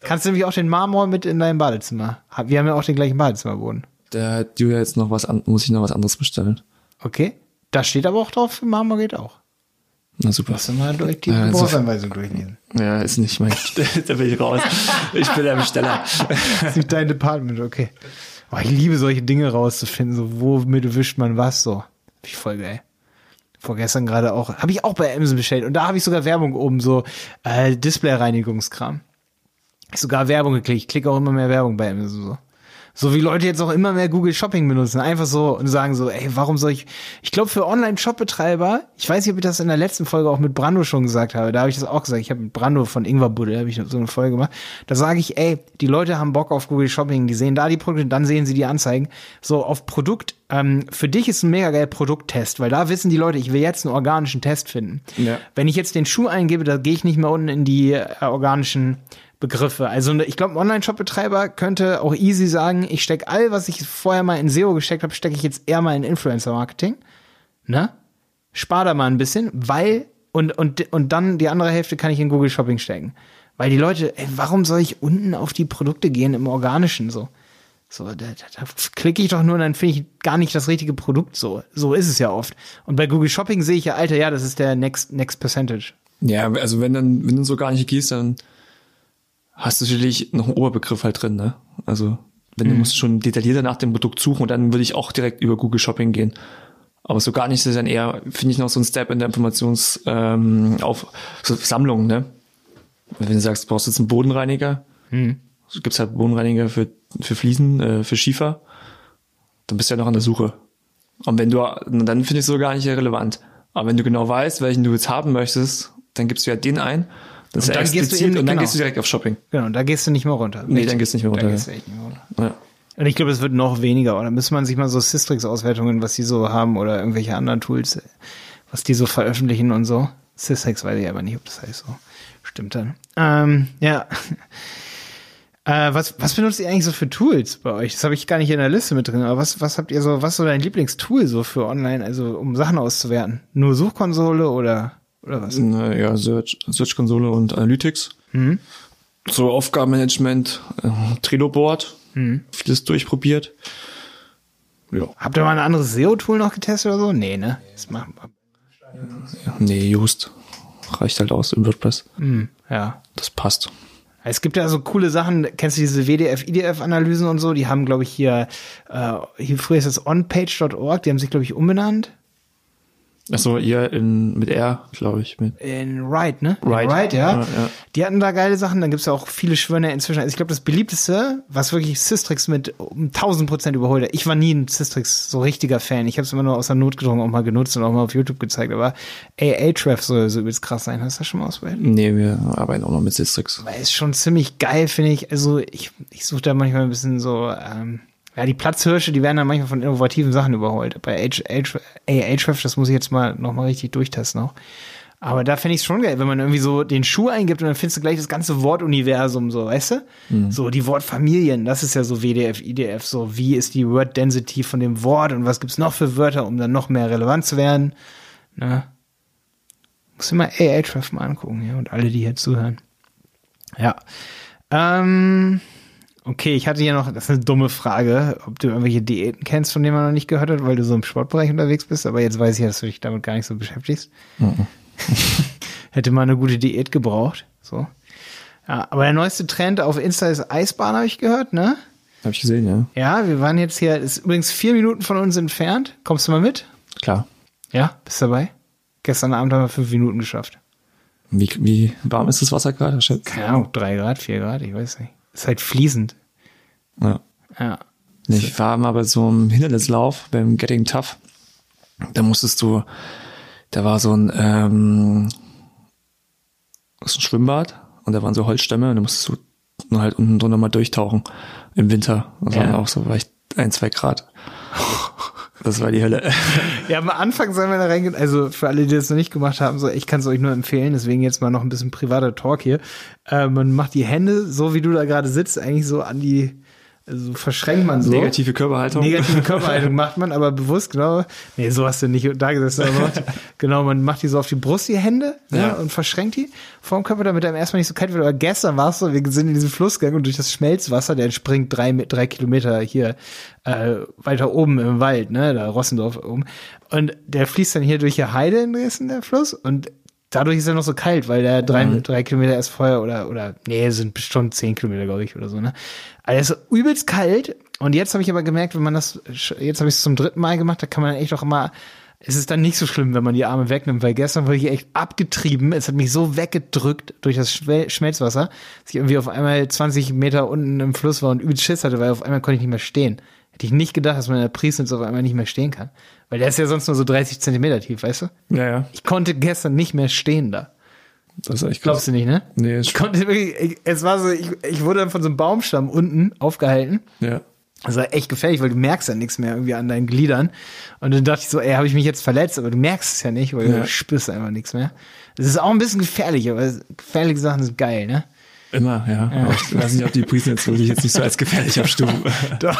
Kannst du nämlich auch den Marmor mit in dein Badezimmer. Wir haben ja auch den gleichen Badezimmerboden. Da hat Julia jetzt noch was an, muss ich noch was anderes bestellen. Okay. Da steht aber auch drauf, Marmor geht auch. Na super. Du mal durch die Ja, also- Gebrauchsanweisung durchlesen. Ja, ist nicht mein, da bin ich raus. Ich bin der Besteller. Das ist nicht dein Department, okay. Oh, ich liebe solche Dinge rauszufinden, so womit wischt man was so. Ich voll geil. Vorgestern gerade auch, habe ich auch bei Amazon bestellt und da habe ich sogar Werbung oben, so äh, Display-Reinigungskram. Sogar Werbung geklickt. Ich klicke auch immer mehr Werbung bei Amazon so. So wie Leute jetzt auch immer mehr Google Shopping benutzen. Einfach so und sagen so, ey, warum soll ich. Ich glaube, für Online-Shop-Betreiber, ich weiß nicht, ob ich das in der letzten Folge auch mit Brando schon gesagt habe. Da habe ich das auch gesagt. Ich habe mit Brando von Ingwer Budde, habe ich so eine Folge gemacht. Da sage ich, ey, die Leute haben Bock auf Google Shopping, die sehen da die Produkte, dann sehen sie die Anzeigen. So auf Produkt, ähm, für dich ist ein mega geil Produkttest, weil da wissen die Leute, ich will jetzt einen organischen Test finden. Ja. Wenn ich jetzt den Schuh eingebe, da gehe ich nicht mehr unten in die äh, organischen Begriffe. Also ich glaube, ein Online-Shop-Betreiber könnte auch easy sagen, ich stecke all, was ich vorher mal in SEO gesteckt habe, stecke ich jetzt eher mal in Influencer-Marketing. Ne? Spar da mal ein bisschen, weil, und, und, und dann die andere Hälfte kann ich in Google Shopping stecken. Weil die Leute, ey, warum soll ich unten auf die Produkte gehen im Organischen so? So, da, da, da klicke ich doch nur und dann finde ich gar nicht das richtige Produkt so. So ist es ja oft. Und bei Google Shopping sehe ich ja, Alter, ja, das ist der Next, Next Percentage. Ja, also wenn dann, wenn du so gar nicht gehst, dann hast du natürlich noch einen Oberbegriff halt drin, ne? Also, wenn du musst schon detaillierter nach dem Produkt suchen und dann würde ich auch direkt über Google Shopping gehen. Aber so gar nicht, das ist dann eher, finde ich, noch so ein Step in der Informations, ähm, auf, so Sammlung, ne? Wenn du sagst, du brauchst jetzt einen Bodenreiniger, Hm. so gibt's halt Bodenreiniger für, für Fliesen, äh, für Schiefer, dann bist du ja noch an der Suche. Und wenn du, dann finde ich es so gar nicht relevant. Aber wenn du genau weißt, welchen du jetzt haben möchtest, dann gibst du ja den ein. Das Und ist dann gehst du eben- und dann genau. gehst du direkt auf Shopping. Genau, da gehst du nicht mehr runter. Nee, dann gehst du nicht mehr runter, Da ja. gehst du echt nicht mehr runter. Ja. Und ich glaube, es wird noch weniger. Oder müsste man sich mal so Systrix-Auswertungen, was die so haben oder irgendwelche anderen Tools, was die so veröffentlichen und so. Systrix weiß ich aber nicht, ob das heißt so. Stimmt dann. Ähm, ja. Äh, was, was benutzt ihr eigentlich so für Tools bei euch? Das habe ich gar nicht in der Liste mit drin. Aber was, was habt ihr so, was ist so dein Lieblingstool so für online, also um Sachen auszuwerten? Nur Suchkonsole oder, oder was? Na, ja, Search, Search Konsole und Analytics. So Aufgabenmanagement, äh, Trello-Board, vieles durchprobiert. Ja. Habt ihr mal ein anderes SEO-Tool noch getestet oder so? Nee, ne? Das machen wir. ja. Nee, Just. Reicht halt aus im WordPress. Hm, ja. Das passt. Es gibt ja so coole Sachen, kennst du diese WDF, IDF-Analysen und so? Die haben, glaube ich, hier, äh, hier früher ist es onpage.org, die haben sich, glaube ich, umbenannt. Achso, ihr in, mit R, glaube ich, mit. In Write, ne? Write. In Write, ja. Ja, ja. Die hatten da geile Sachen, dann gibt's ja auch viele Schwörner inzwischen. Also ich glaube, das beliebteste, was wirklich Systrix mit um 1000 Prozent überholt hat. Ich war nie ein Systrix so richtiger Fan. Ich habe es immer nur aus der Not gedrungen, auch mal genutzt und auch mal auf YouTube gezeigt. Aber Ahrefs soll so übelst krass sein. Hast du das schon mal ausprobiert? Nee, wir arbeiten auch noch mit Systrix. Aber ist schon ziemlich geil, finde ich. Also ich, ich suche da manchmal ein bisschen so, ähm, ja, die Platzhirsche, die werden dann manchmal von innovativen Sachen überholt. Bei H, H, Ahrefs, das muss ich jetzt mal noch mal richtig durchtesten auch. Aber da finde ich es schon geil, wenn man irgendwie so den Schuh eingibt und dann findest du gleich das ganze Wortuniversum, so, weißt du? So die Wortfamilien, das ist ja so WDF, IDF, so wie ist die Word Density von dem Wort und was gibt's noch für Wörter, um dann noch mehr relevant zu werden. Ne? Muss dir mal Ahrefs mal angucken, ja, und alle, die hier zuhören. Ja. Ähm, okay, ich hatte hier noch, das ist eine dumme Frage, ob du irgendwelche Diäten kennst, von denen man noch nicht gehört hat, weil du so im Sportbereich unterwegs bist, aber jetzt weiß ich ja, dass du dich damit gar nicht so beschäftigst. Hätte mal eine gute Diät gebraucht. So. Ja, aber der neueste Trend auf Insta ist Eisbahn, habe ich gehört, ne? Habe ich gesehen, ja. Ja, wir waren jetzt hier, ist übrigens vier Minuten von uns entfernt. Kommst du mal mit? Klar. Ja, bist dabei? Gestern Abend haben wir fünf Minuten geschafft. Wie, wie warm ist das Wasser gerade? Keine Ahnung, drei Grad, vier Grad, ich weiß nicht. Ist halt fließend. Ja. Ja. Ich war mal bei so einem Hindernislauf beim Getting Tough. Da musstest du, da war so ein, ähm, so ein Schwimmbad und da waren so Holzstämme und da musstest du nur halt unten drunter mal durchtauchen im Winter. Das Ja. waren auch so vielleicht ein, zwei Grad. Das war die Hölle. Ja, am Anfang sollen wir da reingehen. Also für alle, die das noch nicht gemacht haben, so ich kann es euch nur empfehlen. Deswegen jetzt mal noch ein bisschen privater Talk hier. Äh, man macht die Hände so, wie du da gerade sitzt, eigentlich so an die, also verschränkt man so. Negative Körperhaltung. Negative Körperhaltung macht man, aber bewusst, genau. Nee, so hast du nicht da gesessen. Genau, man macht die so auf die Brust, die Hände, ne, Ja. und verschränkt die vorm Körper, damit einem erstmal nicht so kalt wird. Aber gestern war es so, wir sind in diesen Fluss gegangen und durch das Schmelzwasser, der entspringt drei, drei Kilometer hier äh, weiter oben im Wald, ne, da Rossendorf oben. Und der fließt dann hier durch die Heide in Dresden, der Fluss, und dadurch ist er noch so kalt, weil der drei, drei Kilometer erst vorher oder, oder, nee, sind bestimmt zehn Kilometer, glaube ich, oder so, ne. Also übelst kalt. Und jetzt habe ich aber gemerkt, wenn man das, jetzt habe ich es zum dritten Mal gemacht, da kann man echt auch immer, es ist dann nicht so schlimm, wenn man die Arme wegnimmt, weil gestern wurde ich echt abgetrieben. Es hat mich so weggedrückt durch das Schmelzwasser, dass ich irgendwie auf einmal 20 Meter unten im Fluss war und übelst Schiss hatte, weil auf einmal konnte ich nicht mehr stehen. Hätte ich nicht gedacht, dass man in der Priesnitz auf einmal nicht mehr stehen kann. Weil der ist ja sonst nur so 30 Zentimeter tief, weißt du? Ja, ja. Ich konnte gestern nicht mehr stehen da. Das ist echt Glaubst du nicht, ne? Nee, Ich konnte wirklich, ich, es war so, ich, ich wurde dann von so einem Baumstamm unten aufgehalten. Ja. Das war echt gefährlich, weil du merkst ja nichts mehr irgendwie an deinen Gliedern. Und dann dachte ich so, ey, habe ich mich jetzt verletzt? Aber du merkst es ja nicht, weil Ja. du spürst einfach nichts mehr. Es ist auch ein bisschen gefährlich, aber gefährliche Sachen sind geil, ne? Immer, ja. Aber ich weiß nicht, ob die Priestnetz wirklich jetzt nicht so als gefährlich abstufen. Doch,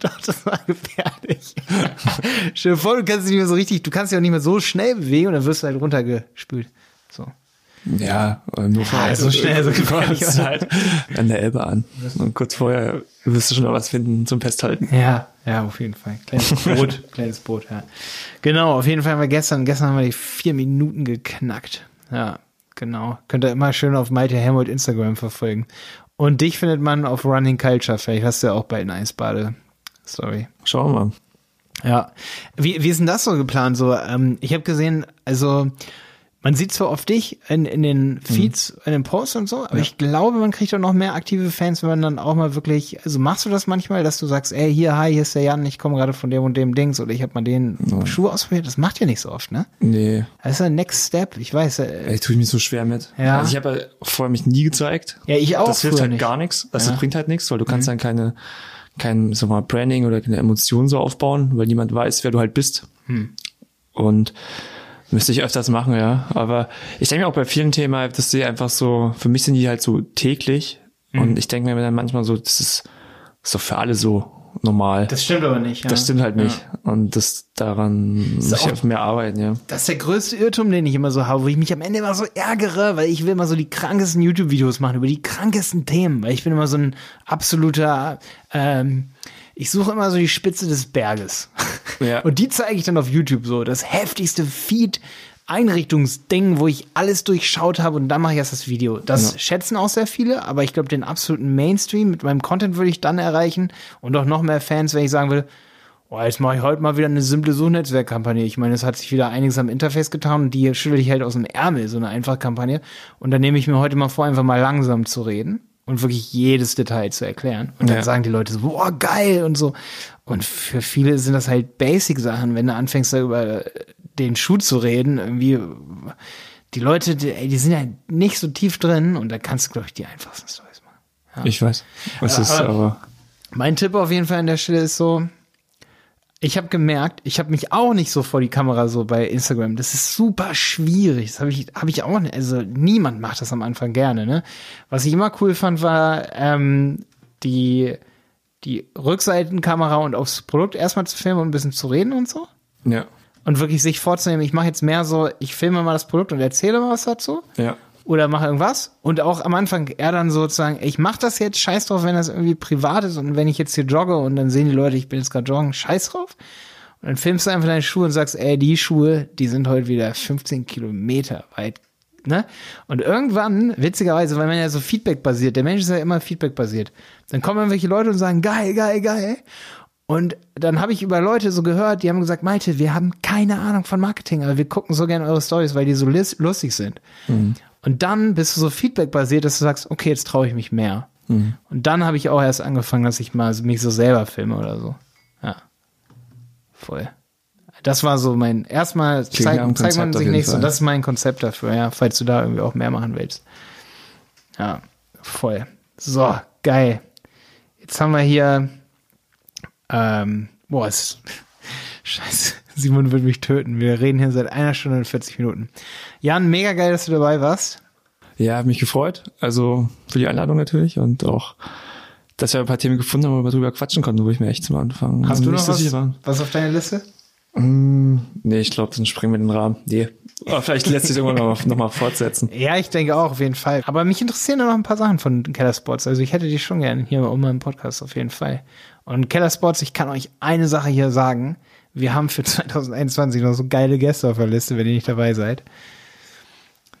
doch, das war gefährlich. Stell dir vor, du kannst dich nicht mehr so richtig, du kannst dich auch nicht mehr so schnell bewegen und dann wirst du halt runtergespült. So. Ja, nur vorher. so schnell, so gefährlich. halt an der Elbe an. Und kurz vorher wirst du schon noch was finden zum Festhalten. Ja, ja, auf jeden Fall. Kleines Boot, kleines Boot, ja. Genau, auf jeden Fall haben wir gestern, gestern haben wir die vier Minuten geknackt. Ja, genau. Könnt ihr immer schön auf Malte Helmut Instagram verfolgen. Und dich findet man auf Running Culture. Vielleicht hast du ja auch bald eine Eisbade-Story. Schauen wir mal. Ja. Wie, wie ist denn das so geplant? So, ähm, ich habe gesehen, also man sieht zwar oft dich in, in den Feeds, in den Posts und so, aber Ja. ich glaube, man kriegt auch noch mehr aktive Fans, wenn man dann auch mal wirklich, also machst du das manchmal, dass du sagst, ey, hier, hi, hier ist der Jan, ich komme gerade von dem und dem Dings oder ich habe mal den Schuh ausprobiert. Das macht ihr nicht so oft, ne? Nee, Das ist ein Next Step. Ich weiß, äh, ey, tue ich mich so schwer mit. Ja. Also ich habe ja vorher mich nie gezeigt. ja, ich auch das hilft halt nicht. gar nichts. Also Ja. das bringt halt nichts, weil du kannst dann keine, kein, sag mal, Branding oder keine Emotionen so aufbauen, weil niemand weiß, wer du halt bist. Hm. Und müsste ich öfters machen, ja. Aber ich denke mir auch bei vielen Themen, halt, dass die einfach so, für mich sind die halt so täglich. Hm. Und ich denke mir dann manchmal so, das ist, ist doch für alle so normal. Das stimmt aber nicht. Ja. Das stimmt halt nicht. Und das daran muss ich einfach mehr arbeiten, ja. Das ist der größte Irrtum, den ich immer so habe, wo ich mich am Ende immer so ärgere, weil ich will immer so die krankesten YouTube-Videos machen über die krankesten Themen, weil ich bin immer so ein absoluter, ähm, ich suche immer so die Spitze des Berges. Ja. Und die zeige ich dann auf YouTube so, das heftigste Feed. Einrichtungsding, wo ich alles durchschaut habe und dann mache ich erst das Video. Das Ja. schätzen auch sehr viele, aber ich glaube, den absoluten Mainstream mit meinem Content würde ich dann erreichen und auch noch mehr Fans, wenn ich sagen würde, Oh, jetzt mache ich heute mal wieder eine simple Suchnetzwerkkampagne. Ich meine, es hat sich wieder einiges am Interface getan und die schüttel ich halt aus dem Ärmel, so eine einfache Kampagne. Und dann nehme ich mir heute mal vor, einfach mal langsam zu reden und wirklich jedes Detail zu erklären. Und dann Ja. sagen die Leute so, boah, geil und so. Und für viele sind das halt Basic-Sachen, wenn du anfängst, da über den Schuh zu reden, irgendwie, die Leute, die, die sind ja nicht so tief drin und da kannst du, glaube ich, die einfachsten Stories machen. Ich weiß. Was ist aber- aber. Mein Tipp auf jeden Fall an der Stelle ist so, ich habe gemerkt, ich habe mich auch nicht so vor die Kamera so bei Instagram. Das ist super schwierig. Das habe ich, hab ich auch nicht. Also niemand macht das am Anfang gerne. Ne? Was ich immer cool fand, war ähm, die die Rückseitenkamera und aufs Produkt erstmal zu filmen und ein bisschen zu reden und so. Ja. Und wirklich sich vorzunehmen, ich mache jetzt mehr so, ich filme mal das Produkt und erzähle mal was dazu Ja. Oder mache irgendwas und auch am Anfang eher dann sozusagen, ich mache das jetzt, scheiß drauf, wenn das irgendwie privat ist und wenn ich jetzt hier jogge und dann sehen die Leute, ich bin jetzt gerade joggen, scheiß drauf. Und dann filmst du einfach deine Schuhe und sagst, ey, die Schuhe, die sind heute wieder 15 Kilometer weit. Ne? Und irgendwann, witzigerweise, weil man ja so Feedback basiert, der Mensch ist ja immer Feedback basiert, dann kommen irgendwelche Leute und sagen, geil, geil, geil. Und dann habe ich über Leute so gehört, die haben gesagt, Malte, wir haben keine Ahnung von Marketing, aber wir gucken so gerne eure Stories, weil die so lustig sind. Und dann bist du so Feedback-basiert, dass du sagst, okay, jetzt traue ich mich mehr. Und dann habe ich auch erst angefangen, dass ich mal mich so selber filme oder so. Ja. Voll. Das war so mein, erstmal zeig, zeigt man sich jeden nicht so. Fall. Das ist mein Konzept dafür, ja, falls du da irgendwie auch mehr machen willst. Ja, voll. So, geil. Jetzt haben wir hier, ähm, boah, es, scheiße, Simon wird mich töten. Wir reden hier seit einer Stunde und 40 Minuten. Jan, mega geil, dass du dabei warst. Ja, hab mich gefreut. Also für die Einladung natürlich und auch, dass wir ein paar Themen gefunden haben, wo wir drüber quatschen konnten, wo ich mir echt zum Anfang Hast du nicht noch was, war. was auf deiner Liste? Hm, nee, ich glaube, dann springen wir den Rahmen. Nee. Aber vielleicht lässt sich irgendwann noch, noch mal fortsetzen. Ja, ich denke auch, auf jeden Fall. Aber mich interessieren noch ein paar Sachen von Keller Sports. Also ich hätte die schon gerne hier um meinen Podcast auf jeden Fall. Und Keller Sports, ich kann euch eine Sache hier sagen. Wir haben für 2021 noch so geile Gäste auf der Liste, wenn ihr nicht dabei seid.